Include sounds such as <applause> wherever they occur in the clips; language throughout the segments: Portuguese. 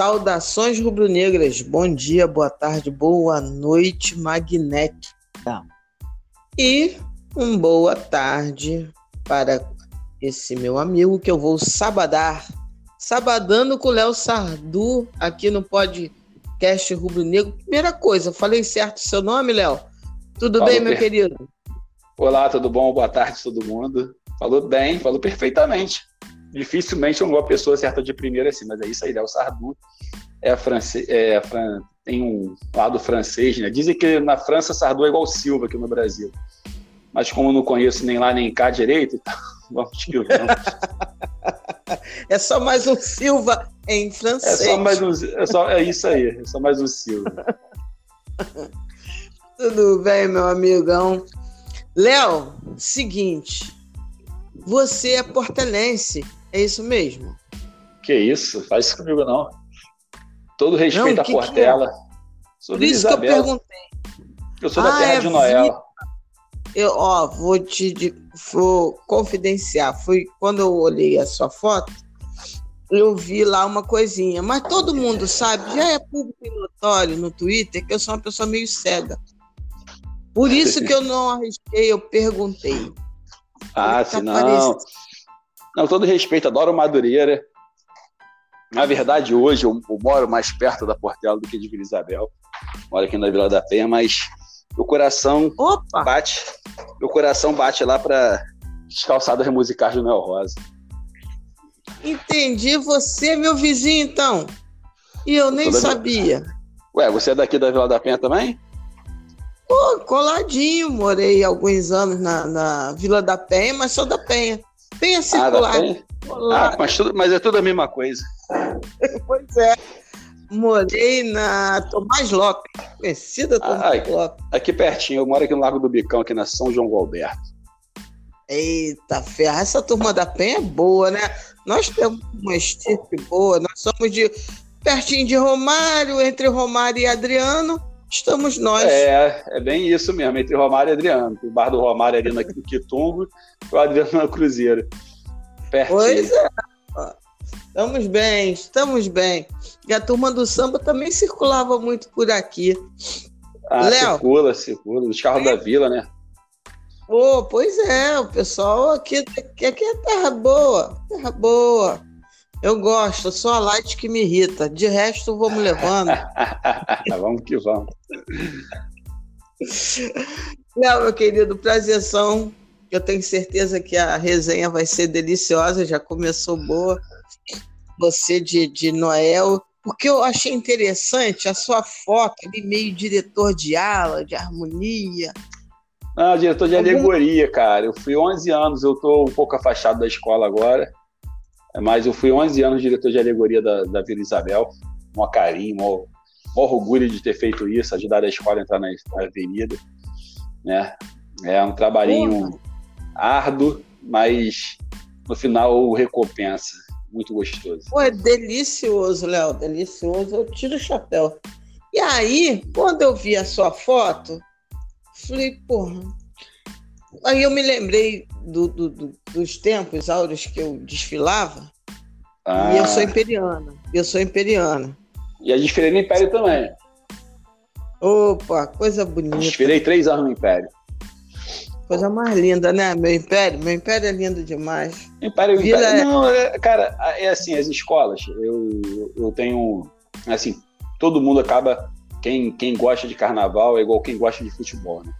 Saudações rubro-negras. Bom dia, boa tarde, boa noite, magnética. E um boa tarde para esse meu amigo que eu vou sabadar. Sabadando com o Léo Sardu aqui no podcast Rubro Negro. Primeira coisa, falei certo o seu nome, Léo? Tudo falou bem, meu per... querido? Olá, tudo bom? Boa tarde, todo mundo. Falou bem, falou perfeitamente dificilmente uma pessoa certa de primeira assim, mas é isso aí, né? O Sardu é, francês, é fran... tem um lado francês, né? Dizem que na França Sardu é igual Silva aqui no Brasil. Mas como eu não conheço nem lá nem cá direito, então <laughs> vamos que vamos. é só mais um Silva em francês. É só mais um, é, só, é isso aí, é só mais um Silva. <laughs> Tudo bem, meu amigão. Léo, seguinte, você é portelense é isso mesmo? Que isso? Faz isso comigo não. Todo respeito não, à Portela. Que é? Sou Por isso Isabel. que eu perguntei. Eu sou da ah, terra é de Noel. Eu, ó, vou te vou confidenciar. Foi quando eu olhei a sua foto, eu vi lá uma coisinha. Mas todo mundo sabe, já é público e notório no Twitter que eu sou uma pessoa meio cega. Por isso que eu não arrisquei, eu perguntei. Ah, se não. Não, todo respeito, adoro Madureira. Na verdade, hoje eu, eu, moro mais perto da Portela do que de Vila Isabel. Moro aqui na Vila da Penha, mas o coração Opa! bate. Meu coração bate lá para as calçadas musicais do Neo Rosa. Entendi, você é meu vizinho então. E eu nem sabia. Ué, você é daqui da Vila da Penha também? Pô, coladinho, morei alguns anos na, na Vila da Penha, mas sou da Penha. Penha circular. Ah, ah mas, tudo, mas é tudo a mesma coisa. <laughs> pois é. Morei na Tomás Lopes, conhecida Tomás ah, Lopes. Aqui pertinho, eu moro aqui no Lago do Bicão, aqui na São João Galberto. Eita ferra, essa turma da Penha é boa, né? Nós temos uma estirpe boa, nós somos de pertinho de Romário, entre Romário e Adriano, estamos nós. É, é bem isso mesmo, entre Romário e Adriano. O bar do Romário ali no Quitungo e o Adriano no Cruzeiro. Pertinho. Pois é. Estamos bem, estamos bem. E a turma do samba também circulava muito por aqui. Ah, Léo, circula, circula. Os carros é. da vila, né? Oh, pois é, o pessoal aqui, aqui é terra boa, terra boa. Eu gosto, só a light que me irrita. De resto, vamos levando. <laughs> vamos que vamos. Léo, meu querido, prazerzão. Eu tenho certeza que a resenha vai ser deliciosa, já começou boa. Você de, de Noel, porque eu achei interessante a sua foto ali, meio diretor de ala, de harmonia. Ah, diretor de alegoria, cara. Eu fui 11 anos, eu estou um pouco afastado da escola agora. Mas eu fui 11 anos diretor de alegoria da, da Vila Isabel, um carinho, um orgulho de ter feito isso, ajudar a escola a entrar na, na avenida. Né? É um trabalhinho Porra. árduo, mas no final recompensa. Muito gostoso. Pô, é delicioso, Léo, delicioso. Eu tiro o chapéu. E aí, quando eu vi a sua foto, falei, porra, Aí eu me lembrei do, do, do, dos tempos áureos que eu desfilava. Ah. E eu sou ah. imperiana. Eu sou imperiana. E a desfilei no Império também. Opa, coisa bonita. Desfilei três anos no Império. Coisa mais linda, né? Meu Império. Meu Império é lindo demais. Império, Vila Império. É... Não, é, cara, é assim, as escolas, eu, eu tenho. Assim, todo mundo acaba. Quem, quem gosta de carnaval é igual quem gosta de futebol, né?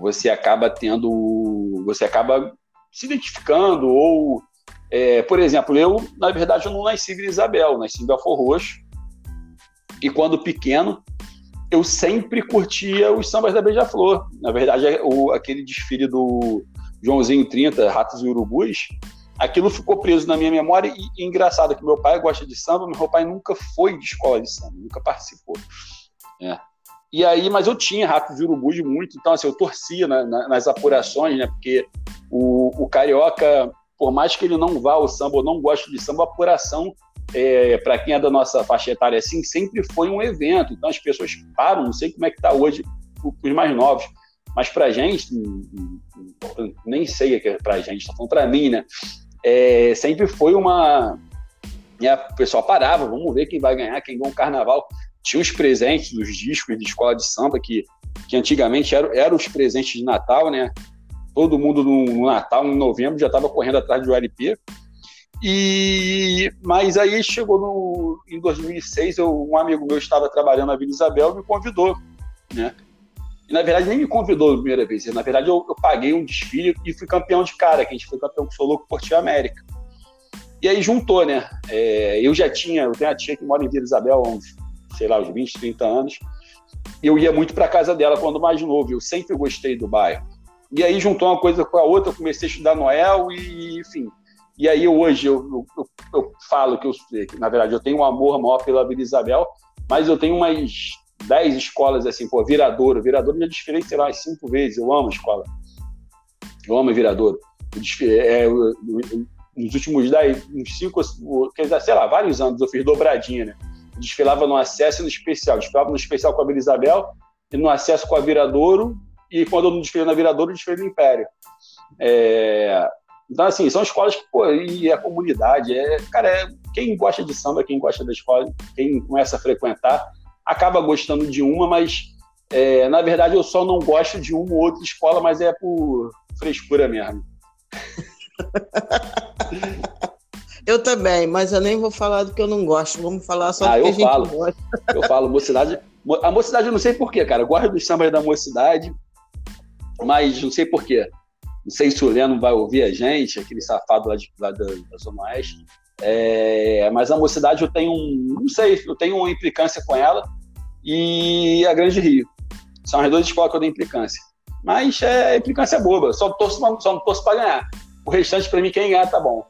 Você acaba tendo, você acaba se identificando ou, é, por exemplo, eu na verdade eu não nasci em Isabel, nasci em Belfor Roxo e quando pequeno eu sempre curtia os sambas da Beija-Flor. Na verdade, é o, aquele desfile do Joãozinho 30, Ratos e Urubus, aquilo ficou preso na minha memória e, e engraçado que meu pai gosta de samba, meu pai nunca foi de escola de samba, nunca participou. É. E aí, mas eu tinha ratos de urubu de muito, então assim, eu torcia na, na, nas apurações, né? Porque o, o carioca, por mais que ele não vá ao samba ou não goste de samba, a apuração, é, para quem é da nossa faixa etária assim, sempre foi um evento. Então as pessoas param, não sei como é que está hoje os mais novos, mas para gente, nem sei o que é para gente, está falando para mim, né? É, sempre foi uma E o pessoal parava, vamos ver quem vai ganhar, quem ganhou um carnaval. Tinha os presentes, os discos de escola de samba, que, que antigamente eram, eram os presentes de Natal, né? Todo mundo no, no Natal, em novembro, já estava correndo atrás do LP. E, mas aí chegou no, em 2006, eu, um amigo meu estava trabalhando na Vila Isabel e me convidou, né? E na verdade nem me convidou a primeira vez, na verdade eu, eu, paguei um desfile e fui campeão de cara, que a gente foi campeão com o Soloco Portinho América. E aí juntou, né? É, eu já tinha, eu tenho a tia que mora em Vila Isabel há uns, sei lá, uns 20, 30 anos. Eu ia muito para casa dela quando mais novo, eu sempre gostei do bairro. E aí juntou uma coisa com a outra, eu comecei a estudar Noel e, enfim, e aí hoje eu, eu, eu falo que, eu, na verdade, eu tenho um amor maior pela Vila Isabel, mas eu tenho umas 10 escolas assim, pô, Viradouro. Viradouro já desfilei, sei lá, umas 5 vezes. Eu amo a escola. Eu amo Viradouro. Eu desfilei, é, eu, nos últimos 10, uns 5, quer dizer, sei lá, vários anos eu fiz dobradinha, né? Desfilava no acesso e no especial. Desfilava no especial com a Vila Isabel e no acesso com a Viradouro. E quando eu não desfilei na Viradouro, eu desfilei no Império. É, então, assim, são escolas que, pô, e a comunidade, é, cara, é, quem gosta de samba, quem gosta da escola, quem começa a frequentar, acaba gostando de uma, mas é, na verdade eu só não gosto de uma ou outra escola, mas é por frescura mesmo. <laughs> Eu também, mas eu nem vou falar do que eu não gosto. Vamos falar só ah, do que a gente falo. gosta. Eu falo, mocidade. A mocidade eu não sei porquê, cara. Eu gosto dos sambas da mocidade, mas não sei porquê. Não sei se o Leno vai ouvir a gente, aquele safado lá, de, lá da, da Zona Oeste. É, mas a mocidade eu tenho um, não sei, eu tenho uma implicância com ela e a Grande Rio. São as duas escolas que eu tenho implicância. Mas é implicância boba, só, torço, só não torço para ganhar. O restante, para mim, quem ganhar tá bom.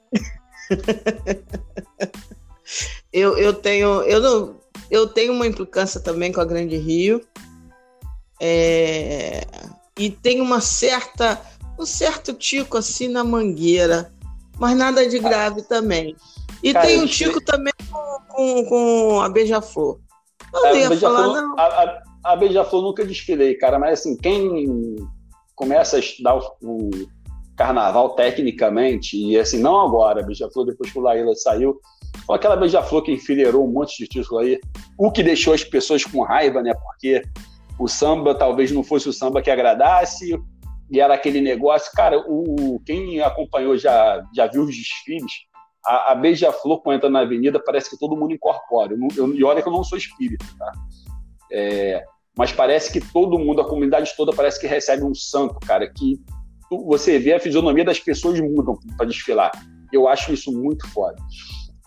<laughs> eu, eu tenho eu não eu tenho uma implicância também com a Grande Rio é, e tem uma certa um certo tico assim na mangueira, mas nada de grave também. E Cara, tem um tico também com, com, com a Beija-Flor. Não é, ia falar, não. A, a, a Beija-Flor nunca desfilei, cara, mas assim, quem começa a estudar o, o carnaval tecnicamente, e assim, não agora, Beija-Flor, depois que o Laíla saiu, foi aquela Beija-Flor que enfileirou um monte de título aí, o que deixou as pessoas com raiva, né? Porque o samba talvez não fosse o samba que agradasse, e era aquele negócio, cara, o, quem acompanhou já, já viu os desfiles, a, a Beija-Flor, quando entra na avenida, parece que todo mundo incorpora. Eu, eu, e olha que eu não sou espírita, tá? É, mas parece que todo mundo, a comunidade toda, parece que recebe um santo, cara, que você vê a fisionomia das pessoas mudam para desfilar. Eu acho isso muito foda.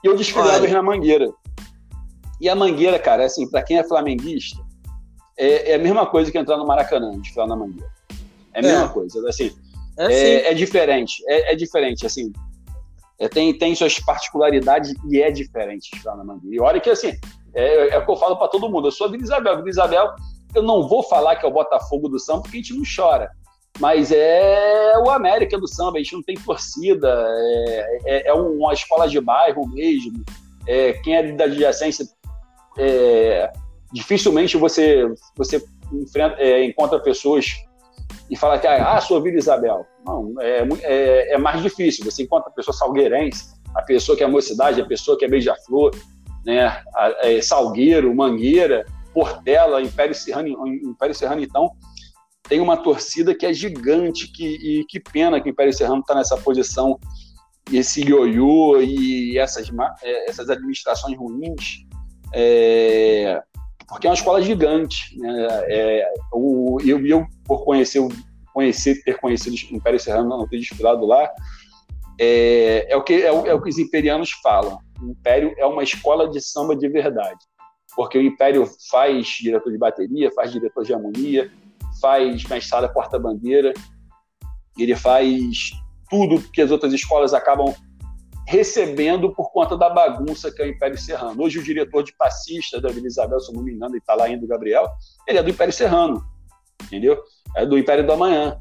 E eu desfilava na Mangueira. E a Mangueira, cara, assim, para quem é flamenguista, é, é, a mesma coisa que entrar no Maracanã, desfilar na Mangueira. É a mesma é. coisa. Assim, é, é, é diferente. É, é, diferente, assim. É, tem, tem suas particularidades e é diferente lá na Mangueira. E olha que, assim, é, é o que eu falo para todo mundo. Eu sou a Vila Isabel. Vila Isabel, eu não vou falar que é o Botafogo do samba, porque a gente não chora. Mas é o América do samba, a gente não tem torcida, é, é, é uma escola de bairro mesmo. É, quem é da adjacência, é, dificilmente você, você enfrenta, é, encontra pessoas e fala que ah, sou Vila Isabel. Não, é, é, mais difícil. Você encontra a pessoa salgueirense, a pessoa que é mocidade, a pessoa que é beija-flor, né? A, é, Salgueiro, Mangueira, Portela, Império Serrano, Império Serrano, então, tem uma torcida que é gigante, que, e que pena que o Império Serrano está nessa posição, esse ioiô e essas, é, essas administrações ruins. É, porque é uma escola gigante. Né? É, o, eu, eu, por conhecer, conhecer, ter conhecido o Império Serrano, não ter desfilado lá, é, é, o que, é, o, é o que os imperianos falam. O Império é uma escola de samba de verdade. Porque o Império faz diretor de bateria, faz diretor de harmonia, faz mestrada porta-bandeira, ele faz tudo que as outras escolas acabam recebendo por conta da bagunça que é o Império Serrano. Hoje o diretor de passista da Vila Isabel, se eu não me engano, está lá indo o Gabriel, ele é do Império Serrano, entendeu? É do Império do Amanhã.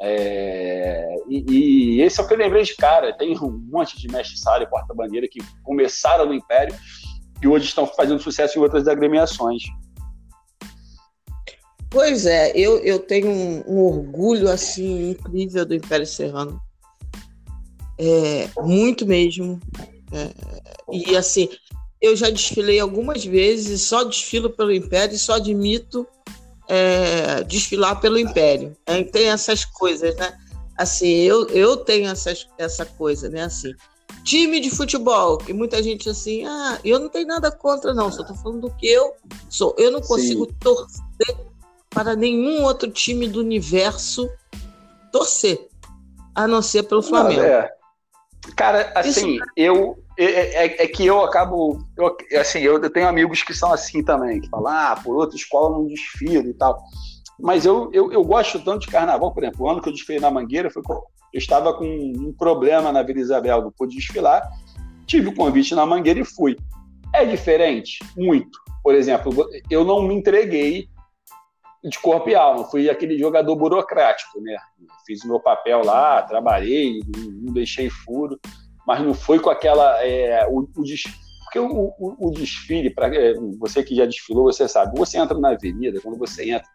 É, e, e, esse é o que eu lembrei de cara. Tem um monte de mestre-sala e porta-bandeira que começaram no Império e hoje estão fazendo sucesso em outras agremiações. Pois é, eu, eu tenho um, um orgulho assim incrível do Império Serrano é, muito mesmo. É, e assim, eu já desfilei algumas vezes, só desfilo pelo Império e só admito é, desfilar pelo Império. É, tem essas coisas, né? Assim, eu, eu tenho essas, essa coisa, né? Assim, time de futebol, que muita gente assim, ah, eu não tenho nada contra, não, só tô falando do que eu sou. Eu não consigo Sim. torcer para nenhum outro time do universo torcer, a não ser pelo Flamengo. Não, é. Cara, assim, Isso... eu é, é, é, que eu acabo. Eu, assim, eu tenho amigos que são assim também, que falam, ah, por outra escola não desfilo e tal. Mas eu, eu, eu gosto tanto de carnaval, por exemplo, o ano que eu desfilei na Mangueira foi eu estava com um problema na Vila Isabel, não pude desfilar, tive o convite na Mangueira e fui. É diferente? Muito. Por exemplo, eu não me entreguei de corpo e alma, fui aquele jogador burocrático, né? Fiz o meu papel lá, trabalhei, não deixei furo, mas não foi com aquela. É, o, o porque o, o, o desfile, para é, você que já desfilou, você sabe, você entra na avenida, quando você entra,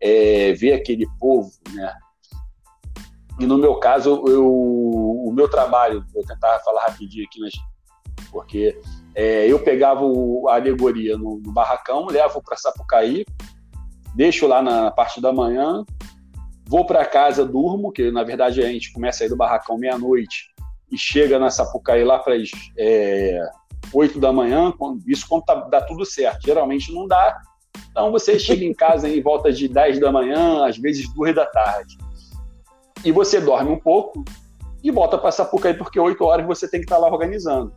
é, vê aquele povo, né? E no meu caso, eu, o meu trabalho, vou tentar falar rapidinho aqui, mas, porque é, eu pegava a alegoria no, no barracão, levo para Sapucaí, deixo lá na parte da manhã, vou para casa, durmo, que na verdade a gente começa a ir do barracão meia-noite e chega na Sapucaí lá para as é, 8 da manhã, isso quando tá, dá tudo certo. Geralmente não dá, então você chega em casa em volta de 10 da manhã, às vezes 2 da tarde. E você dorme um pouco e volta para Sapucaí, porque 8 horas você tem que estar tá lá organizando.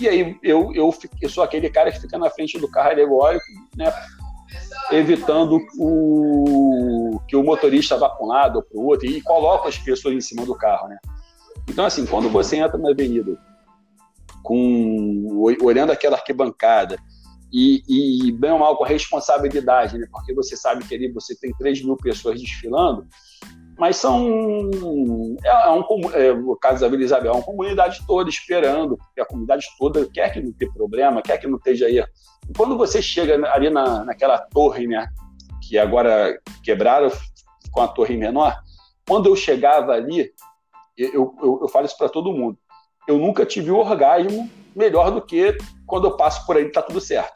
E aí eu, eu, eu sou aquele cara que fica na frente do carro alegórico, né, evitando o, que o motorista vá para um lado ou para o outro e coloca as pessoas em cima do carro, né? Então, assim, quando você entra na avenida com olhando aquela arquibancada e, e bem ou mal com responsabilidade, né? Porque você sabe que ali você tem 3 mil pessoas desfilando, mas são é, é um é, o caso da Vila Isabel é uma comunidade toda esperando porque a comunidade toda quer que não tenha problema quer que não esteja aí. E quando você chega ali na, naquela torre né que agora quebraram com a torre menor quando eu chegava ali eu, eu, eu falo isso para todo mundo eu nunca tive um orgasmo melhor do que quando eu passo por aí tá tudo certo.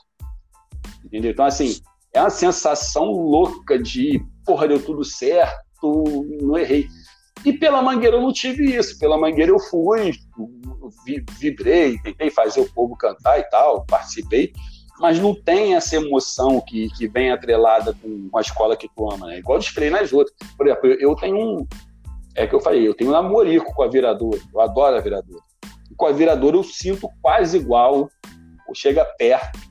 Entendeu? Então assim é uma sensação louca de porra deu tudo certo não errei. E pela Mangueira eu não tive isso. Pela Mangueira eu fui, vibrei, tentei fazer o povo cantar e tal, participei, mas não tem essa emoção que, que vem atrelada com a escola que tu ama, né? Igual eu desfilei nas outras. Por exemplo, eu tenho um. É que eu falei, eu tenho um namorico com a viradora, eu adoro a viradora. E com a viradora eu sinto quase igual, chega perto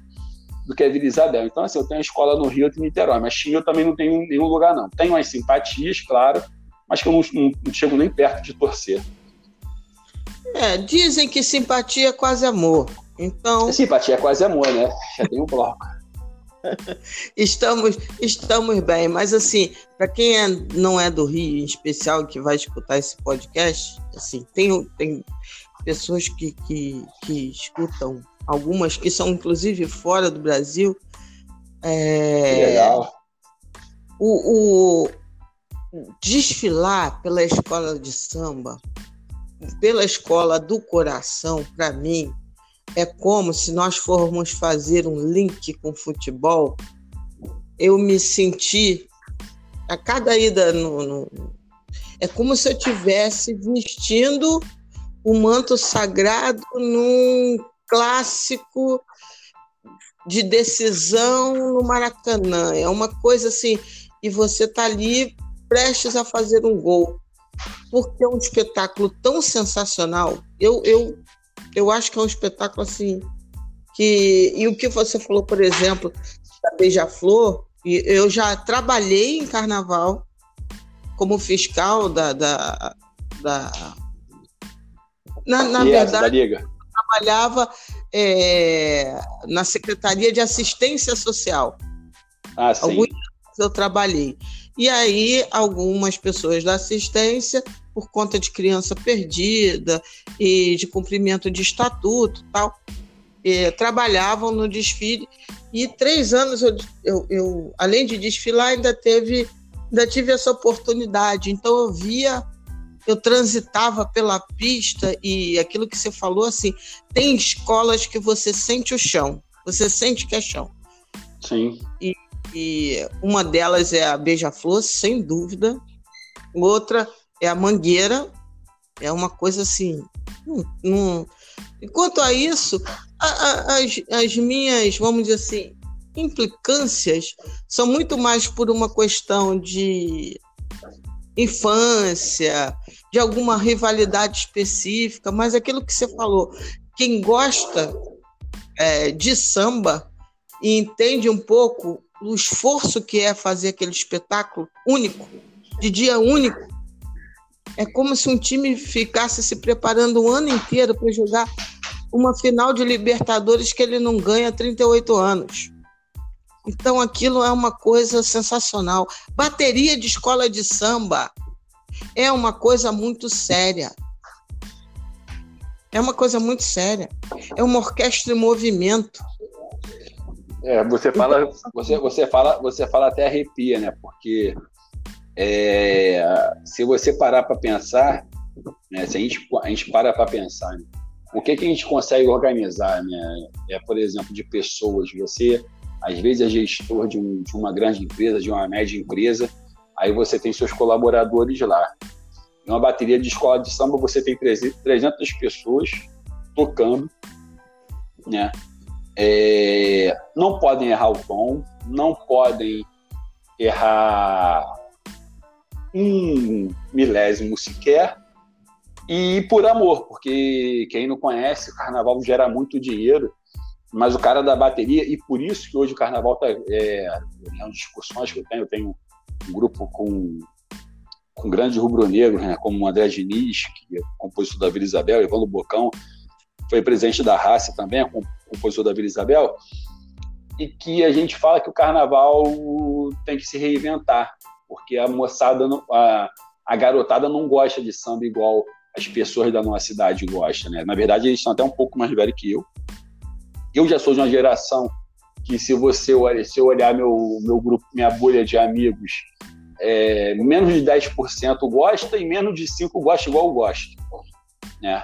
do que a Vila Isabel. Então, assim, eu tenho a escola no Rio e Niterói, mas China eu também não tenho nenhum lugar, não. Tenho as simpatias, claro, mas que eu não, não, não chego nem perto de torcer. É, dizem que simpatia é quase amor. Então. Simpatia é quase amor, né? Já tem um bloco. <laughs> estamos, estamos bem, mas assim, para quem é, não é do Rio, em especial, que vai escutar esse podcast, assim, tem, tem pessoas que, que, que escutam algumas que são inclusive fora do Brasil. É, legal. O, o, desfilar pela escola de samba, pela escola do coração, para mim, é como se nós formos fazer um link com futebol. Eu me senti a cada ida no, no é como se eu tivesse vestindo o manto sagrado num clássico de decisão no Maracanã. É uma coisa assim, e você está ali prestes a fazer um gol. Porque é um espetáculo tão sensacional. Eu, eu, eu acho que é um espetáculo assim. Que, e o que você falou, por exemplo, da Beija-Flor, eu já trabalhei em carnaval como fiscal da. da, da na, na verdade. Da Liga trabalhava é, na Secretaria de Assistência Social. Ah, sim. Alguns eu trabalhei. E aí, algumas pessoas da assistência, por conta de criança perdida e de cumprimento de estatuto tal, é, trabalhavam no desfile. E três anos eu, eu, eu, além de desfilar, ainda teve, ainda tive essa oportunidade. Então eu via eu transitava pela pista e aquilo que você falou, assim, tem escolas que você sente o chão, você sente que é chão. Sim. E, e uma delas é a Beija-Flor, sem dúvida. Outra é a Mangueira, é uma coisa assim. Hum, hum. Enquanto a isso, a, a, as, as minhas, vamos dizer assim, implicâncias são muito mais por uma questão de infância, de alguma rivalidade específica, mas aquilo que você falou, quem gosta é, de samba e entende um pouco o esforço que é fazer aquele espetáculo único, de dia único, é como se um time ficasse se preparando o ano inteiro para jogar uma final de Libertadores que ele não ganha há 38 anos. Então aquilo é uma coisa sensacional. Bateria de escola de samba é uma coisa muito séria. É uma coisa muito séria. É uma orquestra em movimento. É, você fala, você, você fala, você fala até arrepia, né? Porque é, se você parar para pensar, né, se a gente, a gente para para pensar, né, o que, que a gente consegue organizar, né? É, por exemplo, de pessoas. Você às vezes é gestor de, um, de uma grande empresa, de uma média empresa, aí você tem seus colaboradores lá. Em uma bateria de escola de samba, você tem 300 pessoas tocando, né? É, não podem errar o tom, não podem errar um milésimo sequer, e por amor, porque quem não conhece, o carnaval gera muito dinheiro, mas o cara da bateria, e por isso que hoje o carnaval está é, nas discussões que eu tenho, eu tenho um grupo com, com grande rubro-negro, né, como o André Diniz, que é compositor da Vila Isabel, Evandro Bocão, foi presidente da Raça também, é compositor da Vila Isabel, e que a gente fala que o carnaval tem que se reinventar, porque a moçada, a, a garotada não gosta de samba igual as pessoas da nossa cidade gostam, né? Na verdade, eles são até um pouco mais velhos que eu, eu já sou de uma geração que se você olhar, se olhar meu, meu grupo, minha bolha de amigos, é, menos de 10% gosta e menos de 5% gosta igual eu gosto. Né?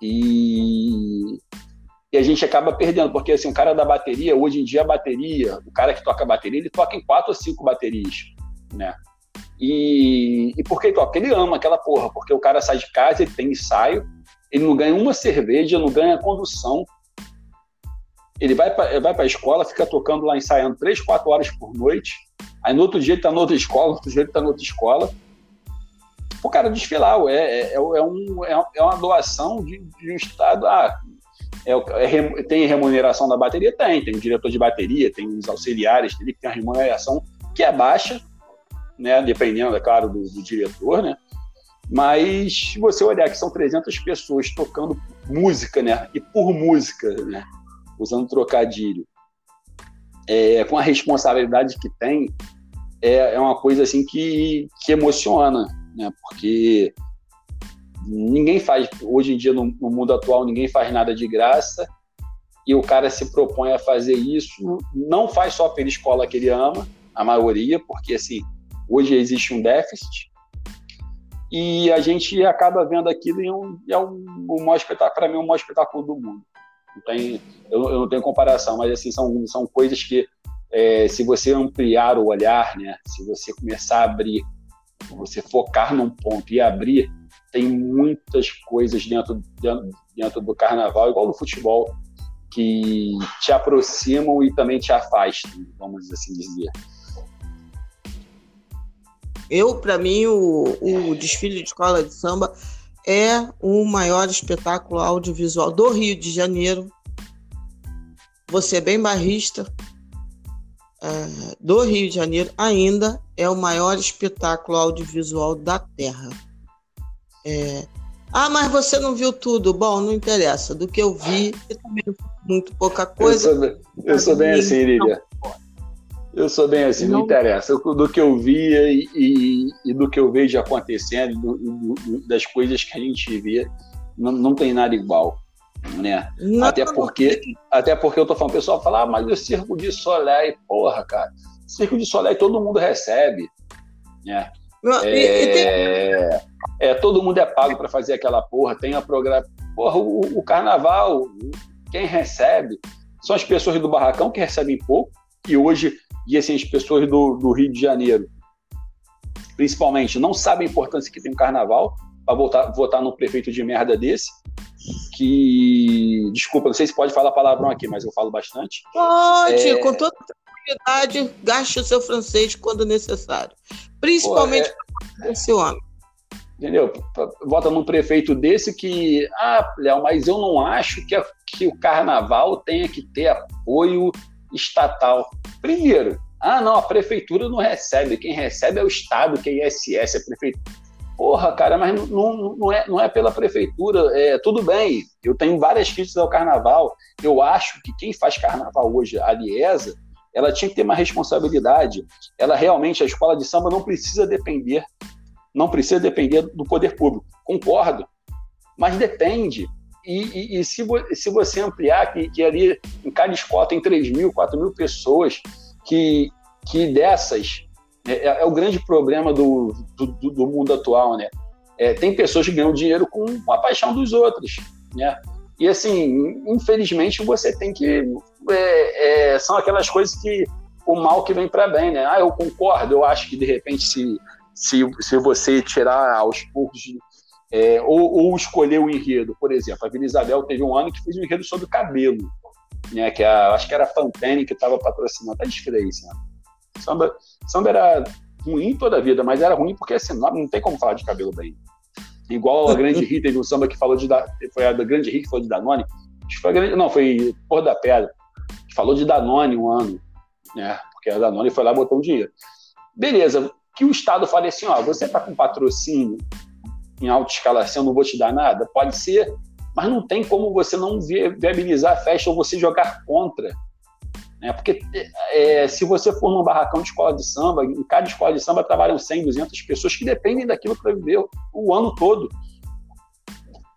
E, e a gente acaba perdendo, porque assim, o cara da bateria, hoje em dia a bateria, o cara que toca bateria, ele toca em quatro ou cinco baterias, né? E, e por que toca? Porque ele ama aquela porra, porque o cara sai de casa, ele tem ensaio, ele não ganha uma cerveja, não ganha condução, ele vai para a escola, fica tocando lá, ensaiando três, quatro horas por noite. Aí no outro dia ele está noutra escola, no outro dia ele está noutra escola. O cara desfilar, é, é, é, é, um, é uma doação de, de um Estado. Ah, é, é, tem remuneração da bateria? Tem. Tem o diretor de bateria, tem os auxiliares que tem a remuneração que é baixa, né, dependendo, é claro, do, do diretor, né? Mas se você olhar que são 300 pessoas tocando música, né? E por música, né? Usando trocadilho, é, com a responsabilidade que tem, é, é uma coisa assim que, que emociona, né? Porque ninguém faz, hoje em dia no, no, mundo atual, ninguém faz nada de graça e o cara se propõe a fazer isso, não faz só pela escola que ele ama, a maioria, porque assim, hoje existe um déficit e a gente acaba vendo aquilo e é, um, é um, o maior espetáculo, para mim, o maior espetáculo do mundo. Não tem, eu, eu, não tenho comparação, mas assim são, são coisas que é, se você ampliar o olhar, né, se você começar a abrir, você focar num ponto e abrir, tem muitas coisas dentro, dentro, dentro do carnaval, igual no futebol, que te aproximam e também te afastam, vamos assim dizer. Eu, para mim, o, o desfile de escola de samba é o maior espetáculo audiovisual do Rio de Janeiro. Você é bem barrista é, do Rio de Janeiro, ainda é o maior espetáculo audiovisual da Terra. É... Ah, mas você não viu tudo? Bom, não interessa. Do que eu vi, eu também muito pouca coisa. Eu sou, bem, eu sou bem assim, Lília. Eu sou bem assim, não, não interessa. Eu, do que eu via e, e, e, do que eu vejo acontecendo, do, do, das coisas que a gente vê, não, não tem nada igual. Né? Não, até, porque, até porque eu tô falando, o pessoal fala, ah, mas o Circo de Soleil, porra, cara, Circo de Soleil todo mundo recebe. Né? É... tem... é, todo mundo é pago para fazer aquela porra, tem a programa. Porra, o, o, carnaval, quem recebe são as pessoas do barracão que recebem pouco, e hoje, e assim, as pessoas do, do Rio de Janeiro, principalmente, não sabem a importância que tem o carnaval para votar, votar num prefeito de merda desse. Que, desculpa, não sei se pode falar palavrão aqui, mas eu falo bastante. Pode, é... com toda tranquilidade, gaste o seu francês quando necessário. Principalmente para é... esse homem. Entendeu? Vota num prefeito desse que, ah, Léo, mas eu não acho que, a, que o carnaval tenha que ter apoio estatal. Primeiro, ah, não, a prefeitura não recebe, quem recebe é o Estado, que é ISS, é prefeitura. Porra, cara, mas não, não, é, não é pela prefeitura. É, tudo bem, eu tenho várias críticas ao carnaval. Eu acho que quem faz carnaval hoje, a Liesa, ela tinha que ter uma responsabilidade. Ela realmente, a escola de samba não precisa depender não precisa depender do poder público. Concordo, mas depende. E, e, e se, se, você ampliar que, que, ali em cada escola tem 3 mil, 4 mil pessoas, que, que dessas é, é, é o grande problema do, do, do mundo atual, né? É, tem pessoas que ganham dinheiro com a paixão dos outros, né? E assim, infelizmente você tem que é, é são aquelas coisas que o mal que vem para bem, né? Ah, eu concordo, eu acho que de repente se se, se você tirar aos poucos é, ou, ou, escolher o enredo, por exemplo, a Vila Isabel teve um ano que fez um enredo sobre cabelo, né, que a, acho que era a Pantene que estava patrocinando, tá diferença. Né? Samba, samba era ruim toda a vida, mas era ruim porque assim, não, não tem como falar de cabelo bem. Igual a Grande Rita teve um samba que falou de foi a da Grande Rita que falou de Danone, acho que foi a grande, não, foi Porra da Pedra, que falou de Danone um ano, né? Porque a Danone foi lá e botou um dinheiro. Beleza, que o Estado fale assim, ó, você está com patrocínio em alta escalação, não vou te dar nada? Pode ser, mas não tem como você não viabilizar a festa ou você jogar contra. Né? Porque é, se você for num barracão de escola de samba, em cada escola de samba trabalham 100, 200 pessoas que dependem daquilo para viver o ano todo.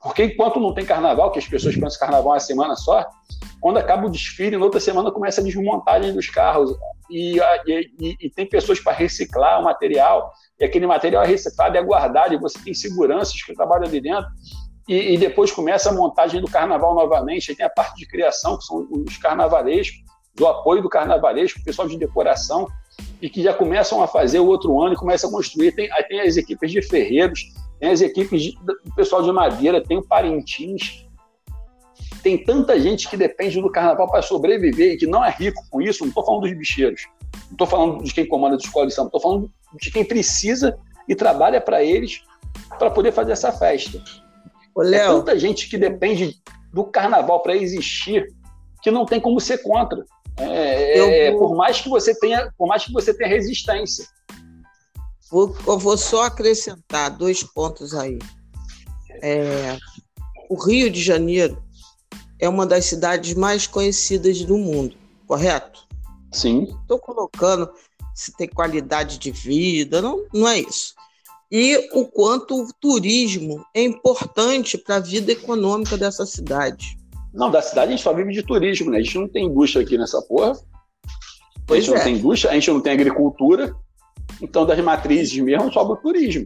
Porque enquanto não tem carnaval, que as pessoas pensam que carnaval é uma semana só, quando acaba o desfile, na outra semana começa a desmontagem dos carros e, e, e tem pessoas para reciclar o material, e aquele material é reciclado é guardado, e você tem seguranças que trabalham ali dentro, e, e, depois começa a montagem do carnaval novamente, aí tem a parte de criação, que são os carnavalescos, do apoio do carnavalesco, o pessoal de decoração, e que já começam a fazer o outro ano e começam a construir. Tem, aí tem as equipes de ferreiros, tem as equipes de, do pessoal de madeira, tem o Parintins, tem tanta gente que depende do carnaval para sobreviver e que não é rico com isso. Não estou falando dos bicheiros, não estou falando de quem comanda a escola de samba, estou falando de quem precisa e trabalha para eles para poder fazer essa festa. Ô, é tanta gente que depende do carnaval para existir que não tem como ser contra. É, é, vou... por mais que você tenha, por mais que você tenha resistência. Vou, eu vou só acrescentar dois pontos aí. É, o Rio de Janeiro é uma das cidades mais conhecidas do mundo, correto? Sim. Estou colocando se tem qualidade de vida, não, não é isso. E o quanto o turismo é importante para a vida econômica dessa cidade. Não, da cidade a gente só vive de turismo, né? A gente não tem indústria aqui nessa porra. A gente é. não tem indústria, a gente não tem agricultura. Então, das matrizes mesmo, sobra o turismo.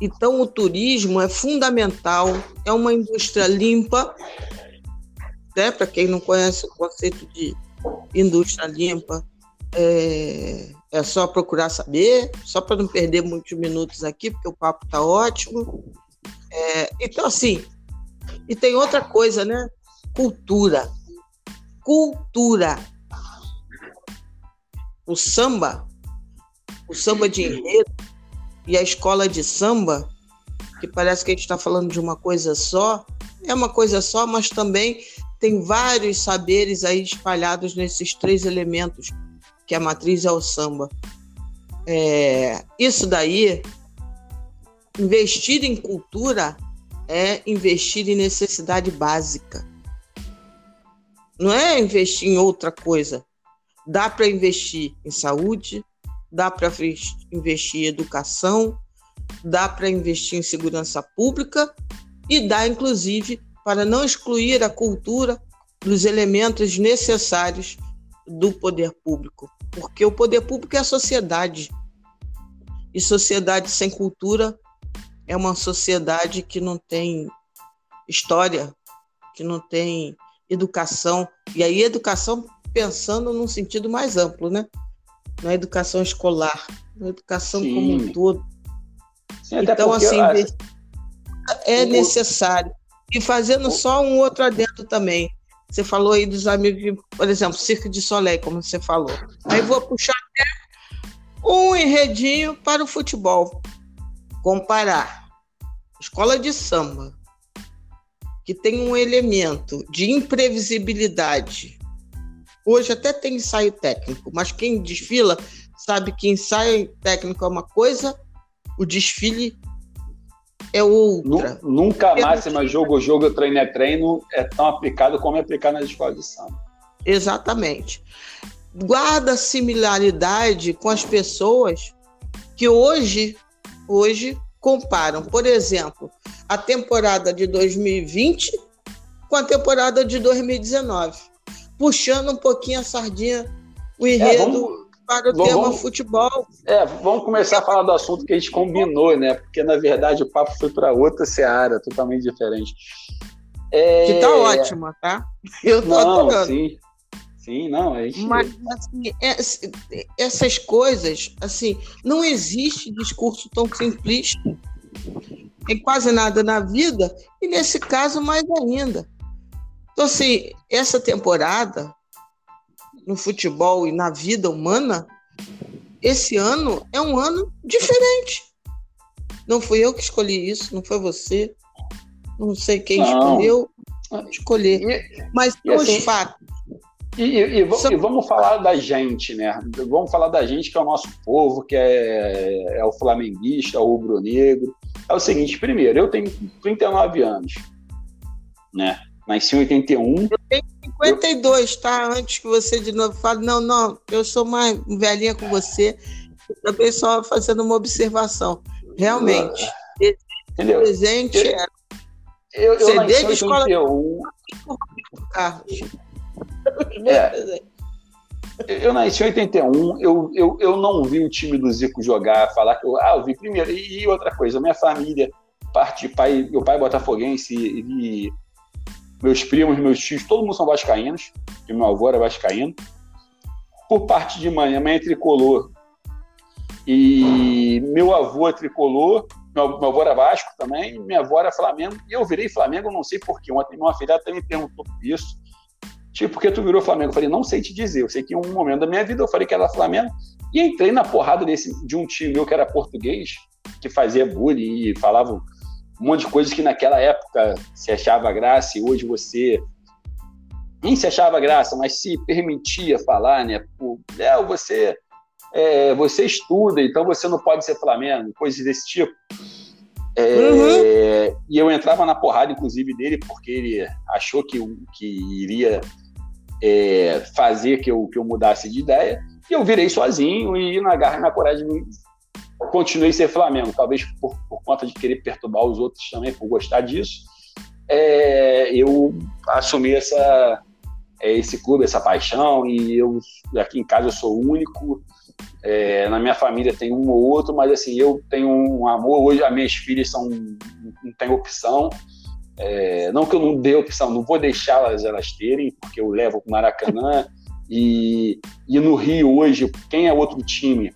Então, o turismo é fundamental, é uma indústria limpa, né? Para quem não conhece o conceito de indústria limpa, é, é só procurar saber, só para não perder muitos minutos aqui, porque o papo está ótimo. É, então, assim, e tem outra coisa, né? Cultura. Cultura. O samba, o samba de enredo e a escola de samba, que parece que a gente está falando de uma coisa só, é uma coisa só, mas também tem vários saberes aí espalhados nesses três elementos, que a matriz é o samba. É, isso daí, investir em cultura é investir em necessidade básica. Não é investir em outra coisa. Dá para investir em saúde, dá para investir em educação, dá para investir em segurança pública e dá, inclusive, para não excluir a cultura dos elementos necessários do poder público, porque o poder público é a sociedade. E sociedade sem cultura é uma sociedade que não tem história, que não tem educação. E aí, educação pensando num sentido mais amplo, né? Na educação escolar, na educação Sim. como um todo. Sim, então, assim, é necessário. E fazendo só um outro adendo também. Você falou aí dos amigos, por exemplo, Circo de Soleil, como você falou. Aí vou puxar até um enredinho para o futebol. Comparar escola de samba, que tem um elemento de imprevisibilidade. Hoje até tem ensaio técnico, mas quem desfila sabe que ensaio técnico é uma coisa, o desfile é outra. Nunca a máxima jogo, jogo, treino é treino é tão aplicado como é aplicado nas escolas de samba. Exatamente. Guarda similaridade com as pessoas que hoje, hoje comparam, por exemplo, a temporada de 2020 com a temporada de 2019, puxando um pouquinho a sardinha, o é, enredo. É, vamos para o vamos, tema futebol. É, vamos começar a falar do assunto que a gente combinou, né? Porque, na verdade, o papo foi para outra seara, totalmente diferente. É... Que tá ótima, tá? <laughs> Eu tô não, adorando. Sim, sim, não. A gente... Mas, assim, é, essas coisas, assim, não existe discurso tão simplista em quase nada na vida, e nesse caso, mais ainda. Então, assim, essa temporada no futebol e na vida humana, esse ano é um ano diferente. Não fui eu que escolhi isso, não foi você. Não sei quem não. escolheu escolher. Mas e, os assim, fatos. E, e, e, São... vamos falar da gente, né? Vamos falar da gente, que é o nosso povo, que é, é o flamenguista, o rubro-negro. É o seguinte, primeiro, eu tenho 39 anos, né? Nasci em 81. Eu tenho 52, eu... tá? Antes que você de novo fale, não, não, eu sou mais velhinha com você. Eu também só fazendo uma observação. Realmente, uh, entendeu? presente eu, é. Eu, eu CD de escola. 81. Carlos. É. Eu nasci em 81, eu, eu, eu não vi o time do Zico jogar, falar que eu, ah, eu vi primeiro. E, outra coisa, minha família, parte pai, meu pai é botafoguense e, meus primos, meus tios, todo mundo são vascaínos, e meu avô era vascaíno. Por parte de mãe, a mãe é tricolor. E meu avô é tricolor, meu, meu avô era Vasco também, minha avó era Flamengo, e eu virei Flamengo, não sei porquê. Ontem uma filha até me perguntou isso. Tipo, por que tu virou Flamengo? Eu falei, não sei te dizer. Eu sei que em um momento da minha vida eu falei que era Flamengo, e entrei na porrada desse, de um time meu que era português, que fazia bullying e falava um monte de coisas que naquela época se achava graça e hoje você nem se achava graça, mas se permitia falar, né? Léo, você, é, você estuda, então você não pode ser Flamengo, coisas desse tipo. É, uhum. E eu entrava na porrada, inclusive, dele, porque ele achou que, que iria é, fazer que eu, que eu mudasse de ideia. E eu virei sozinho e na garra e na coragem continuei ser Flamengo, talvez por, por, conta de querer perturbar os outros também, por gostar disso. É, eu assumi essa, é, esse clube, essa paixão, e eu aqui em casa eu sou único. É, na minha família tem um ou outro, mas assim, eu tenho um amor. Hoje as minhas filhas são, não tem opção. É, não que eu não dê opção, não vou deixá-las elas terem, porque eu levo para o Maracanã. <laughs> E, e no Rio hoje, quem é outro time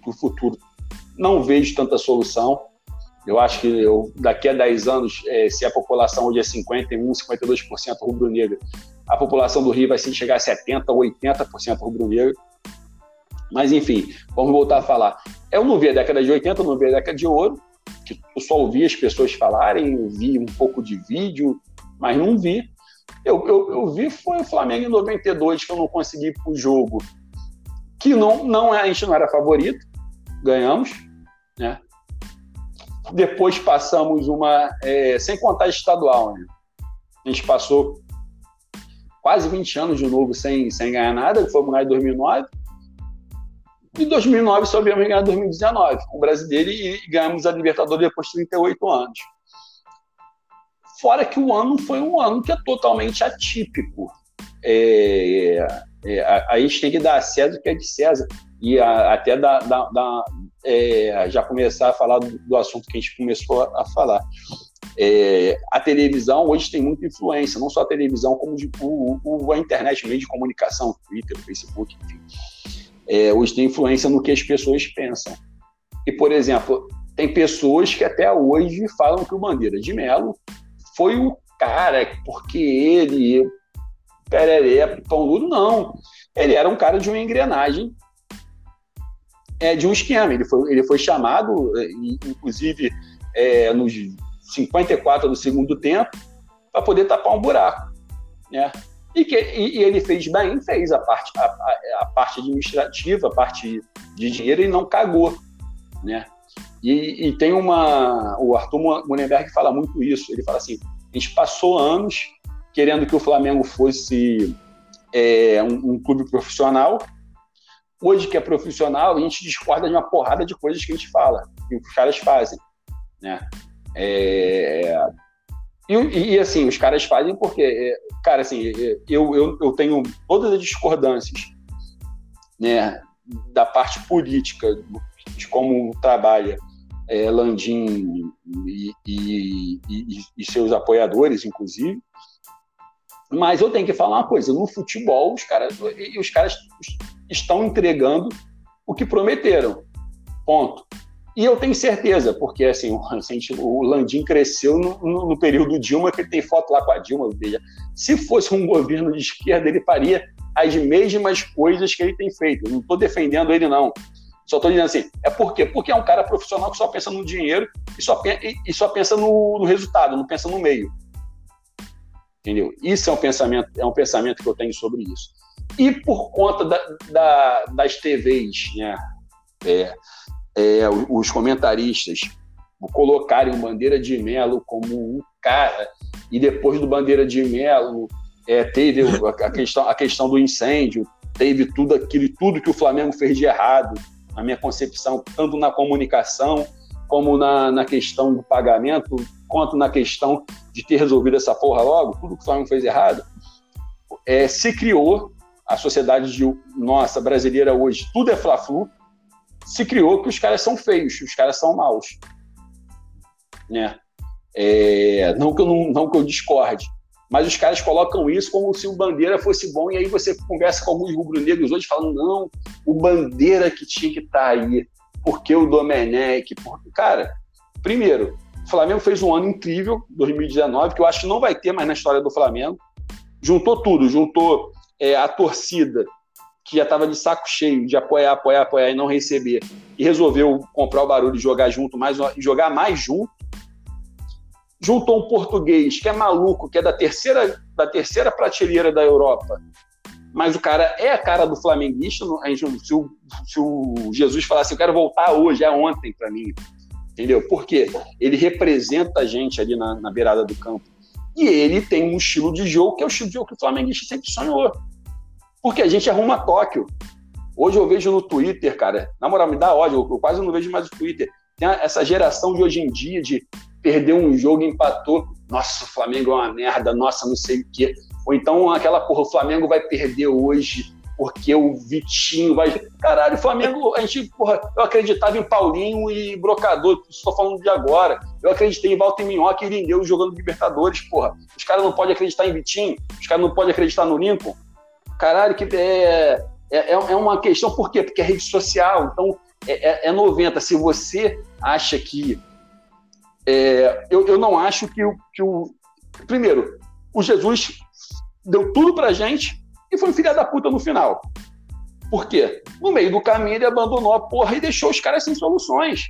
para o futuro não vejo tanta solução. Eu acho que eu, daqui a 10 anos, é, se a população hoje é 51, 52% rubro-negra, a população do Rio vai se chegar a 70%, 80% rubro-negro. Mas, enfim, vamos voltar a falar. Eu não vi a década de 80, eu não vi a década de ouro, que eu só ouvi as pessoas falarem, vi um pouco de vídeo, mas não vi. Eu, eu, eu vi foi o Flamengo em 92, que eu não consegui ir jogo, que não, não, é, a gente não era favorito, ganhamos, né? Depois passamos uma, é, sem contar estadual, né? A gente passou quase 20 anos de novo sem, sem ganhar nada, fomos ganhar em 2009. Em 2009 só viemos ganhar em 2019 com o brasileiro e ganhamos a Libertadores depois de 38 anos. Fora que o ano foi um ano que é totalmente atípico. É, é, a, a, gente tem que dar a César o que é de César e a, até dar, dar, é, já começar a falar do, do, assunto que a gente começou a, a falar. É, a televisão hoje tem muita influência, não só a televisão, como de, o, o, a internet, meio de comunicação, Twitter, Facebook, enfim. É, hoje tem influência no que as pessoas pensam. E, por exemplo, tem pessoas que até hoje falam que o Bandeira de Melo foi o cara, porque ele, pereré, pão duro, não. Ele era um cara de uma engrenagem, é, de um esquema. Ele foi, ele foi chamado, é, inclusive, é, nos 54 do segundo tempo, para poder tapar um buraco. Né? E, que, e, e, ele fez bem, fez a parte, a, a, parte administrativa, a parte de dinheiro, e não cagou. Né? E, e tem uma. O Arthur Mullenberg fala muito isso. Ele fala assim: a gente passou anos querendo que o Flamengo fosse é, um, um, clube profissional. Hoje que é profissional, a gente discorda de uma porrada de coisas que a gente fala, que os caras fazem. Né? É, e, e, assim, os caras fazem porque, é, cara, assim, eu, eu, eu tenho todas as discordâncias né, da parte política, de como trabalha é, Landim e, e, e, e, seus apoiadores, inclusive. Mas eu tenho que falar uma coisa: no futebol, os caras, os caras estão entregando o que prometeram. Ponto. E eu tenho certeza, porque assim, o Landim cresceu no, no, no, período Dilma, que tem foto lá com a Dilma. Veja, se fosse um <laughs> governo de esquerda, ele faria as mesmas coisas que ele tem feito. Eu não estou defendendo ele, não. Só estou dizendo assim, é por quê? Porque é um cara profissional que só pensa no dinheiro e só, e, e só pensa no, no, resultado, não pensa no meio. Entendeu? Isso é um pensamento, é um pensamento que eu tenho sobre isso. E por conta da, da, das TVs, né? É, é, os comentaristas colocarem o Bandeira de Melo como um cara, e depois do Bandeira de Melo é, teve a questão, a questão do incêndio, teve tudo aquilo, tudo que o Flamengo fez de errado, na minha concepção, tanto na comunicação, como na, na questão do pagamento, quanto na questão de ter resolvido essa porra logo, tudo que o Flamengo fez errado, é, se criou a sociedade de nossa brasileira hoje, tudo é fla-flu, se criou que os caras são feios, os caras são maus. Né? É, não, que eu não, não que eu discorde, mas os caras colocam isso como se o Bandeira fosse bom, e aí você conversa com alguns rubro-negros hoje falando, não, o Bandeira que tinha que estar tá aí, porque o Domenech, porque... cara, primeiro, o Flamengo fez um ano incrível, 2019, que eu acho que não vai ter mais na história do Flamengo, juntou tudo, juntou é, a torcida, que já estava de saco cheio de apoiar, apoiar, apoiar e não receber, e resolveu comprar o barulho e jogar junto, mais, jogar mais junto, juntou um português que é maluco, que é da terceira, da terceira prateleira da Europa, mas o cara é a cara do flamenguista. Se, o, se o Jesus falasse, eu quero voltar hoje, é ontem para mim, entendeu? Porque ele representa a gente ali na, na beirada do campo. E ele tem um estilo de jogo que é o estilo de jogo que o flamenguista sempre sonhou. Porque a gente arruma Tóquio. Hoje eu vejo no Twitter, cara, na moral, me dá ódio, eu quase não vejo mais o Twitter. Tem essa geração de hoje em dia de perdeu um jogo, empatou. Nossa, o Flamengo é uma merda, nossa, não sei o quê. Ou então aquela porra, o Flamengo vai perder hoje porque o Vitinho vai. Caralho, o Flamengo, a gente, porra, eu acreditava em Paulinho e Brocador, estou falando de agora. Eu acreditei em Walter Minhoca e Lindeu jogando Libertadores, porra. Os caras não podem acreditar em Vitinho, os caras não podem acreditar no Lincoln. Caralho, que é, é, é uma questão, por quê? Porque é rede social, então é, é, é 90. Se você acha que é, eu, eu não acho que o, que o. Primeiro, o Jesus deu tudo pra gente e foi um filho da puta no final. Por quê? No meio do caminho ele abandonou a porra e deixou os caras sem soluções.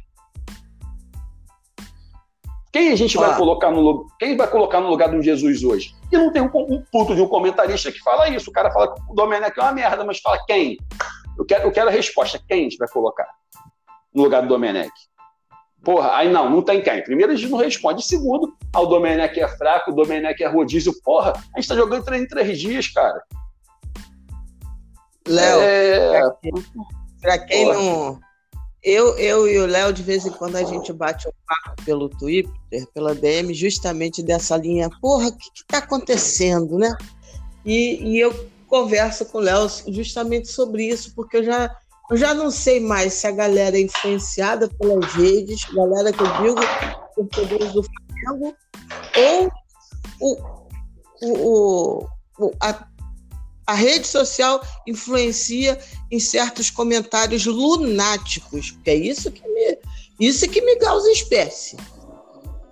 Quem a gente ah. vai colocar no quem vai colocar no lugar do Jesus hoje? E não tem um, um puto de um comentarista que fala isso. O cara fala que o Domenech é uma merda, mas fala quem? Eu quero, eu quero a resposta. Quem a gente vai colocar no lugar do Domenech? Porra, aí não, não tem quem. Primeiro, a gente não responde. Segundo, ah, o Domenech é fraco, o Domenech é rodízio. Porra, a gente tá jogando três em três dias, cara. Léo, é... pra quem Porra. não. Eu, eu e o Léo, de vez em quando, a gente bate um papo pelo Twitter, pela DM, justamente dessa linha. Porra, o que, que tá acontecendo, né? E, e eu converso com o Léo justamente sobre isso, porque eu já Eu já não sei mais se a galera é influenciada pelas redes, galera que eu digo, torcedores do Flamengo, ou o, o, o, a, a rede social influencia em certos comentários lunáticos, é isso que me, isso que me causa espécie.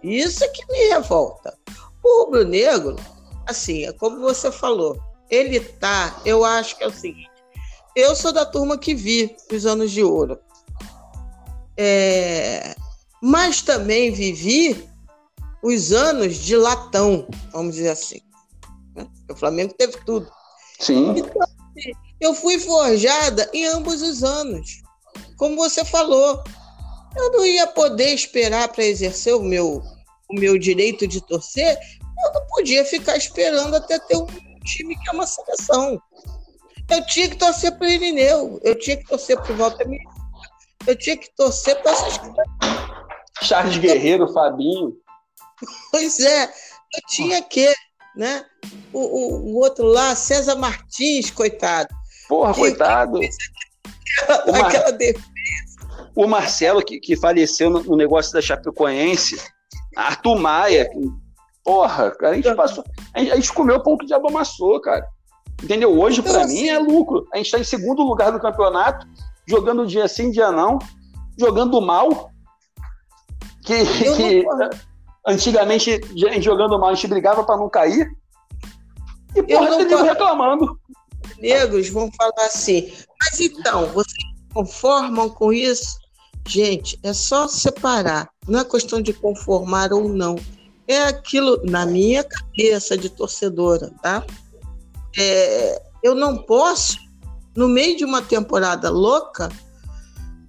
Isso que me revolta. O rubro-negro, assim, é como você falou, ele tá, eu acho que é o seguinte, eu sou da turma que vi os anos de ouro. É, mas também vivi os anos de latão, vamos dizer assim. Né? O Flamengo teve tudo. Sim. Então, assim, eu fui forjada em ambos os anos. Como você falou, eu não ia poder esperar para exercer o meu, o meu direito de torcer, eu não podia ficar esperando até ter um time que é uma seleção. Eu tinha que torcer para o Irineu, eu tinha que torcer para o Walter eu tinha que torcer para essas Charles Guerreiro, Fabinho. Pois é, eu tinha que, né? O, o, o outro lá, César Martins, coitado. Porra, que, coitado. Que aquela, Mar... aquela defesa. o Marcelo, que, que faleceu no, no negócio da Chapecoense, Arthur Maia, porra, cara, a gente passou. A gente, a gente comeu o pão que o diabo amassou, cara. Entendeu? Hoje, então, para assim, mim, é lucro. A gente está em segundo lugar do campeonato, jogando dia sim, dia não, jogando mal. Que, que antigamente, jogando mal, a gente brigava para não cair. E porra, eu não reclamando. Negros vão falar assim, mas então, vocês conformam com isso? Gente, é só separar. Não é questão de conformar ou não. É aquilo na minha cabeça de torcedora, tá? É, eu não posso, no meio de uma temporada louca,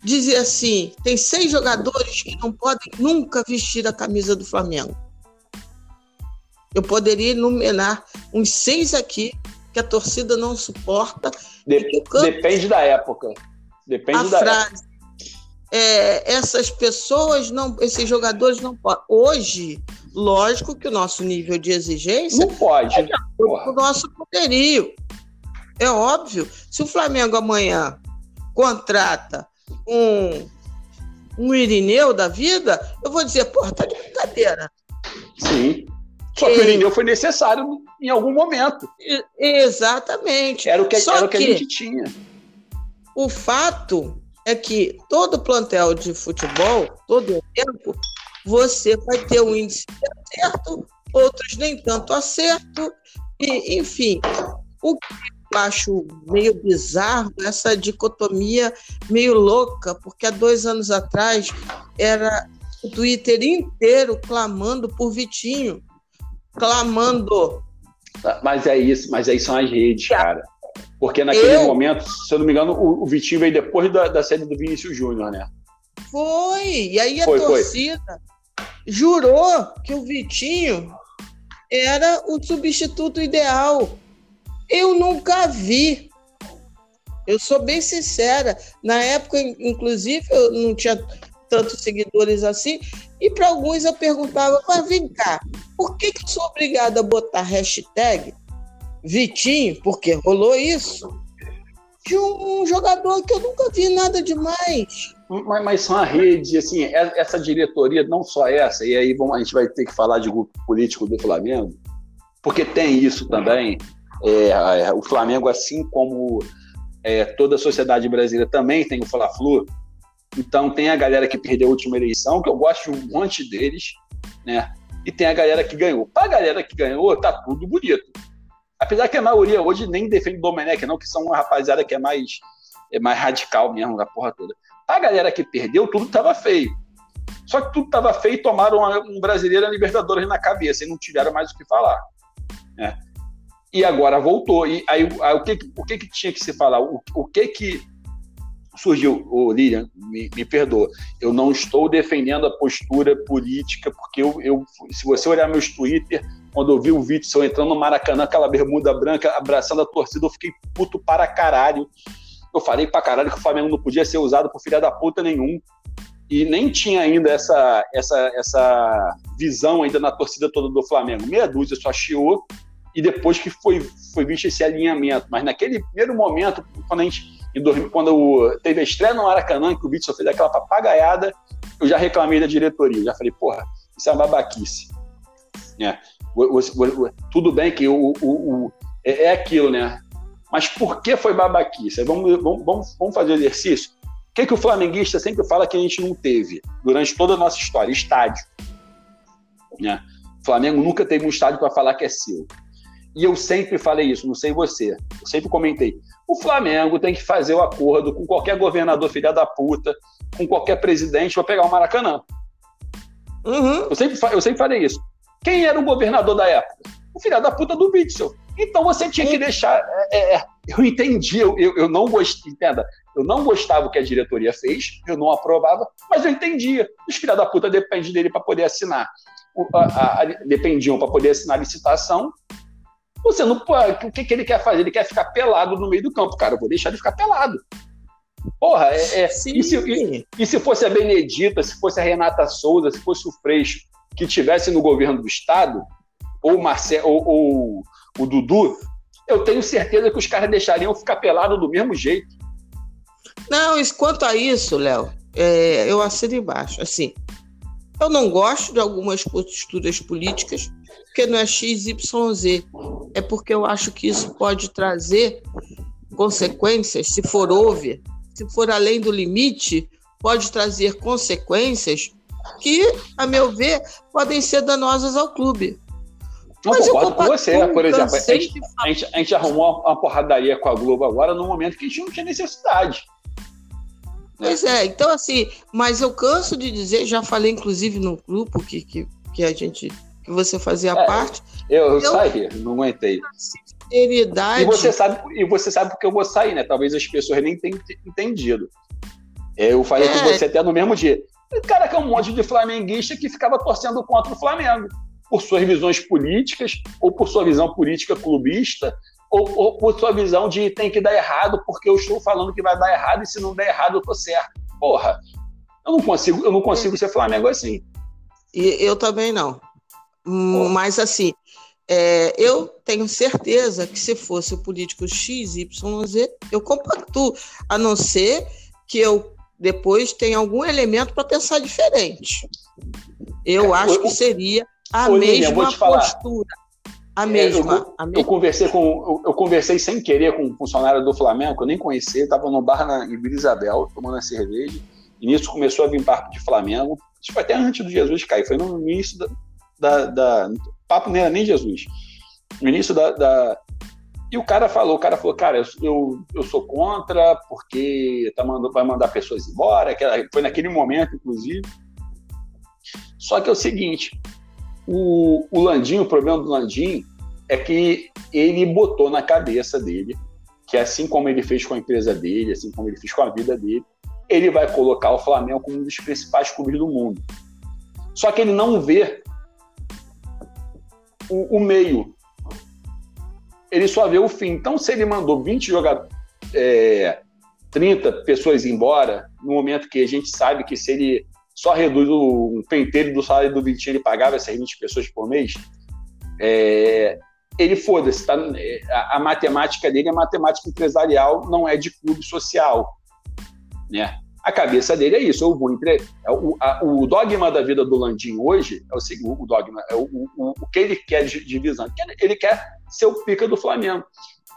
dizer assim: tem seis jogadores que não podem nunca vestir a camisa do Flamengo. Eu poderia enumerar uns seis aqui que a torcida não suporta. De, depende da época. Depende a da frase. Época. É, essas pessoas não, esses jogadores não podem. Hoje, lógico que o nosso nível de exigência não pode. É o nosso poderio. É óbvio. Se o Flamengo amanhã contrata um, um Irineu da vida, eu vou dizer, porra, tá de brincadeira. Sim. Só que o Irineu foi necessário em algum momento. Exatamente. Era o que, Só era o que, que a gente tinha. O fato é que todo plantel de futebol, todo tempo, você vai ter um índice de acerto, outros nem tanto acerto, e, enfim. O que eu acho meio bizarro essa dicotomia meio louca, porque há dois anos atrás era o Twitter inteiro clamando por Vitinho, clamando. Mas é isso, mas aí são as redes, cara. Porque naquele eu... momento, se eu não me engano, o, o Vitinho veio depois da, da série do Vinícius Júnior, né? Foi, e aí a foi, torcida foi. jurou que o Vitinho era o substituto ideal. Eu nunca vi. Eu sou bem sincera. Na época, inclusive, eu não tinha tantos seguidores assim. E para alguns eu perguntava, mas vem cá, por que, que eu sou obrigada a botar hashtag Vitinho, porque rolou isso, de um jogador que eu nunca vi nada demais. Mas, mas são a rede, assim, é, essa diretoria, não só essa, e aí vamos, a gente vai ter que falar de grupo político do Flamengo, porque tem isso também. É, é, o Flamengo, assim como é, toda a sociedade brasileira, também tem o Fla-Flu. Então tem a galera que perdeu a última eleição, que eu gosto de um monte deles, né? E tem a galera que ganhou. Para a galera que ganhou, tá tudo bonito. Apesar que a maioria hoje nem defende o Domenech, não, que são uma rapaziada que é mais, é mais radical mesmo da porra toda. A galera que perdeu, tudo tava feio. Só que tudo tava feio e tomaram um brasileiro a Libertadores na cabeça e não tiveram mais o que falar. Né? E agora voltou. E aí, aí, o, que, o que, que tinha que se falar? O, o que que surgiu? O Lilian, me, me perdoa. Eu não estou defendendo a postura política, porque eu, eu se você olhar meus Twitter, quando eu vi o Witzel entrando no Maracanã, aquela bermuda branca, abraçando a torcida, eu fiquei puto para caralho. Eu falei para caralho que o Flamengo não podia ser usado por filha da puta nenhum. E nem tinha ainda essa, essa, essa visão ainda na torcida toda do Flamengo. Meia dúzia só chiou e depois que foi, foi visto esse alinhamento. Mas naquele primeiro momento, quando a gente em quando teve a estreia no Maracanã, que o Vítor fez aquela papagaiada, eu já reclamei da diretoria. Já falei, porra, isso é uma babaquice. É. Tudo bem que o, o, o, é, é aquilo, né? Mas por que foi babaquice? Vamos, vamos, vamos fazer o exercício. O que, que o flamenguista sempre fala que a gente não teve durante toda a nossa história? Estádio. Né? O Flamengo nunca teve um estádio para falar que é seu. E eu sempre falei isso, não sei você. Eu sempre comentei. O Flamengo tem que fazer o acordo com qualquer governador filha da puta, com qualquer presidente para pegar o Maracanã. Uhum. Eu, sempre, eu sempre falei isso. Quem era o governador da época? O filho da puta do Witzel. Então você tinha que deixar. É, é, é, eu entendi, eu, eu, eu não gostei, entenda. Eu não gostava o que a diretoria fez, eu não aprovava, mas eu entendia. Os filhos da puta dependem dele para poder assinar. O, a, a, dependiam para poder assinar a licitação. Você não O que, que ele quer fazer? Ele quer ficar pelado no meio do campo. Cara, eu vou deixar ele ficar pelado. Porra, é, é e, se, e, e, se, fosse a Benedita, se fosse a Renata Souza, se fosse o Freixo que tivesse no governo do Estado, ou, Marce, ou, ou o Dudu, eu tenho certeza que os caras deixariam ficar pelado do mesmo jeito. Não, quanto a isso, Léo, é, eu assino embaixo. Assim, eu não gosto de algumas posturas políticas, porque não é XYZ. É porque eu acho que isso pode trazer consequências, se for over, se for além do limite, pode trazer consequências que, a meu ver, podem ser danosas ao clube. Não Mas concordo com você, por exemplo. A gente, a, gente, a gente, arrumou uma porradaria com a Globo agora no momento que a gente não tinha necessidade. Pois é, então assim, mas eu canso de dizer, já falei inclusive no grupo que, que, que a gente, que você fazia é, parte. Eu, eu, eu saí, não aguentei. Sinceridade. E você sabe, e você sabe porque eu vou sair, né? Talvez as pessoas nem tenham entendido. Eu falei é. com você até no mesmo dia. Cara, que é um monte de flamenguista que ficava torcendo contra o Flamengo por suas visões políticas, ou por sua visão política clubista, ou, ou, por sua visão de tem que dar errado porque eu estou falando que vai dar errado e se não der errado eu tô certo. Porra, eu não consigo, eu não consigo ser Flamengo assim. E eu também não. Porra. Mas assim, é, eu tenho certeza que se fosse o político X, Y, Z, eu compacto, a não ser que eu depois tenha algum elemento para pensar diferente. Eu é, acho eu, que seria a mesma postura. A mesma, é, eu, a mesma. Eu conversei com, eu, eu, conversei sem querer com um funcionário do Flamengo, que eu nem conhecia, estava no bar na, em Vila Isabel, tomando a cerveja, e nisso começou a vir papo de Flamengo. Foi até antes do Jesus cair, foi no início da. da, da papo não era nem Jesus. No início da, da, E o cara falou, o cara falou, cara, eu, eu, eu sou contra, porque tá mandando, vai mandar pessoas embora, que foi naquele momento, inclusive. Só que é o seguinte, o, o Landim, o problema do Landim é que ele botou na cabeça dele que assim como ele fez com a empresa dele, assim como ele fez com a vida dele, ele vai colocar o Flamengo como um dos principais clubes do mundo. Só que ele não vê o, o meio. Ele só vê o fim. Então, se ele mandou 20 jogadores, é, 30 pessoas embora, no momento que a gente sabe que se ele só reduz o um penteiro do salário do Vitinho, ele pagava essas 20 pessoas por mês. É, ele foda-se, tá, a, a, matemática dele é matemática empresarial, não é de clube social. Né? A cabeça dele é isso, eu vou entre... É o, a, o dogma da vida do Landim hoje é o seguinte, o dogma, é o, o, o que ele quer de divisão, ele quer ser o pica do Flamengo.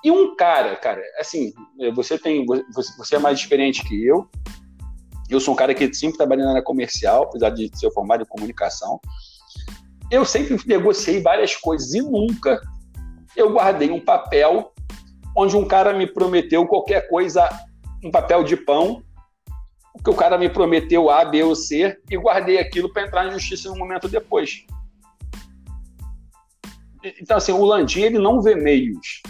E um cara, cara, assim, você tem, você é mais experiente que eu, eu sou um cara que sempre trabalhei na área comercial, apesar de ser formado em comunicação. Eu sempre negociei várias coisas e nunca eu guardei um papel onde um cara me prometeu qualquer coisa, um papel de pão, que o cara me prometeu A, B ou C, e guardei aquilo para entrar na justiça no momento depois. Então, assim, o Landim, ele não vê meios.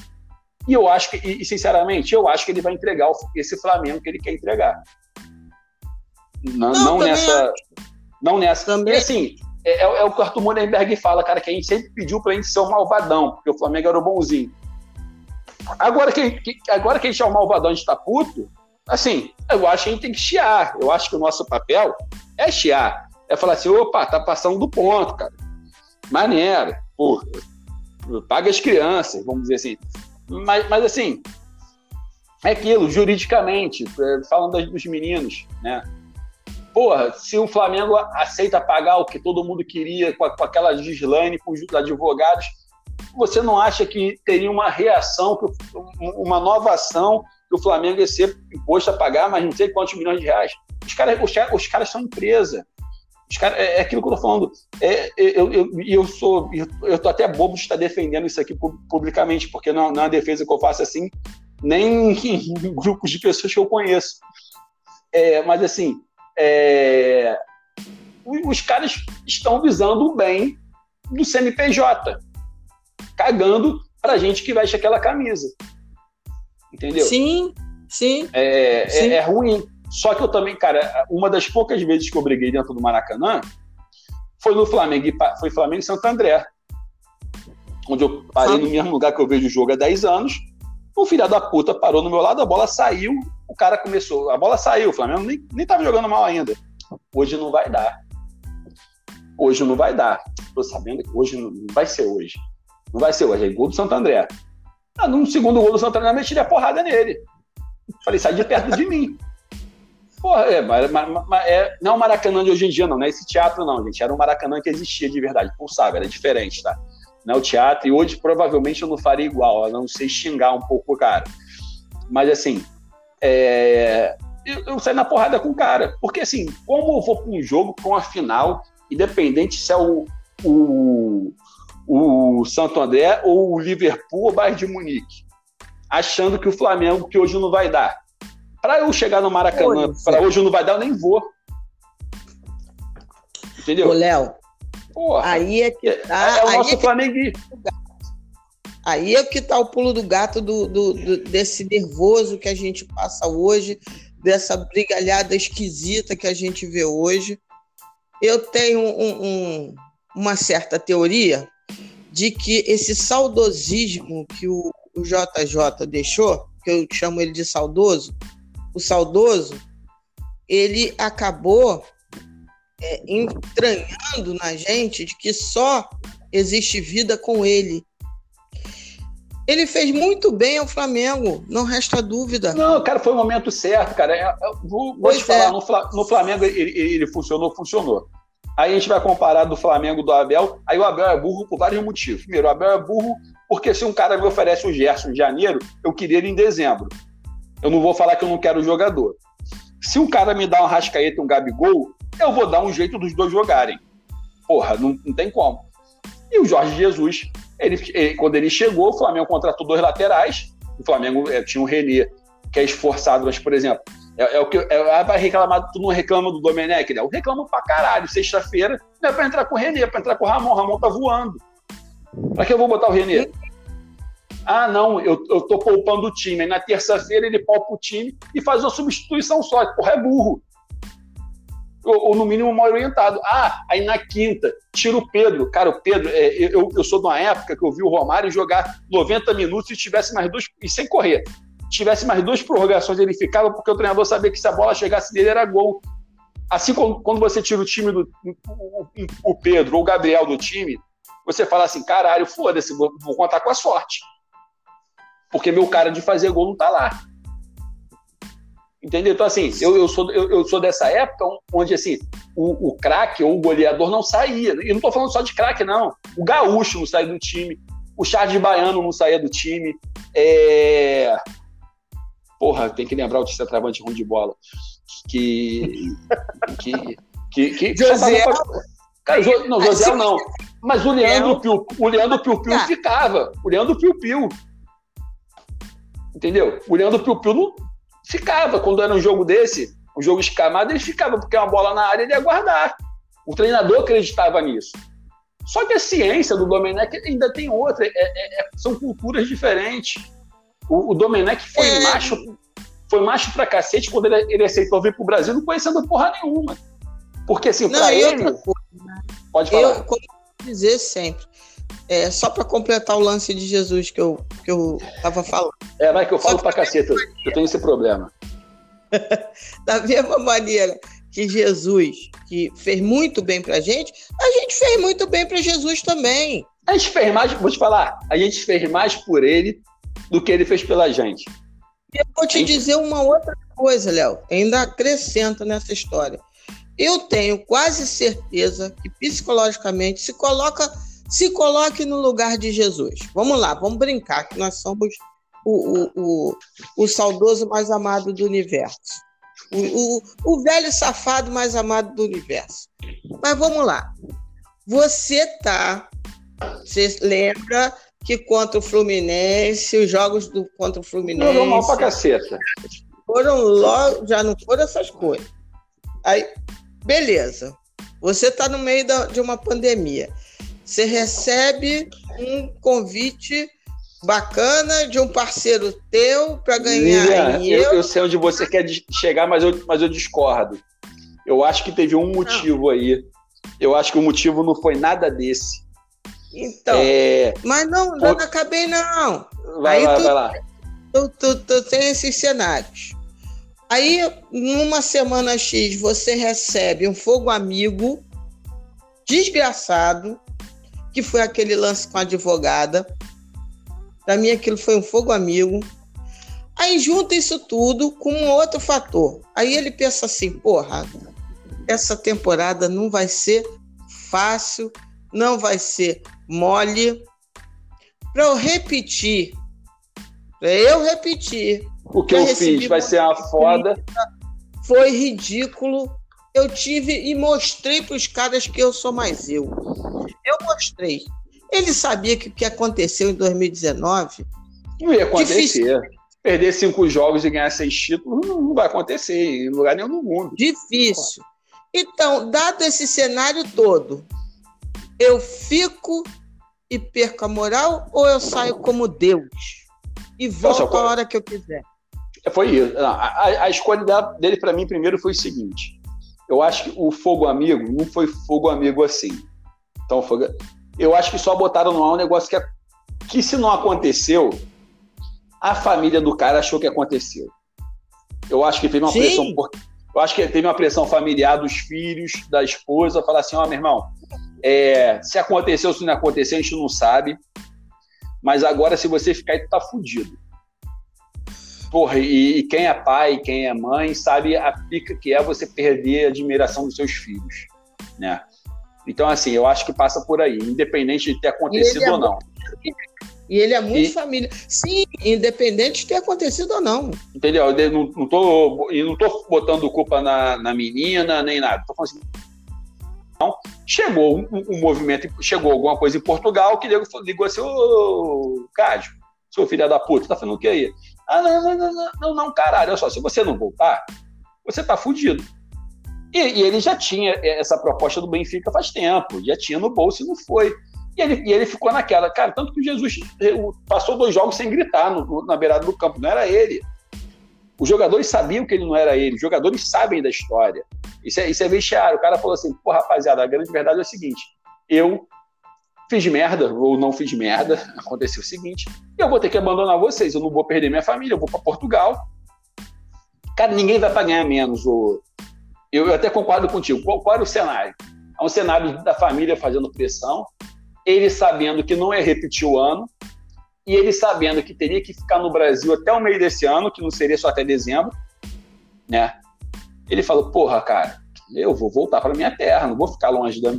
E eu acho que, e sinceramente, eu acho que ele vai entregar esse Flamengo que ele quer entregar. Não, não, não nessa. Não nessa. Também. E assim, é, é, é, o que o Arthur Mullenberg fala, cara, que a gente sempre pediu pra gente ser o malvadão, porque o Flamengo era o bonzinho. Agora que, que, agora que a gente é o malvadão, a gente tá puto, assim, eu acho que a gente tem que chiar. Eu acho que o nosso papel é chiar. É falar assim, opa, tá passando do ponto, cara. Maneiro, pô, paga as crianças, vamos dizer assim. Mas, mas assim, é aquilo, juridicamente, é, falando dos meninos, né? Porra, se o Flamengo aceita pagar o que todo mundo queria com, a, com aquela gislane, com os advogados, você não acha que teria uma reação, uma nova ação que o Flamengo ia ser imposto a pagar mais não sei quantos milhões de reais? Os caras, os, os caras são empresa. Os é, é, aquilo que eu tô falando. É, é eu, eu, eu sou. Eu tô até bobo de estar defendendo isso aqui publicamente, porque não, não é uma defesa que eu faço assim, nem em <laughs> grupos de pessoas que eu conheço. É, mas assim, é, os caras estão visando o bem do CNPJ, cagando pra gente que veste aquela camisa. Entendeu? Sim, sim. É, é sim. é, é ruim. Só que eu também, cara, uma das poucas vezes que eu briguei dentro do Maracanã foi no Flamengo, foi Flamengo e Santo André. Onde eu parei no mesmo lugar que eu vejo o jogo há 10 anos. O filho da puta parou no meu lado, a bola saiu, o cara começou. A bola saiu, o Flamengo nem, nem tava jogando mal ainda. Hoje não vai dar. Hoje não vai dar. Tô sabendo que hoje não, não vai ser hoje. Não vai ser hoje. É gol do Santo André. Ah, no segundo gol do Santo André, eu meti a porrada nele. Falei, sai de perto de mim. Porra, é, mas, mas, mas, é, não é o Maracanã de hoje em dia, não, não é esse teatro, não, gente. Era um Maracanã que existia de verdade, pulsava, era diferente, tá? Não é o teatro, e hoje provavelmente eu não faria igual, a não sei xingar um pouco o cara. Mas assim, é, eu, eu saí na porrada com o cara. Porque assim, como eu vou para um jogo, para uma final, independente se é o, o, o Santo André ou o Liverpool ou o Bayern de Munique, achando que o Flamengo, que hoje não vai dar, para eu chegar no Maracanã, para hoje não vai dar, eu nem vou. Entendeu? Ô, Léo. Aí é que tá. É, é o nosso é Flamengo. Aí é que tá o pulo do gato do, do, do, desse nervoso que a gente passa hoje, dessa brigalhada esquisita que a gente vê hoje. Eu tenho um, um, uma certa teoria de que esse saudosismo que o, o JJ deixou, que eu chamo ele de saudoso, o saudoso, ele acabou é, entranhando na gente de que só existe vida com ele. Ele fez muito bem ao Flamengo, não resta dúvida. Não, cara, foi o momento certo, cara. Eu é, é, vou, vou te falar, é. no, no, Flamengo ele, ele, funcionou, funcionou. Aí a gente vai comparar do Flamengo do Abel. Aí o Abel é burro por vários motivos. Primeiro, o Abel é burro porque se um cara me oferece o Gerson em janeiro, eu queria ele em dezembro. Eu não vou falar que eu não quero o jogador. Se um cara me dá um Rascaeta e um Gabigol, eu vou dar um jeito dos dois jogarem. Porra, não, não tem como. E o Jorge Jesus, ele, ele, quando ele chegou, o Flamengo contratou dois laterais. O Flamengo é, tinha um Renê, que é esforçado, mas, por exemplo, é, é o que é, vai reclamar, tu não reclama do Domenech, né? Eu reclamo pra caralho. Sexta-feira não é pra entrar com o Renê, é pra entrar com o Ramon. O Ramon tá voando. Pra que eu vou botar o Renê? Ah, não, eu, eu tô poupando o time. Aí na terça-feira ele poupa o time e faz uma substituição só. Porra, é burro. Ou, ou, no mínimo mal orientado. Ah, aí na quinta, tira o Pedro. Cara, o Pedro, é, eu, eu sou de uma época que eu vi o Romário jogar 90 minutos e tivesse mais dois. E sem correr. Tivesse mais duas prorrogações, ele ficava, porque o treinador sabia que se a bola chegasse dele era gol. Assim como quando você tira o time do o, o Pedro ou o Gabriel do time, você fala assim: caralho, foda-se, vou, vou contar com a sorte porque meu cara de fazer gol não tá lá. Entendeu? Então, assim, eu, eu, sou, eu, eu sou dessa época onde, assim, o, o craque ou o goleador não saía. E não tô falando só de craque, não. O gaúcho não saía do time. O Charles Baiano não saía do time. É... Porra, tem que lembrar o centroavante ruim de bola. Que. que. que, que José. Pra... Cara, não, José não. Mas o Leandro Piu, o Leandro Piu Piu tá. ficava. O Leandro Piu Piu. Entendeu? O Leandro Piu Piu não ficava. Quando era um jogo desse, um jogo escamado, ele ficava, porque uma bola na área ele ia guardar. O treinador acreditava nisso. Só que a ciência do Domenech ainda tem outra. É, é, é são culturas diferentes. O, o Domenech foi é. macho foi macho pra cacete quando ele, ele aceitou vir pro Brasil, não conhecendo porra nenhuma. Porque, assim, não, pra ele. Coisa, né? Pode falar. Eu, como dizer sempre, é, só para completar o lance de Jesus que eu, que eu tava falando. É, vai que eu falo pra caceta, eu tenho esse problema. <laughs> da mesma maneira que Jesus, que fez muito bem pra gente, a gente fez muito bem para Jesus também. A gente fez mais, vou te falar, a gente fez mais por ele do que ele fez pela gente. Eu vou te dizer uma outra coisa, Léo. Ainda acrescento nessa história. Eu tenho quase certeza que psicologicamente se coloca, se coloque no lugar de Jesus. Vamos lá, vamos brincar que nós somos o, o, o, o saudoso mais amado do universo. O, o, o velho safado mais amado do universo. Mas vamos lá. Você tá. Você lembra que contra o Fluminense, os jogos do contra o Fluminense. Jogou mal pra caceta. Foram logo, já não foram essas coisas. Aí, beleza. Você está no meio da, de uma pandemia. Você recebe um convite bacana de um parceiro teu para ganhar Lilian, eu, eu, sei onde você quer chegar, mas eu, mas eu discordo. Eu acho que teve um motivo não. aí. Eu acho que o motivo não foi nada desse. Então, é... mas não, não acabei não. Vai aí lá, tu, vai lá. Tu, tu, tu tem esses cenários. Aí, numa semana X, você recebe um fogo amigo desgraçado, que foi aquele lance com a advogada. Para mim, aquilo foi um fogo amigo. Aí junta isso tudo com um outro fator. Aí ele pensa assim: porra, essa temporada não vai ser fácil, não vai ser mole. Para eu repetir, para eu repetir. O que eu fiz vai ser uma foda. Foi ridículo. Eu tive e mostrei para os caras que eu sou mais eu. Eu mostrei. Ele sabia que o que aconteceu em 2019 não ia acontecer. Difícil. Perder cinco jogos e ganhar seis títulos não, vai acontecer em lugar nenhum do mundo. Difícil. Então, dado esse cenário todo, eu fico e perco a moral ou eu saio como Deus e volto Nossa, a hora que eu quiser? Foi isso. A, a escolha dele para mim primeiro foi o seguinte: eu acho que o fogo amigo não foi fogo amigo assim. Então, fogo, eu acho que só botaram no ar um negócio que, é, que se não aconteceu, a família do cara achou que aconteceu. Eu acho que teve uma Sim. pressão. Eu acho que teve uma pressão familiar dos filhos, da esposa, falar assim: ó, oh, meu irmão, é, se aconteceu, se não aconteceu, a gente não sabe. Mas agora, se você ficar aí, tu tá fudido. Porra, e, e, quem é pai, quem é mãe, sabe a pica que é você perder a admiração dos seus filhos, né? Então, assim, eu acho que passa por aí, independente de ter acontecido é ou não. E ele é muito e... família. Sim, independente de ter acontecido ou não. Entendeu? Eu não, não, tô, eu não tô botando culpa na, na menina, nem nada. Tô falando assim, então, chegou um, um, movimento, chegou alguma coisa em Portugal que ligou assim, ô Cádio, seu filho da puta, tá fazendo o que aí? Ah, não, não, não, não, não, caralho, olha só, se você não voltar, você tá fudido. E, e, ele já tinha essa proposta do Benfica faz tempo, já tinha no bolso e não foi. E ele, e ele ficou naquela, cara, tanto que Jesus passou dois jogos sem gritar no, na beirada do campo, não era ele. Os jogadores sabiam que ele não era ele, os jogadores sabem da história. Isso é, isso é vestiário. O cara falou assim: pô, rapaziada, a grande verdade é o seguinte: eu fiz merda ou não fiz merda, <laughs> aconteceu o seguinte, eu vou ter que abandonar vocês, eu não vou perder minha família, eu vou para Portugal. Cara, ninguém vai pagar menos. Ou eu, até concordo contigo. Qual, qual era o cenário? É um cenário da família fazendo pressão, ele sabendo que não ia repetir o ano, e ele sabendo que teria que ficar no Brasil até o meio desse ano, que não seria só até dezembro, né? Ele falou: porra, cara, eu vou voltar para minha terra, não vou ficar longe da.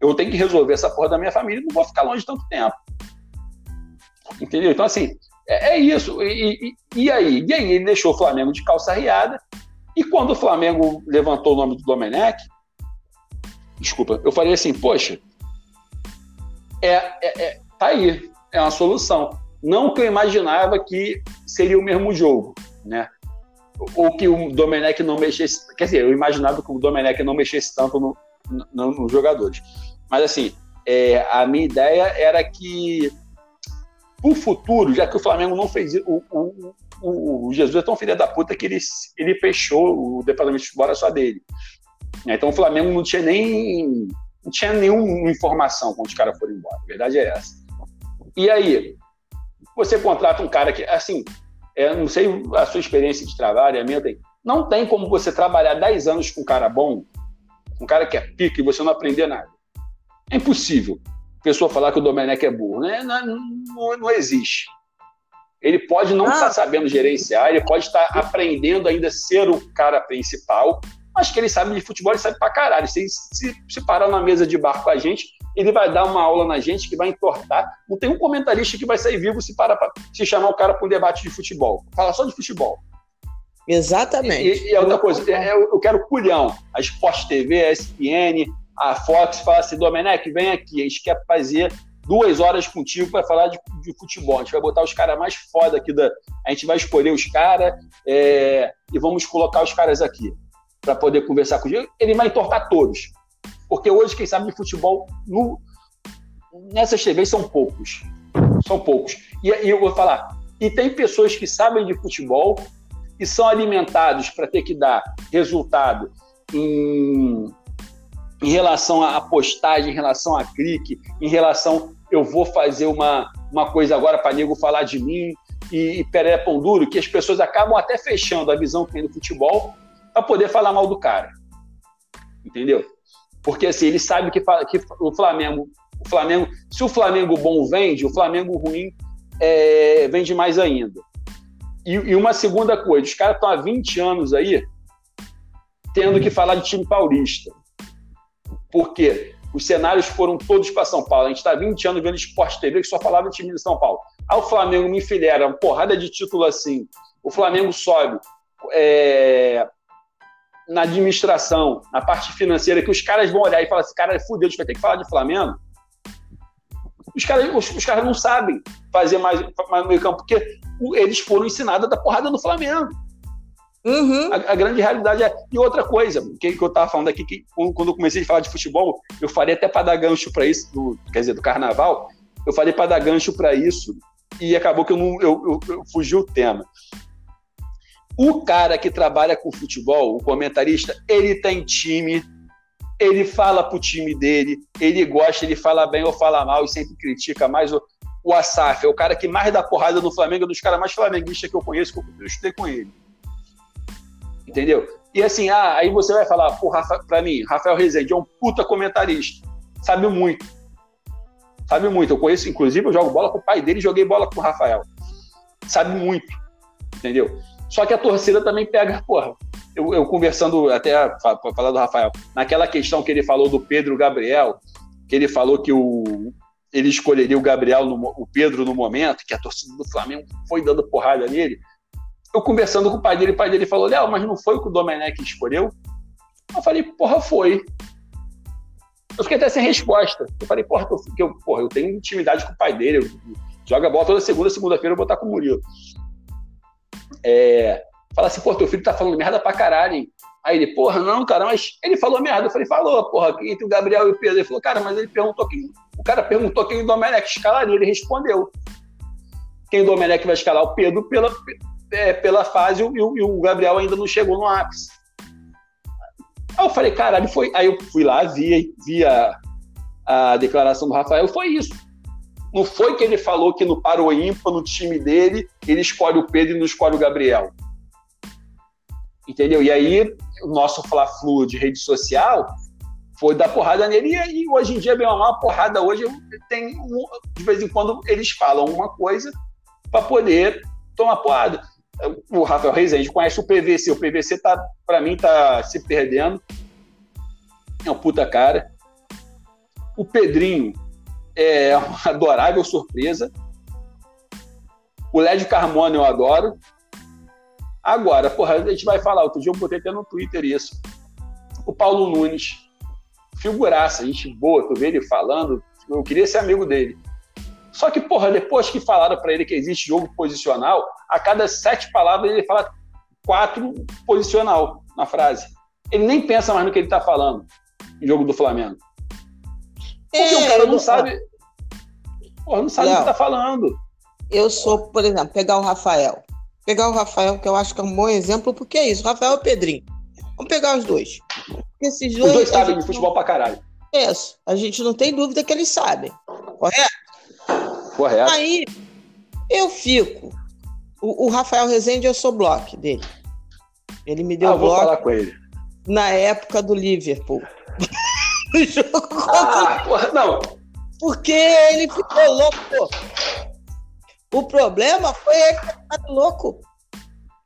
Eu tenho que resolver essa porra da minha família, não vou ficar longe tanto tempo. Entendeu? Então, assim, é, é isso. E, e, e, aí? E aí ele deixou o Flamengo de calça riada, e quando o Flamengo levantou o nome do Domenech, desculpa, eu falei assim, poxa, é, é, é, tá aí, é uma solução. Não que eu imaginava que seria o mesmo jogo, né? Ou que o Domenech não mexesse, quer dizer, eu imaginava que o Domenech não mexesse tanto no, no, nos jogadores. Mas assim, é, a minha ideia era que o futuro, já que o Flamengo não fez o, o, o, o Jesus é tão filho da puta que ele, ele fechou o departamento de futebol só dele. Então o Flamengo não tinha nem não tinha nenhuma informação quando os caras foram embora. A verdade é essa. E aí, você contrata um cara que, assim, é, não sei a sua experiência de trabalho, a minha tem. Não tem como você trabalhar 10 anos com um cara bom, um cara que é pique e você não aprender nada. É impossível. A pessoa falar que o Domenech é burro. Né? Não, não, não existe. Ele pode não estar ah. tá sabendo gerenciar, ele pode estar tá aprendendo ainda a ser o cara principal, mas que ele sabe de futebol, ele sabe pra caralho. Se, se, se parar na mesa de bar com a gente, ele vai dar uma aula na gente que vai entortar. Não tem um comentarista que vai sair vivo se parar pra, se chamar o cara para um debate de futebol. Fala só de futebol. Exatamente. E, e outra coisa, é, é, eu quero culhão. A Sport TV, a ESPN, a Fox fala assim: Domenech, vem aqui, a gente quer fazer duas horas contigo para falar de, de, futebol. A gente vai botar os caras mais foda aqui da. A gente vai escolher os caras é, e vamos colocar os caras aqui para poder conversar com ele. Ele vai entortar todos. Porque hoje, quem sabe de futebol no, nessas TVs são poucos. São poucos. E, e eu vou falar, e tem pessoas que sabem de futebol e são alimentados para ter que dar resultado em, em relação à postagem, em relação a clique, em relação eu vou fazer uma, uma coisa agora para nego falar de mim e, e Peré Pão Duro, que as pessoas acabam até fechando a visão que tem do futebol para poder falar mal do cara. Entendeu? Porque assim, ele sabe que, que o Flamengo, o Flamengo, se o Flamengo bom vende, o Flamengo ruim é, vende mais ainda. E, e, uma segunda coisa, os caras estão há 20 anos aí tendo que falar de time paulista. Por quê? Os cenários foram todos para São Paulo. A gente está 20 anos vendo Esporte TV que só falava de time de São Paulo. Aí o Flamengo me enfilera uma porrada de título assim. O Flamengo sobe é, na administração, na parte financeira, que os caras vão olhar e falar assim: cara, fudeu, a gente vai ter que falar de Flamengo. Os caras, os, os caras não sabem fazer mais, mais meio campo, porque eles foram ensinados da porrada do Flamengo. Uhum. A, a, grande realidade é. E outra coisa, que, que eu estava falando aqui, que quando eu comecei a falar de futebol, eu falei até para dar gancho para isso, do, quer dizer, do carnaval, eu falei para dar gancho para isso, e acabou que eu, não, eu, eu, eu fugi o tema. O cara que trabalha com futebol, o comentarista, ele tem time, ele fala pro time dele, ele gosta, ele fala bem ou fala mal e sempre critica mais o, o Asaf, é o cara que mais dá porrada no Flamengo, é um dos caras mais flamenguistas que eu conheço, eu estudei com ele. Entendeu? E assim, ah, aí você vai falar, pô, pra mim, Rafael Rezende é um puta comentarista, sabe muito. Sabe muito. Eu conheço, inclusive, eu jogo bola com o pai dele e joguei bola com o Rafael. Sabe muito. Entendeu? Só que a torcida também pega, porra. Eu, eu conversando até para falar do Rafael, naquela questão que ele falou do Pedro Gabriel, que ele falou que o, ele escolheria o Gabriel, no, o Pedro no momento, que a torcida do Flamengo foi dando porrada nele. Eu conversando com o pai dele, o pai dele falou: Léo, mas não foi o que o Domenech escolheu? Eu falei: porra, foi. Eu fiquei até sem resposta. Eu falei: porra, eu, porra, eu tenho intimidade com o pai dele. Eu, joga bola toda segunda, segunda-feira eu vou estar com o Murilo. É, fala assim: pô, teu filho tá falando merda pra caralho, hein? Aí ele, porra, não, cara, mas ele falou merda. Eu falei, falou, porra, entre o Gabriel e o Pedro. Ele falou, cara, mas ele perguntou quem. O cara perguntou quem o Domenech escalaria. Ele respondeu. Quem o Domenech vai escalar? O Pedro pela, é, pela fase e o, e o Gabriel ainda não chegou no ápice. Aí eu falei, caralho, foi. Aí eu fui lá, vi, vi a, a declaração do Rafael, foi isso. Não foi que ele falou que no Paro Ímpar, no time dele, ele escolhe o Pedro e não escolhe o Gabriel. Entendeu? E aí, o nosso Fla-Flu de rede social foi dar porrada nele. E, hoje em dia, bem ou mal, a porrada hoje tem. De vez em quando eles falam uma coisa para poder tomar porrada. O Rafael Rezende conhece o PVC. O PVC, tá, para mim, tá se perdendo. É um puta cara. O Pedrinho é uma <laughs> adorável surpresa. O Led Carmona eu adoro. Agora, porra, a gente vai falar. Outro dia eu botei até no Twitter isso. O Paulo Nunes, figuraça, gente boa, tu vê ele falando. Eu queria ser amigo dele. Só que, porra, depois que falaram para ele que existe jogo posicional, a cada sete palavras ele fala quatro posicional na frase. Ele nem pensa mais no que ele tá falando em jogo do Flamengo. Porque é, o cara não sabe. Porra, não sabe o que tá falando. Eu sou, por exemplo, pegar o Rafael pegar o Rafael, que eu acho que é um bom exemplo, porque é isso, Rafael e Pedrinho. Vamos pegar os dois. Esses dois os dois sabem de futebol não... pra caralho. Isso. A gente não tem dúvida que eles sabem. Correto? Correto. Aí, eu fico. O, o Rafael Rezende, eu sou bloco dele. Ele me deu ah, bloco. Vou falar com ele. Na época do Liverpool. <laughs> no jogo ah, porra, não. Porque ele ficou louco. O problema foi ele tá louco.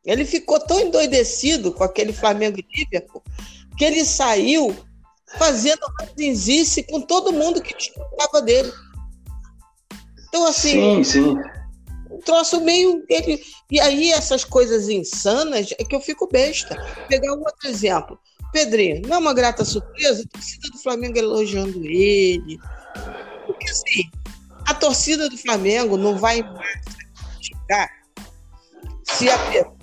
Ele ficou tão endoidecido com aquele Flamengo e Liverpool que ele saiu fazendo ranzinzice com todo mundo que discordava dele. Então, assim. Sim, sim. Um troço meio. E aí, essas coisas insanas é que eu fico besta. Vou pegar um outro exemplo. Pedrinho, não é uma grata surpresa? A torcida do Flamengo elogiando ele. Porque, assim, a torcida do Flamengo não vai criticar se a pessoa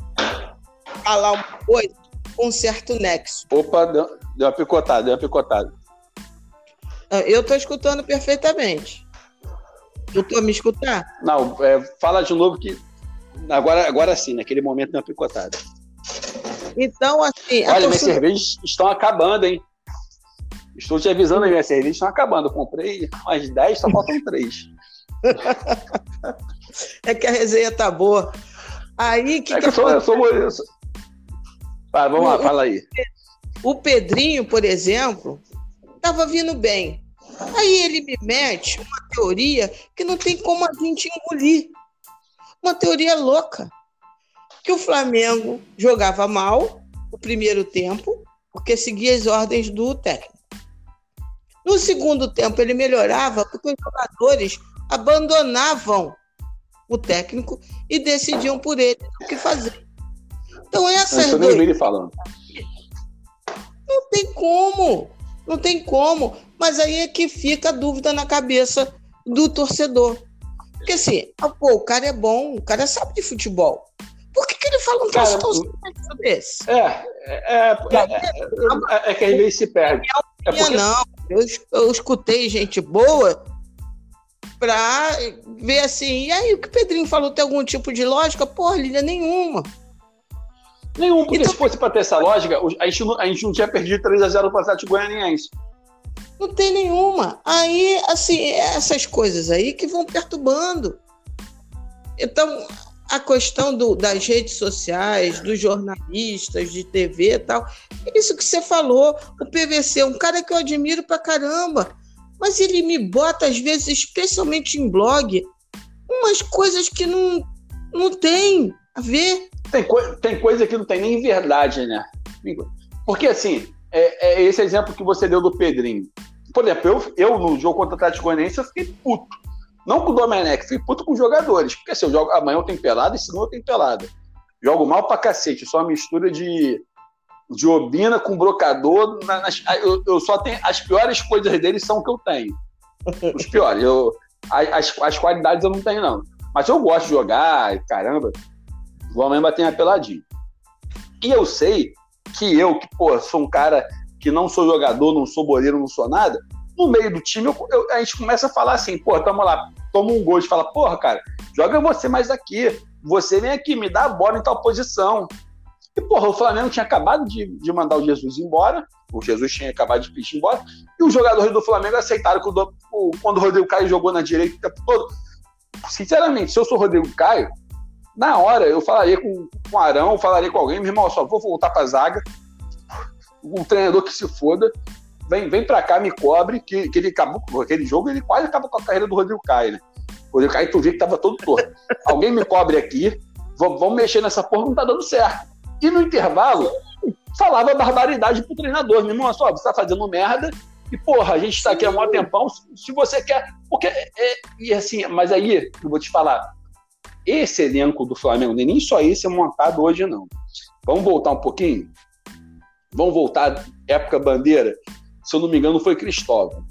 falar uma coisa com um certo nexo. Opa, deu, deu uma picotada, deu uma picotada. Ah, eu estou escutando perfeitamente. Eu estou me escutar? Não, é, fala de novo que agora, agora sim, naquele momento uma picotada. Então, assim. Olha, torcida... minhas cervejas estão acabando, hein? Estou te avisando, minhas cervejas estão acabando. Eu comprei umas 10, só faltam <laughs> 3. é que a resenha tá boa. Aí que. É que, que eu, sou, eu, sou, eu sou. Vai, vamos o, lá, fala aí. O Pedrinho, por exemplo, estava vindo bem. Aí ele me mete uma teoria que não tem como a gente engolir. Uma teoria louca. Que o Flamengo jogava mal o primeiro tempo, porque seguia as ordens do técnico. No segundo tempo, ele melhorava porque os jogadores abandonavam o técnico e decidiam por ele o que fazer. Então, duas... ele falando. Não tem como. Não tem como. Mas aí é que fica a dúvida na cabeça do torcedor. Porque assim, ah, pô, o cara é bom, o cara sabe de futebol. Por que, que ele fala um troço tão sério desse? É, é, é, é, é, que às vezes se perde. É porque... Não, eu, eu escutei gente boa pra ver assim, e aí o que o Pedrinho falou tem algum tipo de lógica? Porra, Lília, nenhuma. Nenhum, porque então, se fosse para ter essa lógica, a gente, não, a gente não tinha perdido 3x0 para o Atlético Goianiense. Não tem nenhuma. Aí, assim, essas coisas aí que vão perturbando. Então, a questão do, das redes sociais, dos jornalistas de TV e tal, é isso que você falou. O PVC é um cara que eu admiro pra caramba, mas ele me bota, às vezes, especialmente em blog, umas coisas que não, não tem a ver. Tem, co tem coisa que não tem nem verdade, né? Porque, assim, é, é, esse exemplo que você deu do Pedrinho. Por exemplo, eu, eu no jogo contra o Atlético Goianiense, eu fiquei puto. Não com o Domenech, fiquei puto com os jogadores. Porque assim, eu jogo, amanhã eu tenho pelada e senão eu tenho pelada. Jogo mal pra cacete, só uma mistura de, de obina com brocador. Nas, eu, eu, só tenho. As piores coisas deles são o que eu tenho. Os piores. Eu, as, as qualidades eu não tenho, não. Mas eu gosto de jogar, caramba. Vou amanhã bater uma peladinha. E eu sei que eu, que, pô, sou um cara que não sou jogador, não sou boleiro, não sou nada, no meio do time eu, eu, a gente começa a falar assim, pô, tamo lá, toma um gol, e fala, porra, cara, joga você mais aqui, você vem aqui, me dá a bola em tal posição. E, porra, o Flamengo tinha acabado de, de mandar o Jesus embora, o Jesus tinha acabado de pedir embora, e os jogadores do Flamengo aceitaram quando o Rodrigo Caio jogou na direita o tempo todo. Sinceramente, se eu sou o Rodrigo Caio, na hora eu falaria com, com o Arão, falaria com alguém, meu irmão, só vou voltar pra zaga, um treinador que se foda, vem, vem pra cá, me cobre, que, que ele acabou aquele jogo, ele quase acabou com a carreira do Rodrigo Caio, né? O Rodrigo Caio, tu viu que tava todo torto. <laughs> alguém me cobre aqui, vamos mexer nessa porra, não tá dando certo. E no intervalo, falava barbaridade pro treinador, meu irmão, só, você tá fazendo merda, e, porra, a gente tá aqui há um tempão, se você quer. Porque, é, é, e assim, mas aí, eu vou te falar, esse elenco do Flamengo, nem só esse é montado hoje, não. Vamos voltar um pouquinho? Vamos voltar época bandeira? Se eu não me engano, foi Cristóvão.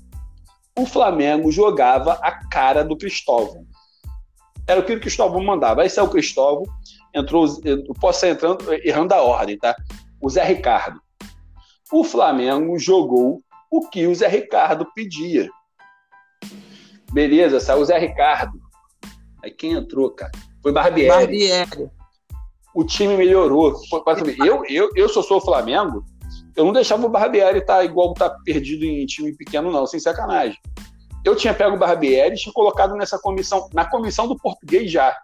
O Flamengo jogava a cara do Cristóvão. Era o que o Cristóvão mandava. Aí saiu o Cristóvão, entrou. Eu posso estar entrando, errando a ordem, tá? O Zé Ricardo. O Flamengo jogou o que o Zé Ricardo pedia. Beleza, saiu o Zé Ricardo. Aí quem entrou, cara? Foi Barbieri. Barbieri. O time melhorou. Eu, eu, eu sou, sou o Flamengo, eu não deixava o Barbieri estar tá igual tá perdido em time pequeno, não, sem sacanagem. Eu tinha pego o Barbieri e tinha colocado nessa comissão, na comissão do português já.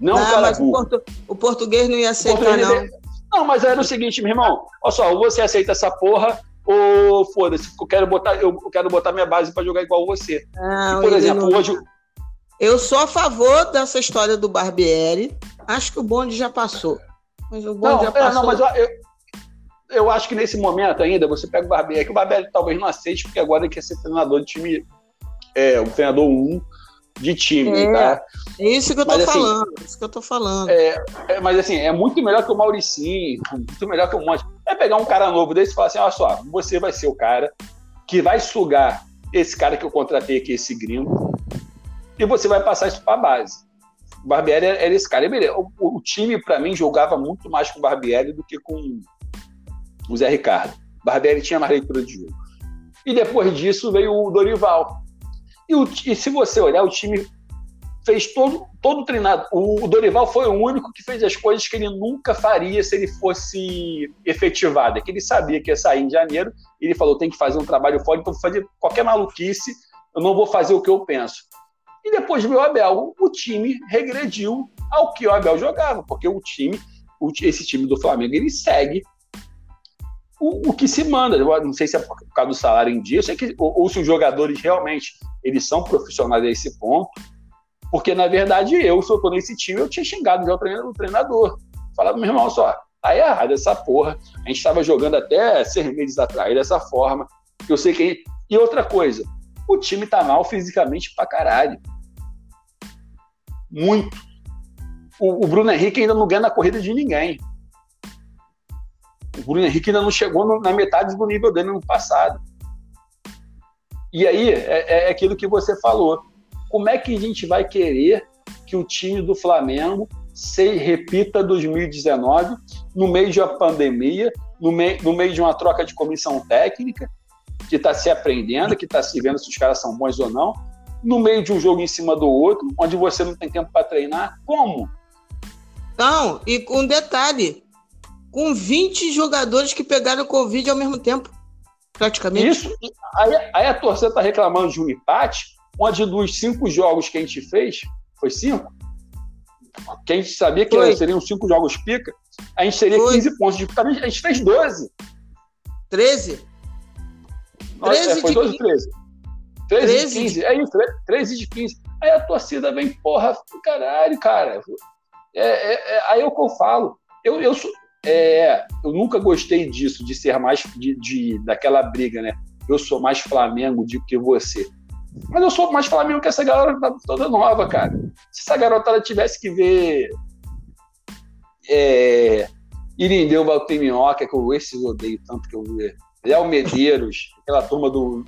Não, não ah, mas o, portu, o, português não ia aceitar, não. Ia... Não, mas era o seguinte, meu irmão, olha só, ou você aceita essa porra, ou foda-se, eu quero botar, eu quero botar minha base para jogar igual você. Não, e, por exemplo, não... hoje Eu sou a favor dessa história do Barbieri. Acho que o bonde já passou. Mas o bonde não, já passou. É, não, mas eu, eu, eu, acho que nesse momento ainda você pega o Barbieri, que o Barbieri talvez não aceite, porque agora ele quer ser treinador de time, é, um treinador 1 um de time, é, tá? É isso que eu tô mas, assim, falando, assim, isso que eu tô falando. É, é, mas assim, é muito melhor que o Mauricinho, muito melhor que o Monte. É pegar um cara novo desse e falar assim, olha só, você vai ser o cara que vai sugar esse cara que eu contratei aqui, esse gringo, e você vai passar isso para a base. O Barbieri era esse cara. O, o time, para mim, jogava muito mais com o Barbieri do que com o Zé Ricardo. O Barbieri tinha mais leitura de jogo. E depois disso veio o Dorival. E, o, e se você olhar, o time fez todo, todo treinado. O, o Dorival foi o único que fez as coisas que ele nunca faria se ele fosse efetivado. É que ele sabia que ia sair em janeiro. E ele falou: tem que fazer um trabalho fora, então vou fazer qualquer maluquice, eu não vou fazer o que eu penso. E depois veio o Abel. O time regrediu ao que o Abel jogava, porque o time, esse time do Flamengo, ele segue o, o, que se manda. Eu não sei se é por causa do salário em dia, que, ou, ou, se os jogadores realmente eles são profissionais a esse ponto. Porque, na verdade, eu, se eu tô nesse time, eu tinha xingado já o treinador. Falava, meu irmão, só, tá errado essa porra. A gente estava jogando até seis meses atrás dessa forma. Eu sei que. E outra coisa, o time tá mal fisicamente pra caralho. Muito. O, o Bruno Henrique ainda não ganha na corrida de ninguém. O Bruno Henrique ainda não chegou no, na metade do nível dele no passado. E aí é, é aquilo que você falou. Como é que a gente vai querer que o time do Flamengo se repita 2019 no meio de uma pandemia, no meio, no meio de uma troca de comissão técnica, que está se aprendendo, que está se vendo se os caras são bons ou não, no meio de um jogo em cima do outro, onde você não tem tempo para treinar? Como? Não, e com um detalhe, com 20 jogadores que pegaram Covid ao mesmo tempo, praticamente. Isso, aí, aí a torcida está reclamando de um empate, onde dos cinco jogos que a gente fez, foi cinco? Que a gente sabia que foi. seriam cinco jogos pica, a gente teria foi. 15 pontos. A gente fez 12. 13? Nossa, 13 é, foi 12 ou 13? 13, 13 de 15. É isso, 13 de 15. Aí a torcida vem, porra, caralho, cara. É, é, é, aí é o que eu falo. Eu, eu, é, eu nunca gostei disso, de ser mais de, de, daquela briga, né? Eu sou mais Flamengo do que você. Mas eu sou mais Flamengo que essa galera tá toda nova, cara. Se essa garotada tivesse que ver é, Irindeu Valteminhoca, que eu esses odeio tanto que eu. Léo Medeiros, aquela turma do.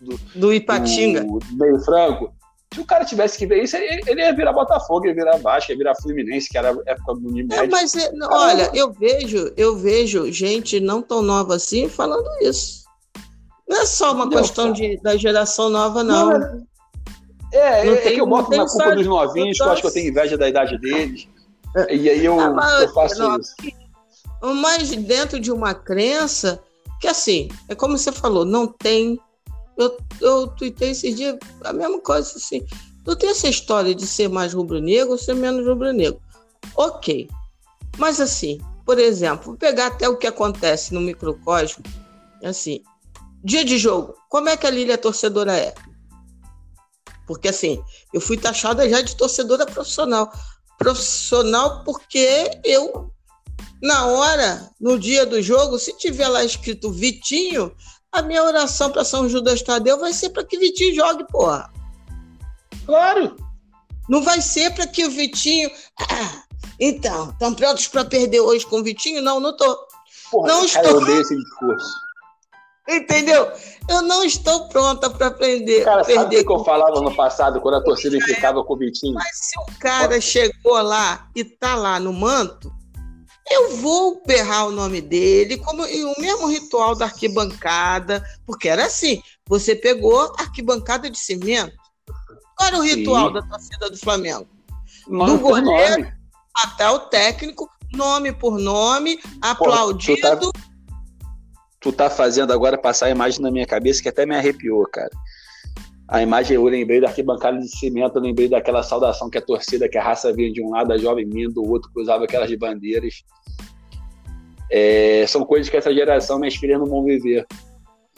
Do, do Ipatinga. Do, meio franco. Se o cara tivesse que ver isso, ele, ele ia virar Botafogo, ia virar Vasco, ia virar Fluminense, que era a época do Unimed. É, mas, é, olha, eu vejo, eu vejo gente não tão nova assim falando isso. Não é só uma Entendeu? questão de, da geração nova, não. não é, não é, tem, é que eu boto na culpa dos novinhos, que eu acho que eu tenho inveja da idade deles. É. E aí eu, ah, eu faço não, isso. Mas dentro de uma crença que assim, é como você falou, não tem. Eu, eu tuitei esses dias a mesma coisa assim. Não tem essa história de ser mais rubro-negro ou ser menos rubro-negro. Ok. Mas assim, por exemplo, vou pegar até o que acontece no microcosmo. Assim, dia de jogo, como é que a Lília torcedora é? Porque assim, eu fui taxada já de torcedora profissional. Profissional porque eu na hora, no dia do jogo, se tiver lá escrito Vitinho, a minha oração para São Judas Tadeu vai ser para que Vitinho jogue, porra. Claro. Não vai ser para que o Vitinho. Ah, <clears throat> então, estão prontos para perder hoje com o Vitinho? Não, não tô. Porra, não estou. Eu odeio esse discurso. Entendeu? Eu não estou pronta para aprender. Cara, perder sabe o que eu falava no passado, quando a torcida ficava com o Vitinho? Mas se o cara chegou lá e tá lá no manto, eu vou berrar o nome dele, como o mesmo ritual da arquibancada, porque era assim: você pegou arquibancada de cimento. Qual era o ritual Sim. da torcida do Flamengo? Nome do goleiro nome. até o técnico, nome por nome, aplaudido. Pô, tu, tá, tu tá fazendo agora passar a imagem na minha cabeça que até me arrepiou, cara a imagem eu lembrei da arquibancada de cimento, eu lembrei daquela saudação que a torcida, que a raça vinha de um lado, a jovem minha do outro, cruzava aquelas bandeiras. É, são coisas que essa geração, minhas filhas não vão viver.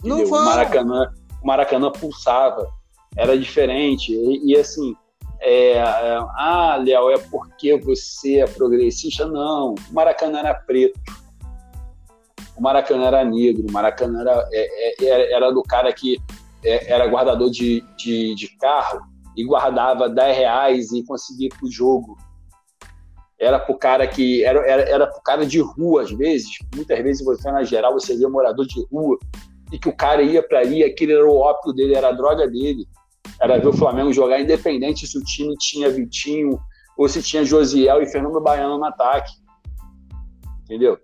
Não vão. O Maracanã, o Maracanã pulsava, era diferente. E, e assim, é, é, ah, Léo, é porque você é progressista? Não, o Maracanã era preto, o Maracanã era negro, o Maracanã era, é, é, era do cara que é, era guardador de, de, de, carro e guardava 10 reais e conseguia ir pro jogo. Era pro cara que. Era, era, era pro cara de rua, às vezes. Muitas vezes você, na geral, você via morador de rua e que o cara ia para ali, aquele era o ópio dele, era a droga dele. Era ver o Flamengo jogar independente se o time tinha Vitinho ou se tinha Josiel e Fernando Baiano no ataque. Entendeu?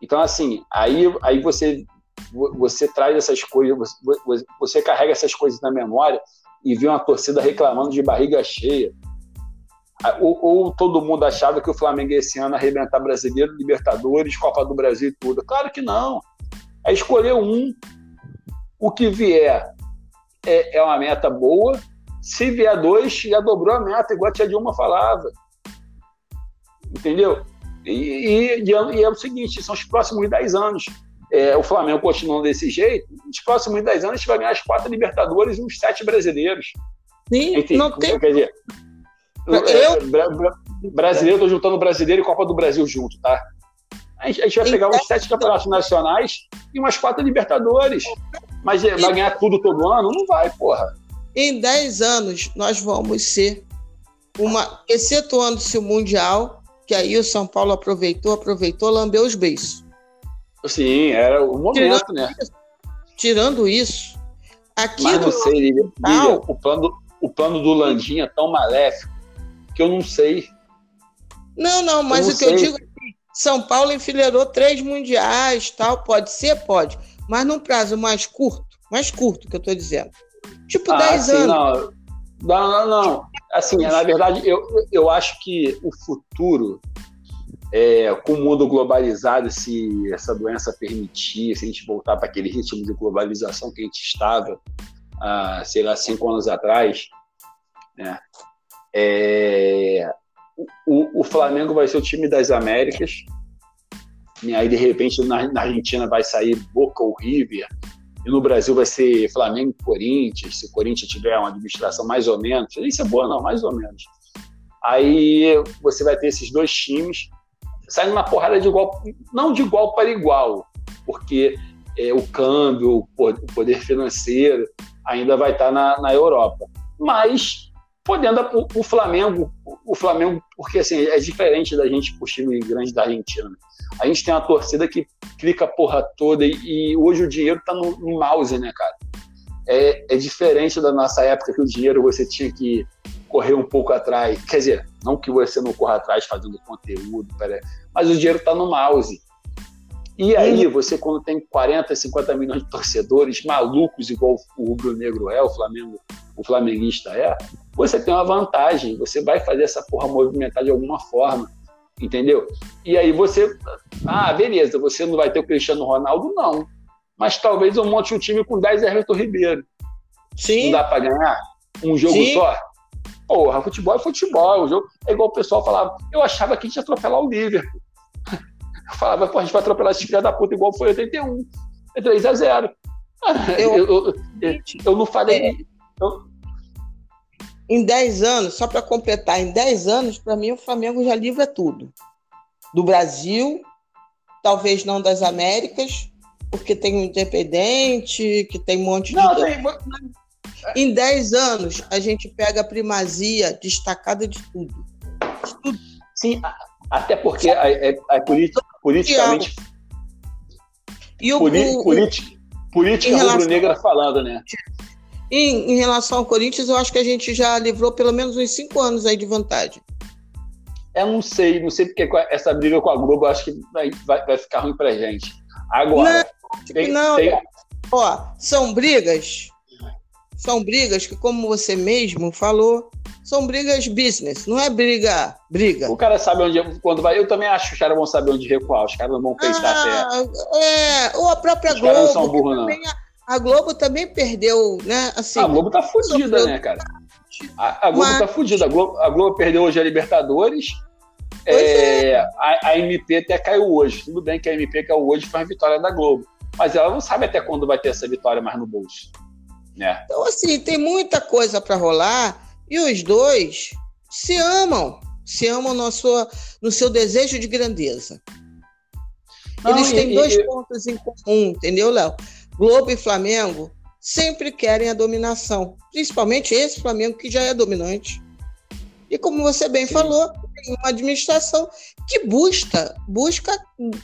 Então, assim, aí, aí você, você traz essas coisas, você, você carrega essas coisas na memória e vê uma torcida reclamando de barriga cheia. Ou, ou, todo mundo achava que o Flamengo esse ano arrebentar brasileiro, Libertadores, Copa do Brasil e tudo. Claro que não. É escolher um. O que vier é, é uma meta boa. Se vier dois, já dobrou a meta, igual a tia Dilma falava. Entendeu? E, e, e é o seguinte: são os próximos 10 anos. É, o Flamengo continuando desse jeito, nos próximos 10 anos a gente vai ganhar as quatro Libertadores e uns sete brasileiros. Sim, Enfim, não tem. Quer dizer, eu... É, brasileiro, estou juntando brasileiro e Copa do Brasil junto, tá? A gente, a gente vai pegar uns sete campeonatos nacionais e umas quatro Libertadores. Mas vai ganhar tudo todo ano? Não vai, porra. Em 10 anos, nós vamos ser uma. Excetuando-se o Mundial, que aí o São Paulo aproveitou, aproveitou, lambeu os beijos. Sim, era o momento, tirando né? Isso, tirando isso, aqui Mas não sei, Lívia, Lívia, o, plano, o plano do Landinha é tão maléfico que eu não sei. Não, não, mas não o que sei. eu digo é que São Paulo enfileirou três mundiais, tal, pode ser, pode mas num prazo mais curto, mais curto que eu estou dizendo. Tipo ah, 10 anos. Não. não, não, não. Assim, na verdade, eu, eu acho que o futuro, é, com o mundo globalizado, se essa doença permitir, se a gente voltar para aquele ritmo de globalização que a gente estava, ah, sei lá, cinco anos atrás, né? É, o, o Flamengo vai ser o time das Américas, e aí, de repente, na, na Argentina vai sair Boca ou River, e no Brasil vai ser Flamengo e Corinthians, se o Corinthians tiver uma administração mais ou menos. Isso é boa, não, mais ou menos. Aí você vai ter esses dois times saindo uma porrada de igual, não de igual para igual, porque é, o câmbio, o poder financeiro ainda vai estar na, na Europa. Mas podendo o, o Flamengo, o Flamengo, porque assim, é diferente da gente por time grande da Argentina. Né? A gente tem uma torcida que clica a porra toda e, e hoje o dinheiro tá no, no, mouse, né, cara? É, é diferente da nossa época que o dinheiro você tinha que correr um pouco atrás. Quer dizer, não que você não corra atrás fazendo conteúdo, mas o dinheiro tá no mouse. E aí, você, quando tem 40, 50 milhões de torcedores malucos, igual o Rubro Negro é, o Flamengo, o flamenguista é, você tem uma vantagem. Você vai fazer essa porra movimentar de alguma forma entendeu? E aí você, ah, beleza, você não vai ter o Cristiano Ronaldo, não. Mas talvez eu monte um time com 10 Everton Ribeiro. Sim. Não dá para ganhar um jogo Sim. só? Porra, futebol é futebol. O jogo é igual o pessoal falava. Eu achava que a gente ia atropelar o Liverpool. Eu falava, pô, a gente vai atropelar esse filho da puta igual foi 81. É 3 a 0 <laughs> eu, eu, eu, eu não falei. É. Eu, em 10 anos, só para completar, em 10 anos, para mim, o Flamengo já livra tudo. Do Brasil, talvez não das Américas, porque tem o Independente, que tem um monte não, de. Tem... Em 10 anos, a gente pega a primazia destacada de tudo. De tudo. Sim, até porque é, a é politicamente. E o, política, política rubro-negra falando, né? Em, em, relação ao Corinthians, eu acho que a gente já livrou pelo menos uns cinco anos aí de vantagem. Eu não sei, não sei porque essa briga com a Globo acho que vai, vai, vai ficar ruim pra gente. Agora. Não, tem, não. Tem... Ó, são brigas. São brigas que, como você mesmo falou, são brigas business, não é briga, briga. O cara sabe onde, quando vai. Eu também acho que os caras vão saber onde recuar, os caras não vão pensar ah, até. É, ou a própria os Globo. Não são burros, não. A Globo também perdeu, né? Assim, a Globo tá fudida, né, cara? A, a Globo Mas... tá fudida. A Globo, a Globo perdeu hoje a Libertadores. É, é. A, a, MP até caiu hoje. Tudo bem que a MP caiu hoje foi a vitória da Globo. Mas ela não sabe até quando vai ter essa vitória mais no bolso. Né? Então, assim, tem muita coisa para rolar. E os dois se amam, se amam no, sua, no seu desejo de grandeza. Não, Eles têm e, dois e... pontos em comum, entendeu, Léo? Globo e Flamengo sempre querem a dominação, principalmente esse Flamengo que já é dominante. E como você bem Sim. falou, tem uma administração que busca, busca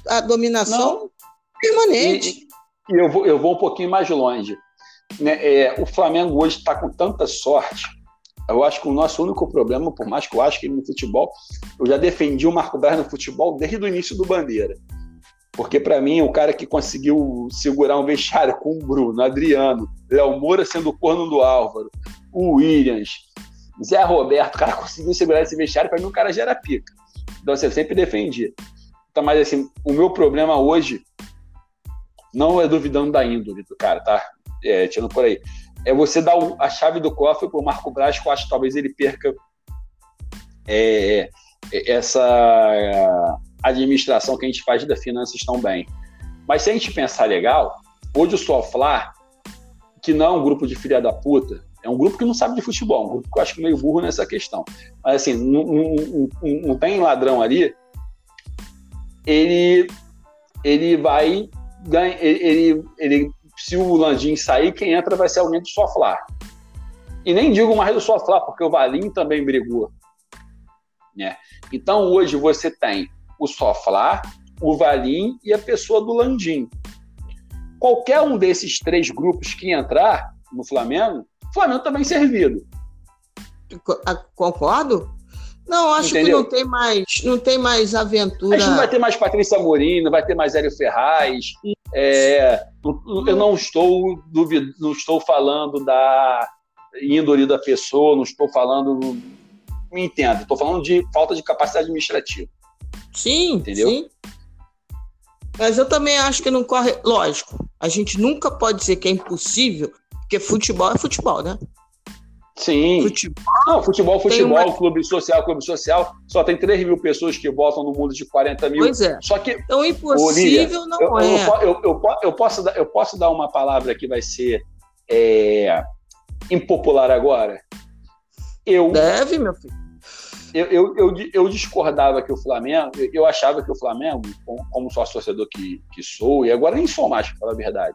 a dominação Não. permanente. E, e, eu, vou, eu vou um pouquinho mais longe. Né? É, o Flamengo hoje está com tanta sorte. Eu acho que o nosso único problema, por mais que eu acho que no futebol, eu já defendi o Marco Braz no futebol desde o início do Bandeira. Porque, para mim, o cara que conseguiu segurar um vestiário com o Bruno, Adriano, Léo Moura sendo o corno do Álvaro, o Williams, Zé Roberto, o cara conseguiu segurar esse vestiário, para mim o cara já era pica. Então, assim, eu sempre defendi. Então, mas, assim, o meu problema hoje não é duvidando da índole do cara, tá? É, tirando por aí. É você dar a chave do cofre pro Marco Braz, que eu acho que talvez ele perca é, essa administração que a gente faz das finanças tão bem. Mas se a gente pensar legal, hoje o Soflar, que não é um grupo de filha da puta, é um grupo que não sabe de futebol, um grupo que eu acho meio burro nessa questão. Mas assim, não, tem ladrão ali, ele, ele vai ganhar, ele, ele, se o Landim sair, quem entra vai ser alguém do Soflar. E nem digo mais do Soflar, porque o Valim também brigou. Né? Então hoje você tem o Soflar, o Valim e a pessoa do Landim. Qualquer um desses três grupos que entrar no Flamengo, o Flamengo também tá servido. Concordo? Não, acho Entendeu? que não tem mais, não tem mais aventura. A gente não vai ter mais Patrícia Morim, não vai ter mais Hélio Ferraz. É, eu não estou não estou falando da índole da pessoa, não estou falando, me entenda, estou falando de falta de capacidade administrativa. Sim, entendeu? Sim. Mas eu também acho que não corre. Lógico, a gente nunca pode dizer que é impossível, porque futebol é futebol, né? Sim. Futebol, não, futebol, futebol, uma... clube social, clube social, só tem 3 mil pessoas que votam no mundo de 40 mil. Pois é. Só que. Então, impossível não eu, é. Eu, eu, eu, eu, posso dar, eu posso dar uma palavra que vai ser é, impopular agora? Eu. Deve, meu filho eu, eu, eu, eu, discordava que o Flamengo, eu achava que o Flamengo, como sócio torcedor que, que sou, e agora nem sou mais, para falar a verdade,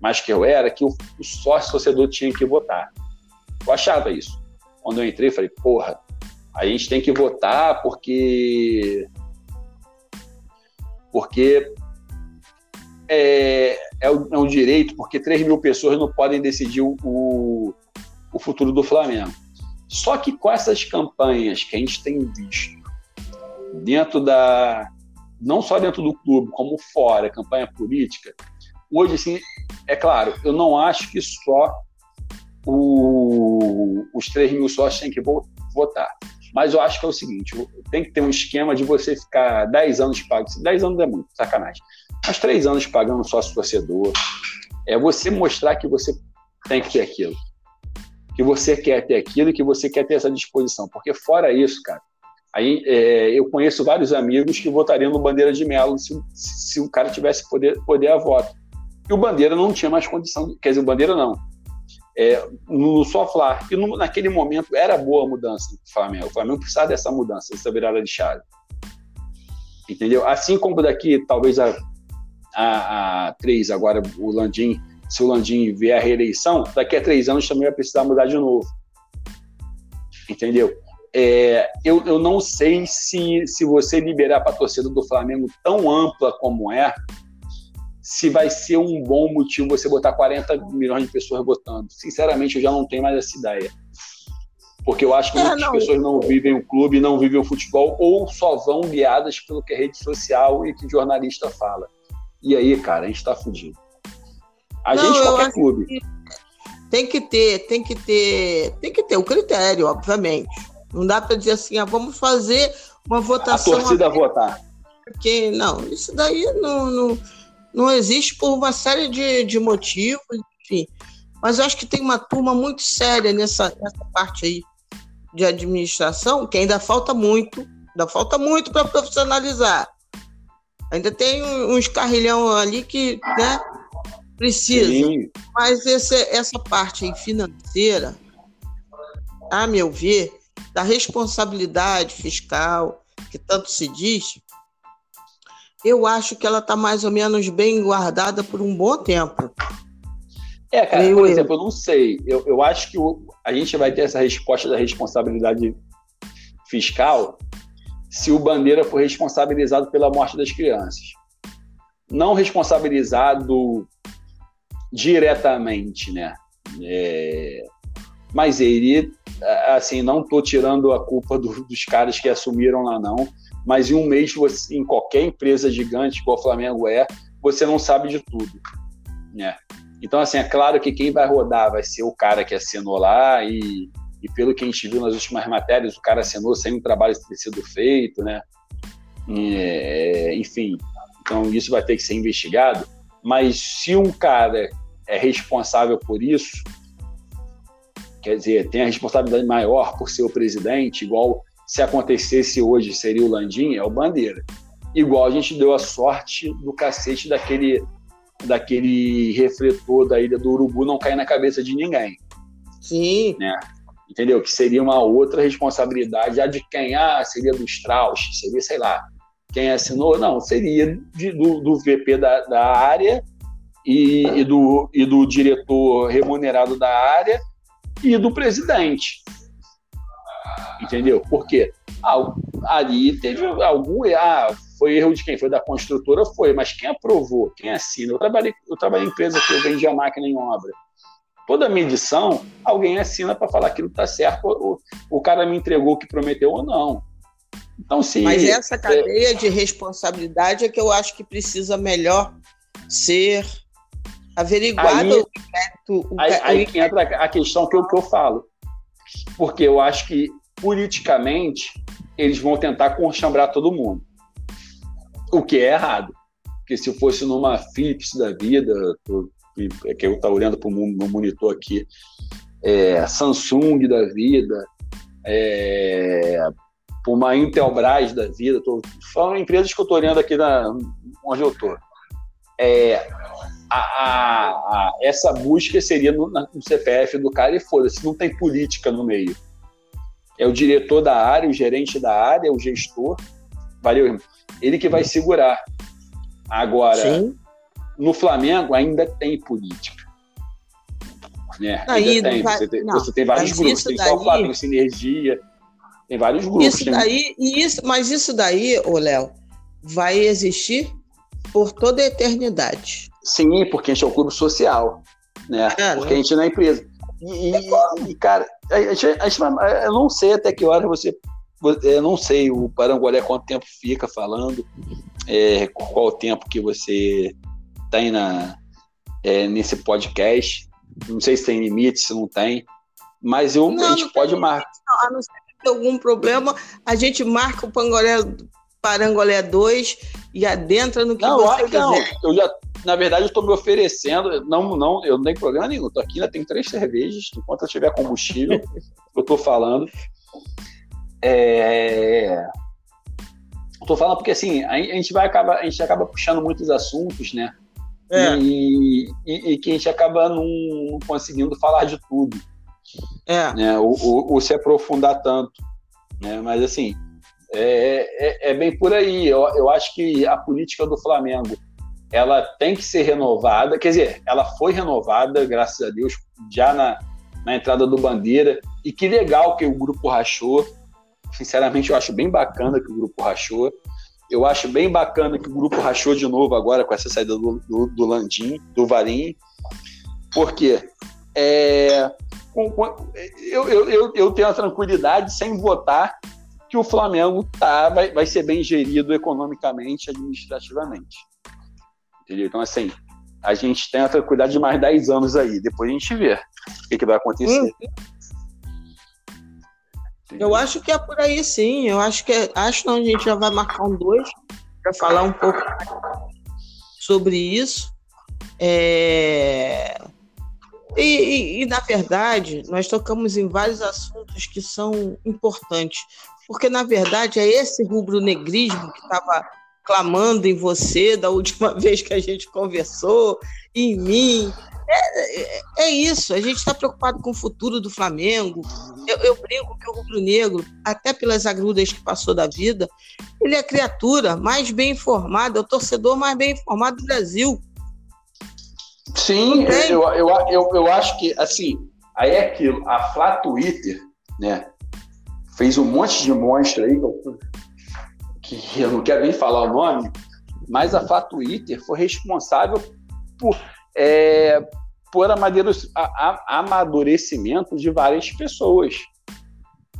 mas que eu era, que o, o sócio torcedor tinha que votar. Eu achava isso. Quando eu entrei, falei, porra, a gente tem que votar porque. Porque é, é, um, é um direito, porque 3 mil pessoas não podem decidir o, o futuro do Flamengo. Só que com essas campanhas que a gente tem visto dentro da não só dentro do clube, como fora, campanha política, hoje assim, é claro, eu não acho que só o, os 3 mil sócios têm que votar. Mas eu acho que é o seguinte: tem que ter um esquema de você ficar 10 anos pagando. 10 anos é muito, sacanagem. Mas 3 anos pagando sócio torcedor. É você mostrar que você tem que ter aquilo que você quer ter aquilo e que você quer ter essa disposição. Porque fora isso, cara, aí é, eu conheço vários amigos que votariam no Bandeira de Melo se, se o cara tivesse poder, poder a voto. E o Bandeira não tinha mais condição, quer dizer, o Bandeira não. É, no Soflar, e no, naquele momento era boa a mudança do Flamengo. O Flamengo precisava dessa mudança, dessa virada de chave. Entendeu? Assim como daqui, talvez a, a, a três, agora o Landim se o Landim vier a reeleição, daqui a três anos também vai precisar mudar de novo. Entendeu? É, eu, eu não sei se, se você liberar para a torcida do Flamengo tão ampla como é, se vai ser um bom motivo você botar 40 milhões de pessoas votando. Sinceramente, eu já não tenho mais essa ideia. Porque eu acho que é, muitas não. pessoas não vivem o clube, não vivem o futebol, ou só vão guiadas pelo que é rede social e que jornalista fala. E aí, cara, a gente está fudido. A não, gente, qualquer clube. Que tem que ter, tem que ter, tem que ter o um critério, obviamente. Não dá para dizer assim, ah, vamos fazer uma votação. A torcida aqui, votar. Porque, não, isso daí não, não, não existe por uma série de, de motivos, enfim. Mas eu acho que tem uma turma muito séria nessa, nessa parte aí de administração, que ainda falta muito, ainda falta muito para profissionalizar. Ainda tem uns carrilhão ali que, né, Precisa. Sim. Mas esse, essa parte financeira, a meu ver, da responsabilidade fiscal, que tanto se diz, eu acho que ela está mais ou menos bem guardada por um bom tempo. É, cara, eu, por exemplo, eu não sei. Eu, eu acho que o, a gente vai ter essa resposta da responsabilidade fiscal se o Bandeira for responsabilizado pela morte das crianças. Não responsabilizado diretamente, né? É, mas ele, assim, não estou tirando a culpa do, dos caras que assumiram lá, não. Mas em um mês, você, em qualquer empresa gigante, igual o Flamengo é, você não sabe de tudo, né? Então, assim, é claro que quem vai rodar vai ser o cara que assinou lá e, e pelo que a gente viu nas últimas matérias, o cara assinou sem um trabalho ter sido feito, né? É, enfim, então isso vai ter que ser investigado. Mas se um cara é responsável por isso, quer dizer, tem a responsabilidade maior por ser o presidente, igual se acontecesse hoje seria o Landim, é o Bandeira. Igual a gente deu a sorte do cacete daquele daquele refletor da ilha do Urubu não cair na cabeça de ninguém. Sim. Né? Entendeu? Que seria uma outra responsabilidade, já de quem? Ah, seria do Strauss, seria, sei lá, quem assinou? Não, seria de, do, do VP da, da área e, e, do, e do diretor remunerado da área e do presidente. Entendeu? Por quê? Ah, ali teve algum. Ah, foi erro de quem? Foi da construtora? Foi, mas quem aprovou? Quem assina? Eu trabalhei, eu trabalhei em empresa que eu vendia máquina em obra. Toda medição, alguém assina para falar que aquilo está certo, o, o cara me entregou o que prometeu ou não. Então, sim. Mas essa cadeia é... de responsabilidade é que eu acho que precisa melhor ser averiguado. Aí, o o... aí, aí que entra a questão que eu, que eu falo. Porque eu acho que, politicamente, eles vão tentar conchambrar todo mundo. O que é errado. Porque se fosse numa Philips da vida, é que eu estou olhando para o monitor aqui, é, Samsung da vida, é, uma Intelbras da vida, tô falando empresas que eu estou olhando aqui na, onde eu estou. É, essa busca seria no, no CPF do cara e foda-se, não tem política no meio. É o diretor da área, o gerente da área, o gestor, valeu, irmão. Ele que vai segurar. Agora, Sim. no Flamengo ainda tem política. Né? Aí, tem. Vai, você, tem não, você, tem, vários grupos, tem daí... só tem sinergia, tem vários grupos. Isso tem... daí, isso, mas isso daí, ô Léo, vai existir por toda a eternidade. Sim, porque a gente é um clube social, né? É, porque a gente não é empresa. E, e, e cara, gente, eu não sei até que hora você. Eu não sei o Parangolé quanto tempo fica falando, é, qual o tempo que você tem na, é, nesse podcast. Não sei se tem limite, se não tem. Mas eu, não, a gente pode marcar. A não ser que algum problema, a gente marca o Pangolé, Parangolé 2 e adentra no que não, você não, quiser. Eu já, na verdade, eu estou me oferecendo. Não, não, eu não tenho problema nenhum. Estou aqui, ainda tenho três cervejas. Enquanto eu tiver combustível, <laughs> eu estou falando. É... Estou falando porque assim a gente vai acabar, a gente acaba puxando muitos assuntos, né? É. E, e, e, que a gente acaba não, não conseguindo falar de tudo. É. Né? Ou, ou, ou, se aprofundar tanto. Né? Mas assim, é, é, é bem por aí. Eu, eu acho que a política do Flamengo ela tem que ser renovada. Quer dizer, ela foi renovada, graças a Deus, já na, na entrada do Bandeira. E que legal que o grupo rachou. Sinceramente, eu acho bem bacana que o grupo rachou. Eu acho bem bacana que o grupo rachou de novo agora com essa saída do, do, do Landim, do Varim. Porque é, com, com, eu, eu, eu tenho a tranquilidade, sem votar, que o Flamengo tá, vai, vai ser bem gerido economicamente, administrativamente. Entendeu? Então, assim, a gente tem a tranquilidade de mais 10 anos aí. Depois a gente vê o que, que vai acontecer. Hum. Eu acho que é por aí sim. Eu acho que é, acho que a gente já vai marcar um dois para falar um pouco sobre isso. É... E, e, e, na verdade, nós tocamos em vários assuntos que são importantes, porque na verdade é esse rubro-negrismo que estava clamando em você da última <laughs> vez que a gente conversou, em mim. É, é, é isso, a gente está preocupado com o futuro do Flamengo. Eu, eu brinco que o rubro-negro, até pelas agruras que passou da vida, ele é a criatura mais bem informada, é o torcedor mais bem informado do Brasil. Sim, eu, eu, eu, eu acho que, assim, aí é aquilo, a Flá Twitter, né, fez um monte de monstro aí, que eu não quero nem falar o nome, mas a Twitter foi responsável por, é, por amadurecimento de várias pessoas,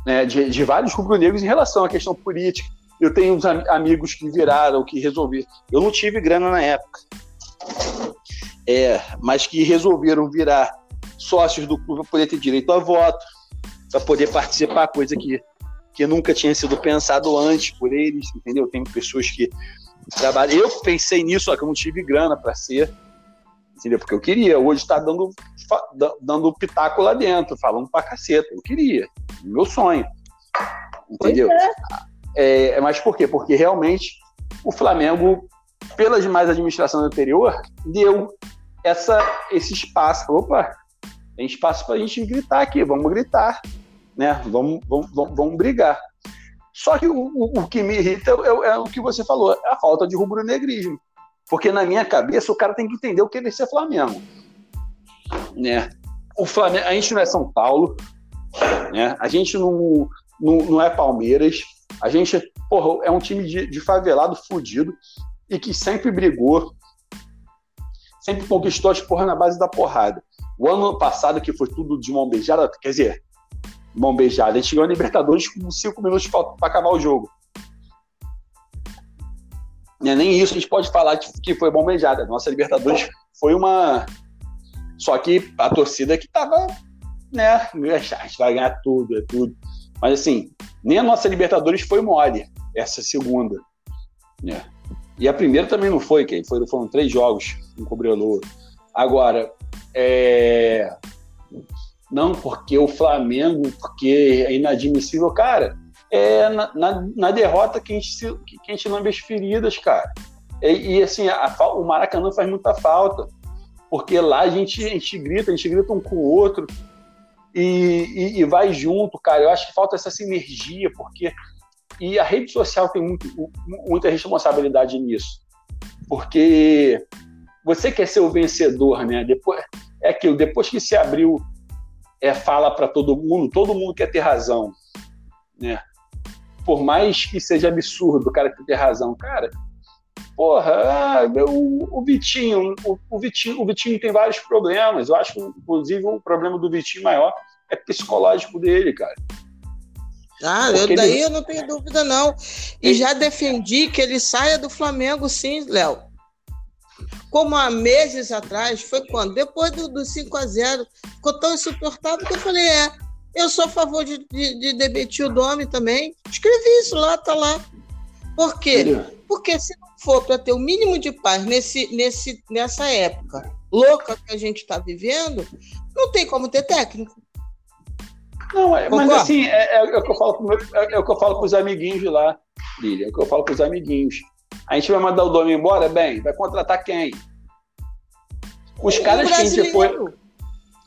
né, de, de vários rubro-negros em relação à questão política. Eu tenho uns amigos que viraram, que resolveram. Eu não tive grana na época, é, mas que resolveram virar sócios do clube para poder ter direito a voto, para poder participar, coisa que, que nunca tinha sido pensado antes por eles, entendeu? Tem pessoas que trabalham. Eu pensei nisso, só que eu não tive grana para ser, entendeu? Porque eu queria. Hoje está dando, dando pitaco lá dentro, falando pra caceta. Eu queria, meu sonho, entendeu? É. é, mas por quê? Porque realmente o Flamengo, pela demais administração anterior, deu essa, esse espaço. Opa, tem espaço para a gente gritar aqui, vamos gritar, né? Vamos, vamos, vamos, vamos brigar. Só que o, o, que me irrita é, é, o que você falou, é a falta de rubro-negrismo. Porque na minha cabeça o cara tem que entender o que é ser Flamengo. Né? O Flamengo, a gente não é São Paulo, né? a gente não, não, não é Palmeiras, a gente porra, é um time de, de favelado fudido e que sempre brigou, sempre conquistou as porras na base da porrada. O ano passado, que foi tudo de mão beijada, quer dizer, mão beijada, a gente ganhou a Libertadores com cinco minutos para acabar o jogo. É nem isso a gente pode falar que foi mão beijada. Nossa Libertadores foi uma. Só que a torcida que tava, né? A gente vai ganhar tudo, é tudo. Mas assim, nem a nossa Libertadores foi mole, essa segunda. Né? E a primeira também não foi, que foram três jogos com Cobreloa. Agora, é... não porque o Flamengo, porque é inadmissível, cara, é na, na, na derrota que a, gente, que a gente lambe as feridas, cara. E, e assim, a, a, o Maracanã faz muita falta, porque lá a gente, a gente grita, a gente grita um com o outro e, e, e vai junto, cara. Eu acho que falta essa sinergia, porque e a rede social tem muito, muita responsabilidade nisso. Porque você quer ser o vencedor, né? Depois, é aquilo, depois que se abriu é, fala para todo mundo, todo mundo quer ter razão, né? Por mais que seja absurdo o cara ter razão, cara, porra, ah, o, o, Vitinho, o, o, Vitinho, o Vitinho tem vários problemas. Eu acho que, inclusive, o problema do Vitinho maior é psicológico dele, cara. Ah, eu, daí ele... eu não tenho dúvida, não. E já defendi que ele saia do Flamengo, sim, Léo. Como há meses atrás, foi quando? Depois do, do 5 a 0 ficou tão insuportável que eu falei: é, eu sou a favor de, de, de demitir o Domi também. Escrevi isso lá, tá lá. Por quê? Porque se não for para ter o mínimo de paz nesse, nesse, nessa época louca que a gente está vivendo, não tem como ter técnico. Não, é, mas assim, é, é, o que eu falo é, é, o que eu falo para os amiguinhos de lá, Lília, é o que eu falo para os amiguinhos. A gente vai mandar o Domi embora? Bem, vai contratar quem? Os caras que a gente foi.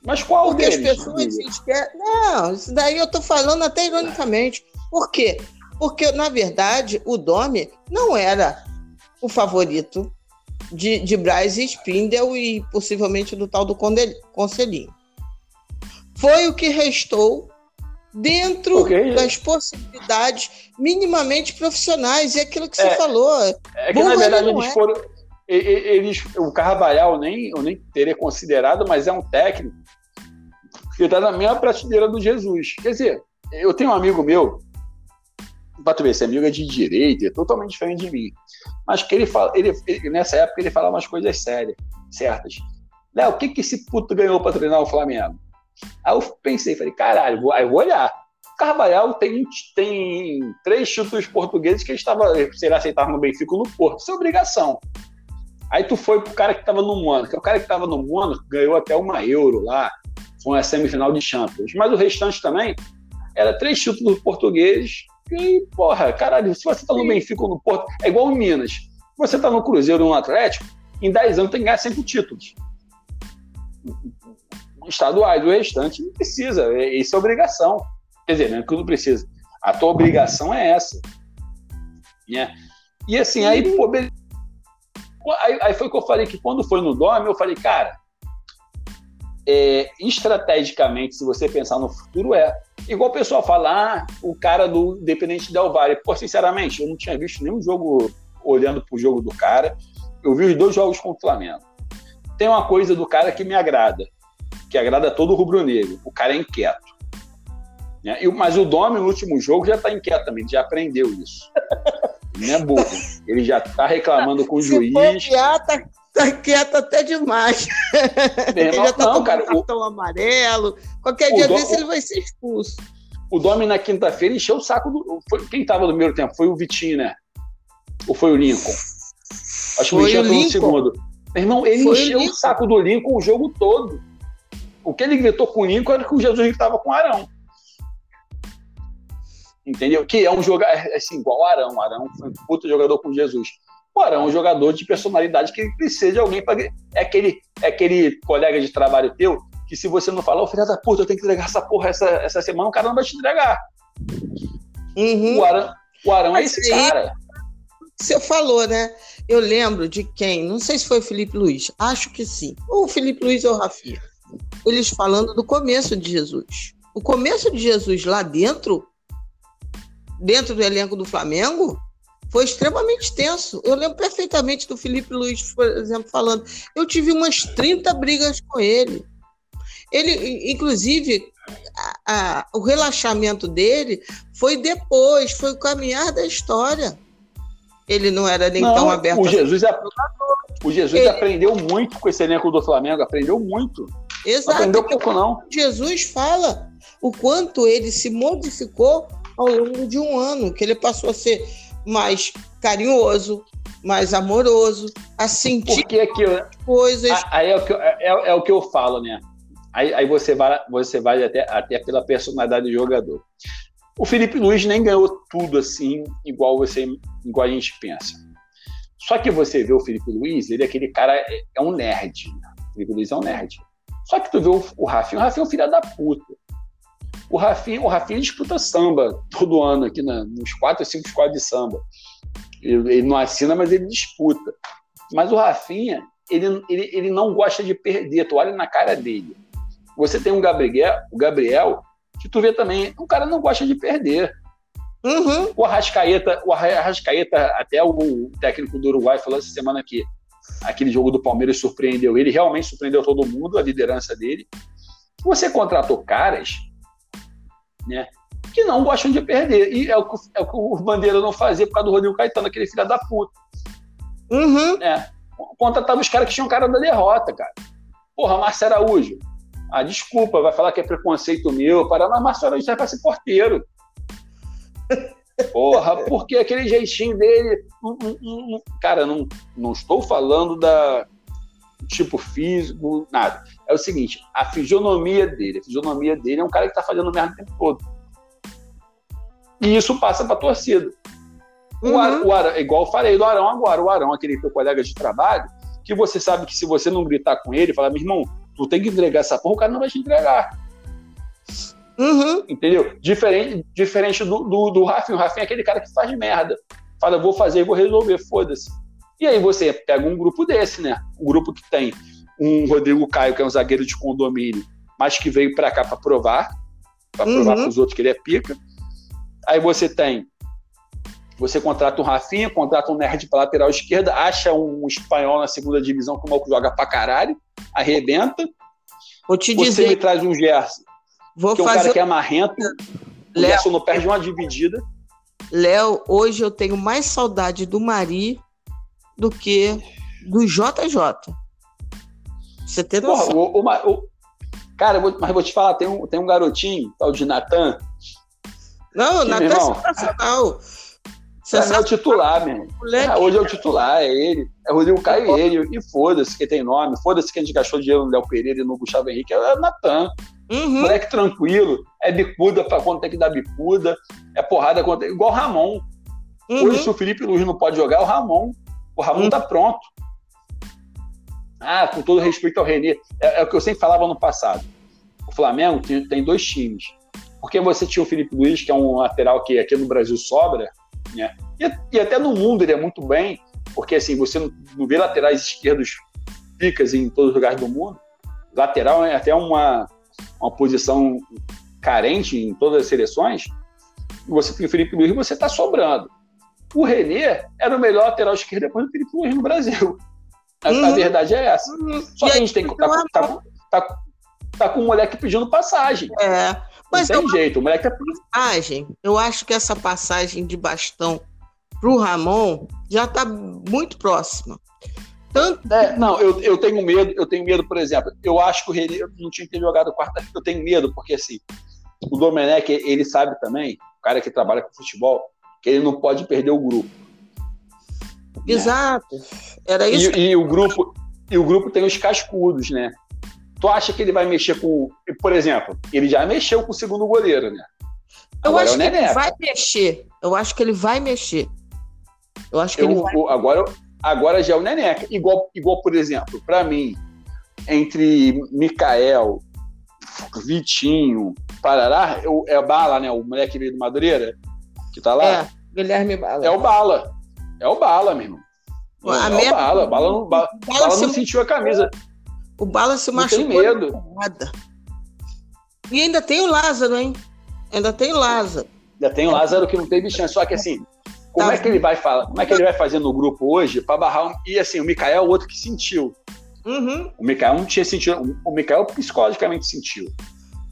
Mas qual Porque deles? as pessoas esquecem. Não, isso daí eu estou falando até ironicamente. Por quê? Porque, na verdade, o Domi não era o favorito de, de Bryce Spindel e possivelmente do tal do Conselhinho. Foi o que restou dentro okay. das possibilidades minimamente profissionais. E aquilo que você é, falou. É que, na verdade, eles é. foram. Eles, o Carvalhal nem, eu nem teria considerado, mas é um técnico que está na mesma prateleira do Jesus. Quer dizer, eu tenho um amigo meu, para tu ver, esse amigo é de direita, é totalmente diferente de mim. Mas que ele fala, ele, ele, nessa época ele falava umas coisas sérias, certas. Léo, o que, que esse puto ganhou para treinar o Flamengo? Aí eu pensei, falei, caralho, vou, aí eu vou olhar. Carvalhal tem, tem três títulos portugueses que ele estava, se ele aceitava no Benfica ou no Porto. Isso é obrigação. Aí tu foi pro cara que estava no Mônaco. O cara que estava no Mônaco ganhou até uma euro lá. Foi uma semifinal de Champions. Mas o restante também era três títulos portugueses E, porra, caralho, se você tá no Benfica ou no Porto, é igual em Minas. Se você tá no Cruzeiro ou no Atlético, em 10 anos tem que ganhar 5 títulos. Estaduais, o restante não precisa. É, isso é obrigação. Quer dizer, não é que não precisa. A tua obrigação é essa. Né? E assim, aí, pô, aí, aí foi que eu falei que quando foi no Dome, eu falei, cara, é, estrategicamente, se você pensar no futuro, é. Igual o pessoal fala, ah, o cara do Independente Del Valle. Pô, sinceramente, eu não tinha visto nenhum jogo olhando pro jogo do cara. Eu vi os dois jogos com o Flamengo. Tem uma coisa do cara que me agrada, que agrada todo o rubro-negro. O cara é inquieto. Né? Mas o Domi, no último jogo, já está inquieto também, já aprendeu isso. <laughs> Não é burro. Ele já está reclamando com o juiz. Bobear, tá, tá quieto até demais. ele já tá não, cara, cartão o... amarelo. Qualquer o dia Dom... desse ele vai ser expulso. O Domi na quinta-feira encheu o saco do. Foi... Quem estava no primeiro tempo? Foi o Vitinho, né? Ou foi o Lincoln? Acho que o Vitinho entrou no segundo. Meu irmão, ele foi encheu o, o saco do Lincoln o jogo todo. O que ele gritou com o Lincoln era que o Jesus estava com o Arão entendeu? Que é um jogador, é, assim, igual o Arão. O Arão foi um puto jogador com Jesus. O Arão é um jogador de personalidade que precisa de alguém para. É aquele, é aquele colega de trabalho teu que se você não falar, ô filho da puta, eu tenho que entregar essa porra essa, essa semana, o cara não vai te entregar. Uhum. O Arão, o Arão é esse aí, cara. Você falou, né? Eu lembro de quem? Não sei se foi o Felipe Luiz. Acho que sim. Ou o Felipe Luiz ou o Rafinha. Eles falando do começo de Jesus. O começo de Jesus lá dentro dentro do elenco do Flamengo foi extremamente tenso. Eu lembro perfeitamente do Felipe Luiz, por exemplo, falando. Eu tive umas 30 brigas com ele. Ele, inclusive, a, a, o relaxamento dele foi depois, foi o caminhar da história. Ele não era nem não, tão aberto. O Jesus, a... o Jesus ele... aprendeu muito com esse elenco do Flamengo, aprendeu muito. Exato. aprendeu pouco, não. Jesus fala o quanto ele se modificou ao longo de um ano, que ele passou a ser mais carinhoso, mais amoroso, a sentir Porque aqui, coisas. Aí é o, que, é, é, o que eu falo, né? Aí, aí você vai, você vai até, até pela personalidade do jogador. O Felipe Luiz nem ganhou tudo assim, igual você, igual a gente pensa. Só que você vê o Felipe Luiz, ele é aquele cara, é, é um nerd. O Felipe Luiz é um nerd. Só que tu vê o, o Rafinha, o Rafinha é um filho da puta. O Rafinha, o Rafinha disputa samba todo ano aqui na, nos quatro ou cinco esquadros de samba. Ele, ele, não assina, mas ele disputa. Mas o Rafinha, ele, ele, ele não gosta de perder. Tu olha na cara dele. Você tem um Gabriel, o Gabriel, que tu vê também, o cara não gosta de perder. Uhum. O Arrascaeta, o Arrascaeta, até o técnico do Uruguai falou essa semana que aquele jogo do Palmeiras surpreendeu ele, realmente surpreendeu todo mundo, a liderança dele. Você contratou caras né? Que não gostam de perder. E é o que, é o, que o Bandeira não fazia por causa do Rodrigo Caetano, aquele filho da puta. Uhum. Né? Contratava os caras que tinham cara da derrota, cara. Porra, Márcio Araújo. Ah, desculpa, vai falar que é preconceito meu, para, mas Márcio Araújo é para ser porteiro. <laughs> Porra, porque aquele jeitinho dele. cara, não, não estou falando da tipo físico, nada. É o seguinte, a fisionomia dele, a fisionomia dele é um cara que está fazendo merda o tempo todo. E isso passa para a torcida. Uhum. O, Ar, o Arão, igual eu falei do Arão agora, o Arão, aquele teu colega de trabalho, que você sabe que se você não gritar com ele, falar, meu irmão, tu tem que entregar essa porra, o cara não vai te entregar. Uhum. Entendeu? Diferente, diferente do, do, do Rafinha. O Rafinha é aquele cara que faz merda. Fala, vou fazer, vou resolver, foda-se. E aí você pega um grupo desse, né? Um grupo que tem um Rodrigo Caio, que é um zagueiro de condomínio, mas que veio para cá para provar, para provar uhum. para os outros que ele é pica. Aí você tem, você contrata um Rafinha, contrata um nerd para lateral esquerda, acha um espanhol na segunda divisão que o maluco joga para caralho, arrebenta. Vou te você dizer. me traz um Gerson, Vou que é um fazer... cara que é marrento, o Gerson não perde uma dividida. Léo, hoje eu tenho mais saudade do Mari do que do JJ. Você tem noção. Porra, o, cara, vou, mas vou te falar, tem um, tem um garotinho, tal de Natan. Não, Natan é sensacional. É o titular, meu. Ah, hoje é o titular, é ele. É o Rodrigo Caio e ele. E foda-se que tem nome. Foda-se que a gente gastou dinheiro no Léo Pereira e no Gustavo Henrique. É o Natan. Uhum. Moleque tranquilo. É bicuda para quando tem que dar bicuda. É porrada contra. Igual o Ramon. Uhum. Hoje, se o Felipe Luiz não pode jogar, é o Ramon. O Ramon uhum. tá pronto. Ah, com todo respeito ao Renê. É, é, o que eu sempre falava no passado. O Flamengo tem, tem dois times. Porque você tinha o Felipe Luiz, que é um lateral que aqui no Brasil sobra, né? E, e até no mundo ele é muito bem, porque assim, você não, não vê laterais esquerdos picas em todos os lugares do mundo. Lateral é até uma, uma posição carente em todas as seleções. Você tem o Felipe Luiz e você está sobrando. O Renê era o melhor lateral esquerdo depois do Felipe Luiz no Brasil. A, uhum. a verdade é essa. Uhum. Só que a gente tem que. Tá, tá, tá, tá, com o moleque pedindo passagem. É. Mas não tem jeito, o moleque tá. Passagem, eu acho que essa passagem de bastão pro Ramon já tá muito próxima. Tanto... É, não, eu, eu tenho medo, eu tenho medo, por exemplo, eu acho que o Renê não tinha que ter jogado quarta eu tenho medo, porque assim, o Domenech, ele sabe também, o cara que trabalha com futebol, que ele não pode perder o grupo. Exato. Era isso. E, e, o grupo, e o grupo tem os cascudos, né? Tu acha que ele vai mexer com. Por exemplo, ele já mexeu com o segundo goleiro, né? Eu agora acho é que ele vai mexer. Eu acho que ele vai mexer. Eu acho que eu, ele vai... Agora, agora já é o Neneca. Igual, igual por exemplo, para mim, entre Mikael, Vitinho, Parará, eu, é Bala, né? O moleque veio do Madureira, que tá lá. É, Guilherme Bala. É o Bala. É o Bala, meu irmão. A é mesma... o Bala. Bala não, Bala, Bala, Bala não sentiu a camisa. O Bala se machucou. Não tem medo. E ainda tem o Lázaro, hein? Ainda tem o Lázaro. Ainda tem o Lázaro que não teve chance. Só que assim, como tá. é que ele vai falar? Como é que ele vai fazer no grupo hoje para barrar? Um... E assim, o Mikael é o outro que sentiu. Uhum. O Mikael não tinha sentido. O Mikael psicologicamente sentiu.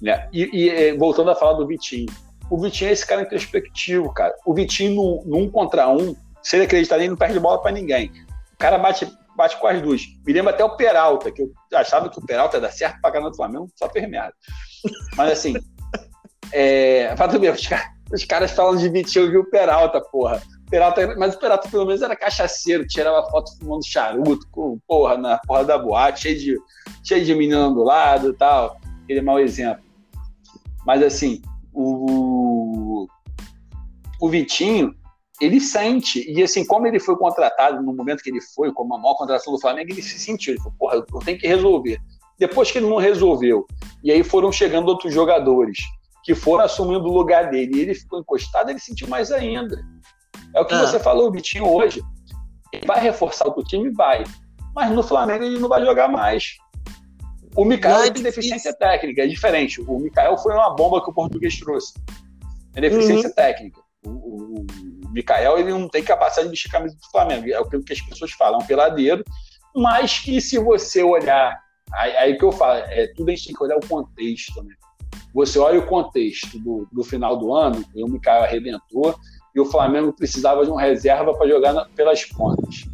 Né? E, e, é, voltando a falar do Vitinho. O Vitinho é esse cara introspectivo, cara. O Vitinho, no, no um contra um, se ele acreditar nele, não perde bola para ninguém. O cara bate, bate com as duas. Me lembra até o Peralta, que eu achava que o Peralta ia dar certo pra caramba do Flamengo, só fez merda. Mas assim, <laughs> é, para ver, os, os caras falam de Vitinho e o Peralta, porra. Peralta, mas o Peralta pelo menos era cachaceiro, tirava foto fumando charuto, com, porra, na porra da boate, cheio de, cheio de menino do lado e tal. Aquele mau exemplo. Mas assim, o, o Vitinho, ele sente. E assim, como ele foi contratado no momento que ele foi, como a maior contratação do Flamengo, ele se sentiu. Ele falou, porra, eu tenho que resolver. Depois que ele não resolveu, e aí foram chegando outros jogadores que foram assumindo o lugar dele, e ele ficou encostado, ele sentiu mais ainda. É o que ah. você falou, Vitinho, hoje. Ele vai reforçar o time? Vai. Mas no Flamengo ele não vai jogar mais. O Mikael é tem deficiência técnica, é diferente. O Mikael foi uma bomba que o português trouxe. É deficiência uhum. técnica. O, o Mikael ele não tem capacidade de vestir a camisa do Flamengo. É o que as pessoas falam, é um peladeiro. Mas que se você olhar, aí, aí que eu falo, é, tudo a gente tem que olhar o contexto, né? Você olha o contexto do, do final do ano, e o Mikael arrebentou, e o Flamengo precisava de um reserva para jogar na, pelas pontas.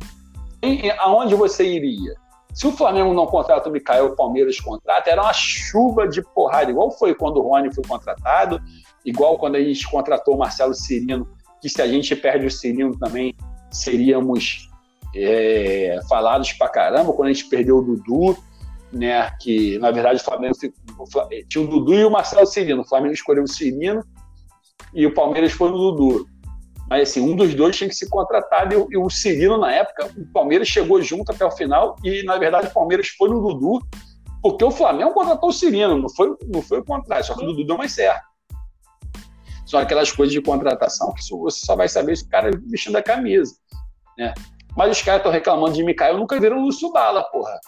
Aonde você iria? Se o Flamengo não contrata o Mikael, o Palmeiras contrata, era uma chuva de porrada, igual foi quando o Rony foi contratado, igual quando a gente contratou o Marcelo Cirino, que se a gente perde o Cirino também, seríamos é, falados pra caramba, quando a gente perdeu o Dudu, né, que na verdade o Flamengo tinha o Dudu e o Marcelo Cirino, o Flamengo escolheu o Cirino e o Palmeiras foi no Dudu. Mas assim, um dos dois tinha que ser contratado e, e o Cirino, na época, o Palmeiras chegou junto até o final e, na verdade, o Palmeiras foi no Dudu, porque o Flamengo contratou o Cirino, não foi, não foi o contrário, só que o Dudu deu mais certo. São aquelas coisas de contratação que você só vai saber se o cara vestindo a camisa. Né? Mas os caras estão reclamando de Mikael, nunca viram o Lúcio Bala, porra.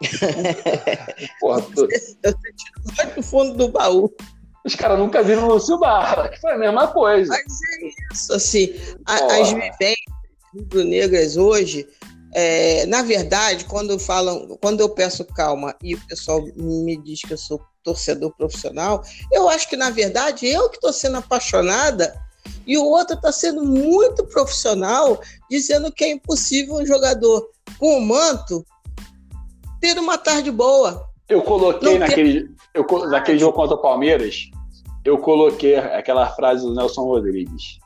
<laughs> porra, tô... Eu senti do fundo do baú. Os caras nunca viram o Lúcio Barra, que foi a mesma coisa. Mas é isso, assim, a, as vivências negras hoje, é, na verdade, quando falam, quando eu peço calma e o pessoal me diz que eu sou torcedor profissional, eu acho que na verdade eu que estou sendo apaixonada e o outro está sendo muito profissional, dizendo que é impossível um jogador com o manto ter uma tarde boa. Eu coloquei naquele, eu, naquele jogo contra o Palmeiras, eu coloquei aquela frase do Nelson Rodrigues,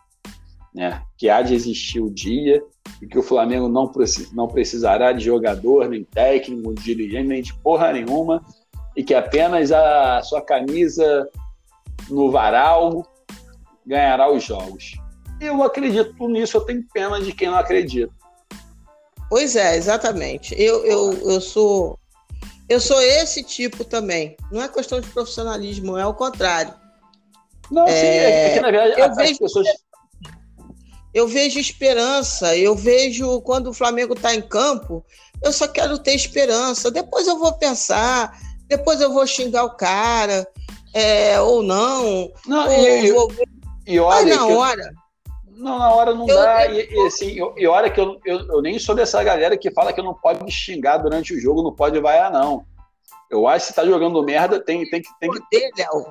né? Que há de existir o dia e que o Flamengo não, não precisará de jogador, nem técnico, dirigente, nem de porra nenhuma, e que apenas a sua camisa no varal ganhará os jogos. Eu acredito nisso, eu tenho pena de quem não acredita. Pois é, exatamente. Eu, eu, eu sou eu sou esse tipo também. Não é questão de profissionalismo, é o contrário. Não, sim, é, é que na verdade eu vejo, pessoas... eu vejo esperança, eu vejo quando o Flamengo está em campo, eu só quero ter esperança. Depois eu vou pensar, depois eu vou xingar o cara, é, ou não. Não, ou e, vou... e olha. Mas na hora. Não, na hora não eu, dá. Eu, e, e, assim, eu, e olha que eu, eu, eu, nem sou dessa galera que fala que não pode xingar durante o jogo, não pode vaiar, não. Eu acho que se tá jogando merda, tem, tem que. Tem Poder, Léo.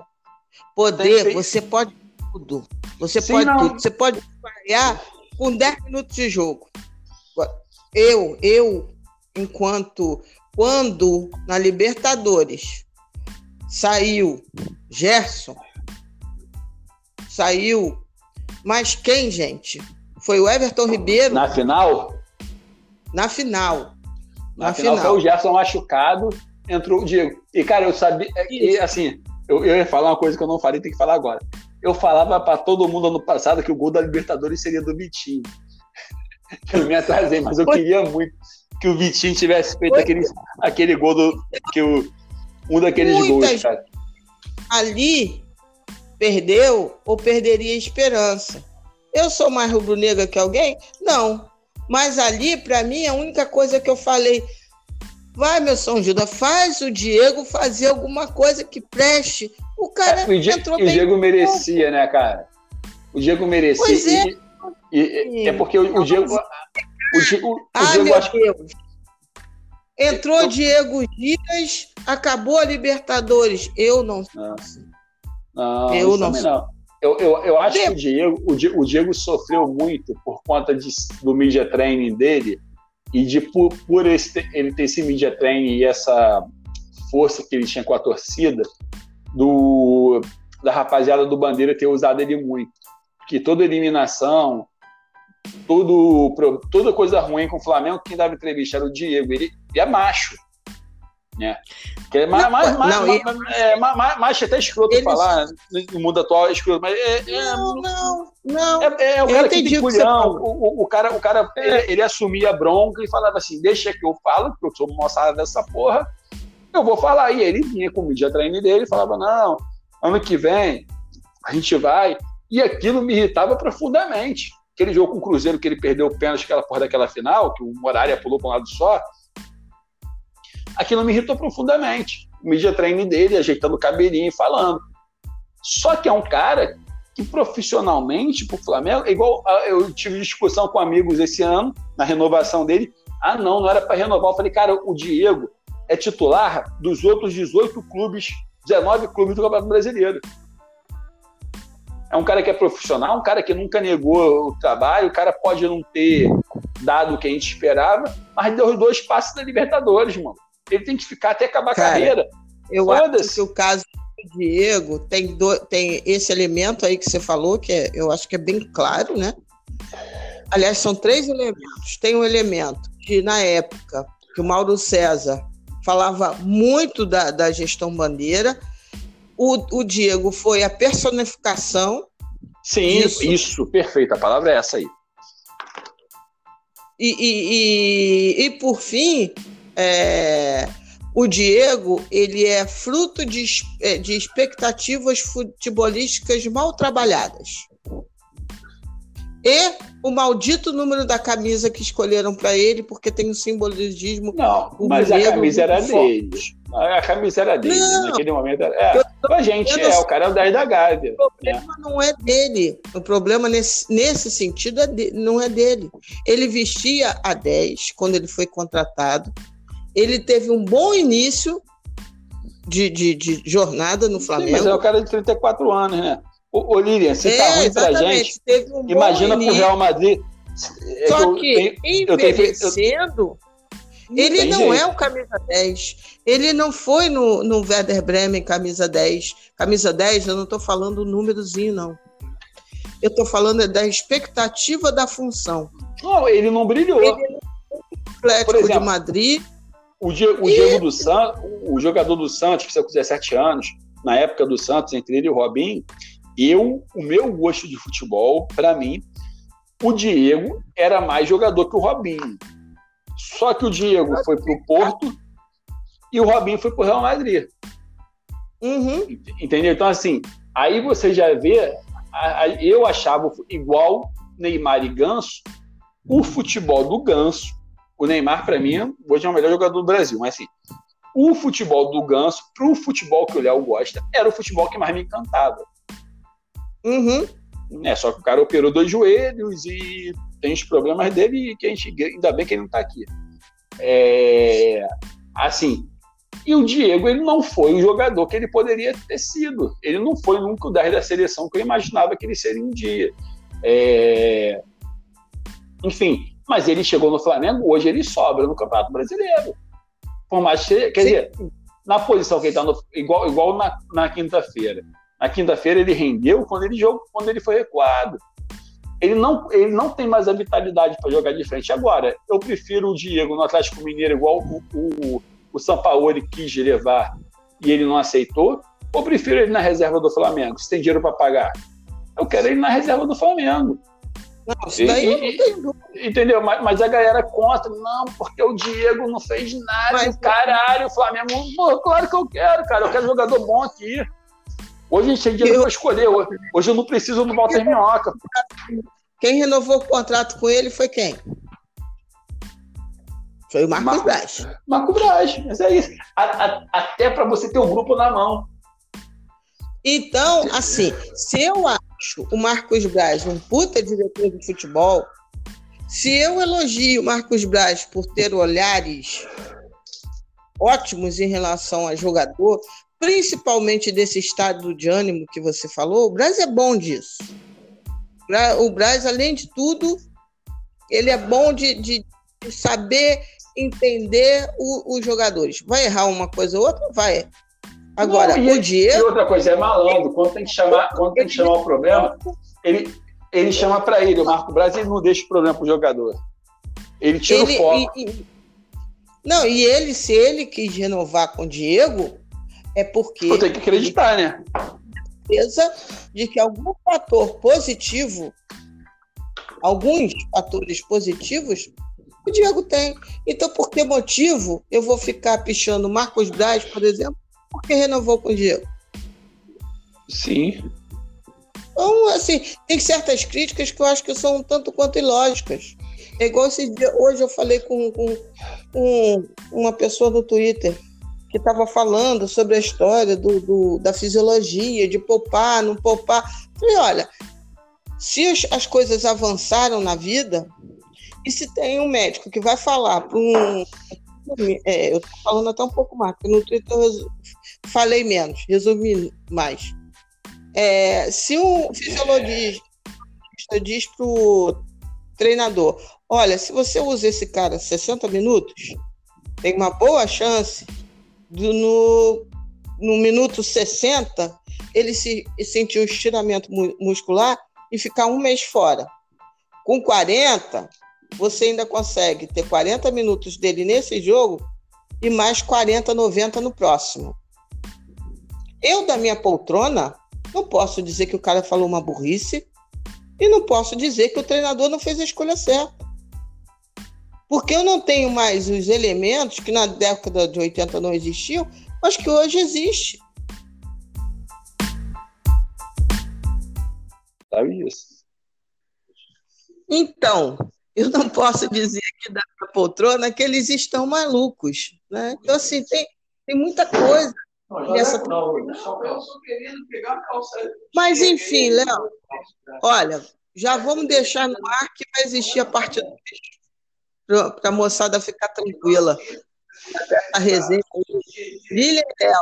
Poder, tem, você pode tudo. Você Sim, pode não. tudo. Você pode vaiar com 10 minutos de jogo. Eu, eu, enquanto. Quando na Libertadores saiu Gerson, saiu mas quem, gente? Foi o Everton Ribeiro. Na final? Na final. Na, na final, final, foi o Gerson machucado, entrou o Diego. E, cara, eu sabia. É, e, assim, eu, eu ia falar uma coisa que eu não falei, tem que falar agora. Eu falava para todo mundo ano passado que o gol da Libertadores seria do Vitinho. <laughs> Eu me atrasei, mas eu queria muito que o Vitinho tivesse feito aquele, aquele gol do. Que o, um daqueles Muitas... gols, cara. Ali perdeu ou perderia a esperança. Eu sou mais rubro-negra que alguém? Não. Mas ali, para mim, a única coisa que eu falei, vai, meu São Judas, faz o Diego fazer alguma coisa que preste. O cara é, o entrou bem. O Diego merecia, né, cara? O Diego merecia. Pois é. E, e, é porque o, o Diego. O, Diego, o ah, Diego meu acho... Deus. Entrou eu... Diego Dias, acabou a Libertadores. Eu não sei. Ah. Não, eu não, não. Eu, eu, eu acho que o Diego, o Diego, o Diego sofreu muito por conta de, do media training dele e de por, por esse, ele ter esse media training e essa força que ele tinha com a torcida do da rapaziada do Bandeira ter usado ele muito. Que toda eliminação, tudo, toda coisa ruim com o Flamengo, quem dava entrevista era o Diego. Ele, ele é macho né? Que é mais, mais, mais, não, mais, ele... é, mais, mais até escroto ele... falar no mundo atual é escroto, mas é, é, não, não, não. É, é o cara que tem culhão, o, o, cara, o cara ele, ele, assumia a bronca e falava assim, deixa que eu falo, porque eu sou moçada dessa porra, eu vou falar. E ele vinha com o mídia treino dele e falava, não, ano que vem a gente vai. E aquilo me irritava profundamente. Aquele jogo com o Cruzeiro que ele perdeu o pênalti, aquela porra daquela final, que o Moraria pulou para um lado só, aquilo me irritou profundamente. O media training dele, ajeitando o cabelinho e falando. Só que é um cara que profissionalmente, pro Flamengo, é igual eu tive discussão com amigos esse ano, na renovação dele. Ah, não, não era para renovar. Eu falei, cara, o Diego é titular dos outros 18 clubes, 19 clubes do Campeonato Brasileiro. É um cara que é profissional, um cara que nunca negou o trabalho, o cara pode não ter dado o que a gente esperava, mas deu os dois passos da Libertadores, mano ele tem que ficar até acabar Cara, a carreira. Eu acho que o caso do Diego tem, do, tem esse elemento aí que você falou, que é, eu acho que é bem claro, né? Aliás, são três elementos. Tem um elemento que, na época, que o Mauro César falava muito da, da gestão bandeira, o, o Diego foi a personificação. Sim, disso. isso, perfeito. A palavra é essa aí. E, e, e, e por fim, é, o Diego ele é fruto de, é, de expectativas futebolísticas mal trabalhadas. E o maldito número da camisa que escolheram para ele, porque tem um simbolismo. Não, mas a camisa era dele. A camisa era dele. Não, Naquele momento era. É, a gente é, o cara é o 10 da Gávea. O problema não é dele. O problema nesse, nesse sentido é de, não é dele. Ele vestia a 10 quando ele foi contratado ele teve um bom início de, de, de jornada no Flamengo. Sim, mas é o cara de 34 anos, né? Ô, ô Lilian, se tá é, tá ruim pra gente, um imagina pro Real Madrid. É Só que, que tenho, envelhecendo, eu, eu, ele não jeito. é o camisa 10. Ele não foi no, no Werder Bremen camisa 10. Camisa 10, eu não estou falando o númerozinho, não. Eu estou falando da expectativa da função. Não, ele não brilhou. Ele Atlético de Madrid o, Diego, o Diego do Santos, o jogador do Santos, que com 17 anos, na época do Santos, entre ele e o Robinho, eu, o meu gosto de futebol, para mim, o Diego era mais jogador que o Robinho. Só que o Diego foi para o Porto e o Robinho foi para o Real Madrid. Uhum. Entendeu? Então, assim, aí você já vê. Eu achava igual Neymar e Ganso, o futebol do Ganso. O Neymar, para mim, hoje é o melhor jogador do Brasil, mas assim, o futebol do Ganso, pro futebol que o Léo gosta, era o futebol que mais me encantava. Uhum. É, só que o cara operou dois joelhos e tem os problemas dele que a gente ainda bem que ele não está aqui. É, assim, e o Diego ele não foi o jogador que ele poderia ter sido. Ele não foi nunca o 10 da seleção que eu imaginava que ele seria um dia. É, enfim, mas ele chegou no Flamengo, hoje ele sobra no Campeonato Brasileiro. Por mais que, quer Sim. dizer, na posição que ele está, igual, igual na, na quinta-feira. Na quinta-feira ele rendeu quando ele jogou, quando ele foi recuado. Ele não, ele não tem mais a vitalidade para jogar de frente. Agora, eu prefiro o Diego no Atlético Mineiro, igual o, o, o Sampaoli quis levar e ele não aceitou, ou prefiro ele na reserva do Flamengo, se tem dinheiro para pagar? Eu quero ele na reserva do Flamengo. Daí e, tem Entendeu? Mas, mas, a galera conta, não, porque o Diego não fez nada, mas, caralho, o Flamengo. Pô, claro que eu quero, cara, eu quero jogador bom aqui. Hoje a gente tem dinheiro eu... para escolher. Hoje eu não preciso do Walter Minhoca. Quem renovou o contrato com ele foi quem? Foi o Marcos Mar... Braz. Marcos Braz, mas é isso. A, a, até para você ter o um grupo na mão. Então, assim, se eu acho o Marcos Braz um puta diretor de futebol, se eu elogio o Marcos Braz por ter olhares ótimos em relação a jogador, principalmente desse estado de ânimo que você falou, o Braz é bom disso. O Braz, além de tudo, ele é bom de, de saber entender o, os jogadores. Vai errar uma coisa ou outra? Vai. Agora, Não, e, o Diego. E outra coisa, é malandro. Quando tem que chamar, quando tem que chamar o problema, ele, ele chama para ele. O Marco Braz ele não deixa o problema para o jogador. Ele tira ele, o foco. E, e, não, e ele, se ele quis renovar com o Diego, é porque. Eu tenho que acreditar, né? Certeza de que algum fator positivo, alguns fatores positivos, o Diego tem. Então, por que motivo eu vou ficar pichando Marcos Braz, por exemplo, porque renovou com o Diego? Sim. Então, assim, tem certas críticas que eu acho que são um tanto quanto ilógicas. É igual esse dia, hoje eu falei com, com, com uma pessoa no Twitter que estava falando sobre a história do, do, da fisiologia, de poupar, não poupar. Falei, olha, se as, as coisas avançaram na vida, e se tem um médico que vai falar para um. É, eu estou falando até um pouco mais, porque no Twitter eu falei menos, resumi mais. É, se um fisiologista diz para o treinador: olha, se você usa esse cara 60 minutos, tem uma boa chance do, no, no minuto 60 ele se sentir um estiramento muscular e ficar um mês fora. Com 40, você ainda consegue ter 40 minutos dele nesse jogo e mais 40, 90 no próximo. Eu, da minha poltrona, não posso dizer que o cara falou uma burrice e não posso dizer que o treinador não fez a escolha certa. Porque eu não tenho mais os elementos que na década de 80 não existiam, mas que hoje existe. Sabe isso. Então, eu não posso dizer que da poltrona que eles estão malucos. Né? Então, assim, tem, tem muita coisa nessa. Mas, enfim, Léo, olha, já vamos deixar no ar que vai existir a parte 2 para a moçada ficar tranquila. A resenha. Lilian Léo.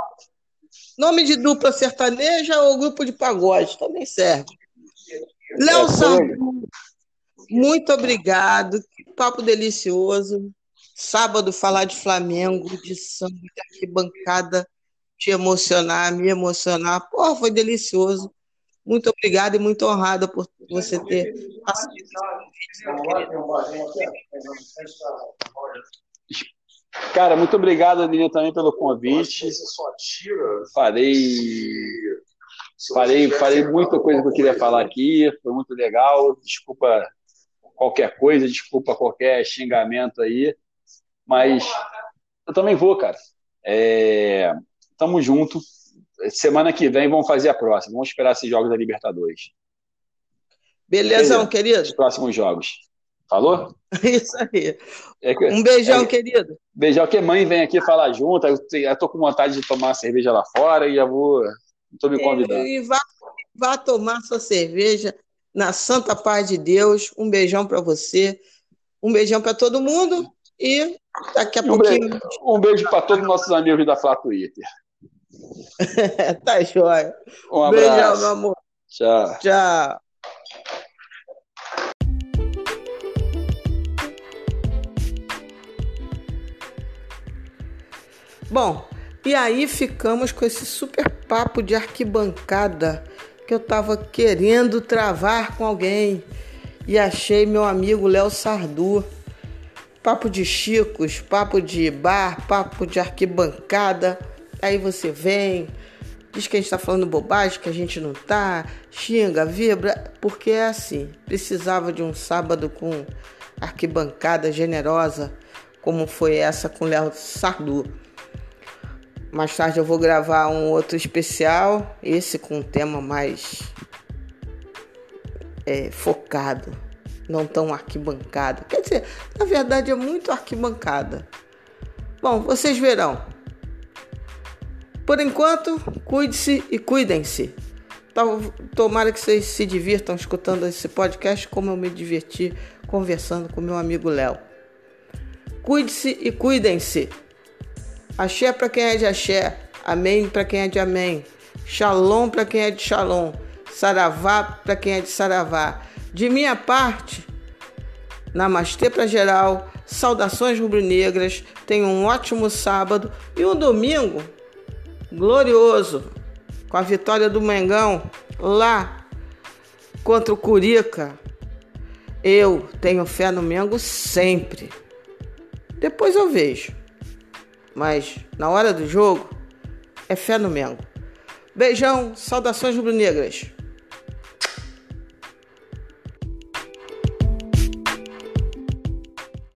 Nome de dupla sertaneja ou grupo de pagode? Também serve. Léo é, muito obrigado. Que papo delicioso. Sábado falar de Flamengo, de samba, de arquibancada, te emocionar, me emocionar. Porra, foi delicioso. Muito obrigada e muito honrada por você ter Cara, muito obrigado, Aninha, também pelo convite. Farei Falei, falei muita coisa que eu queria falar aqui, foi muito legal. Desculpa qualquer coisa, desculpa qualquer xingamento aí, mas eu também vou, cara. É, tamo junto. Semana que vem vamos fazer a próxima. Vamos esperar esses jogos da Libertadores. Beleza, querido. Os próximos jogos. Falou? <laughs> Isso aí. É que, um beijão, é, querido. Beijão, que mãe vem aqui falar junto. Eu, eu tô com vontade de tomar cerveja lá fora e eu vou. Estou me convidando. E, e vá, vá tomar sua cerveja na santa paz de Deus. Um beijão para você. Um beijão para todo mundo. E daqui a um pouquinho. Beijo, um beijo para todos os nossos amigos da Flá Twitter. <laughs> tá joia. Um abraço. Beijão, meu amor. Tchau. Tchau. Bom, e aí ficamos com esse super papo de arquibancada que eu tava querendo travar com alguém e achei meu amigo Léo Sardu. Papo de chicos, papo de bar, papo de arquibancada. Aí você vem, diz que a gente tá falando bobagem, que a gente não tá, xinga, vibra, porque é assim. Precisava de um sábado com arquibancada generosa, como foi essa com Léo Sardu. Mais tarde eu vou gravar um outro especial, esse com um tema mais é, focado, não tão arquibancado. Quer dizer, na verdade é muito arquibancada. Bom, vocês verão. Por enquanto, cuide-se e cuidem-se. Tomara que vocês se divirtam escutando esse podcast como eu me diverti conversando com meu amigo Léo. Cuide-se e cuidem-se. Axé para quem é de axé, amém para quem é de amém, shalom para quem é de shalom, saravá para quem é de saravá. De minha parte, namastê para geral, saudações rubro-negras, tenham um ótimo sábado e um domingo glorioso com a vitória do Mengão lá contra o Curica. Eu tenho fé no Mengo sempre. Depois eu vejo. Mas na hora do jogo, é fé no Mengo. Beijão, saudações rubro-negras.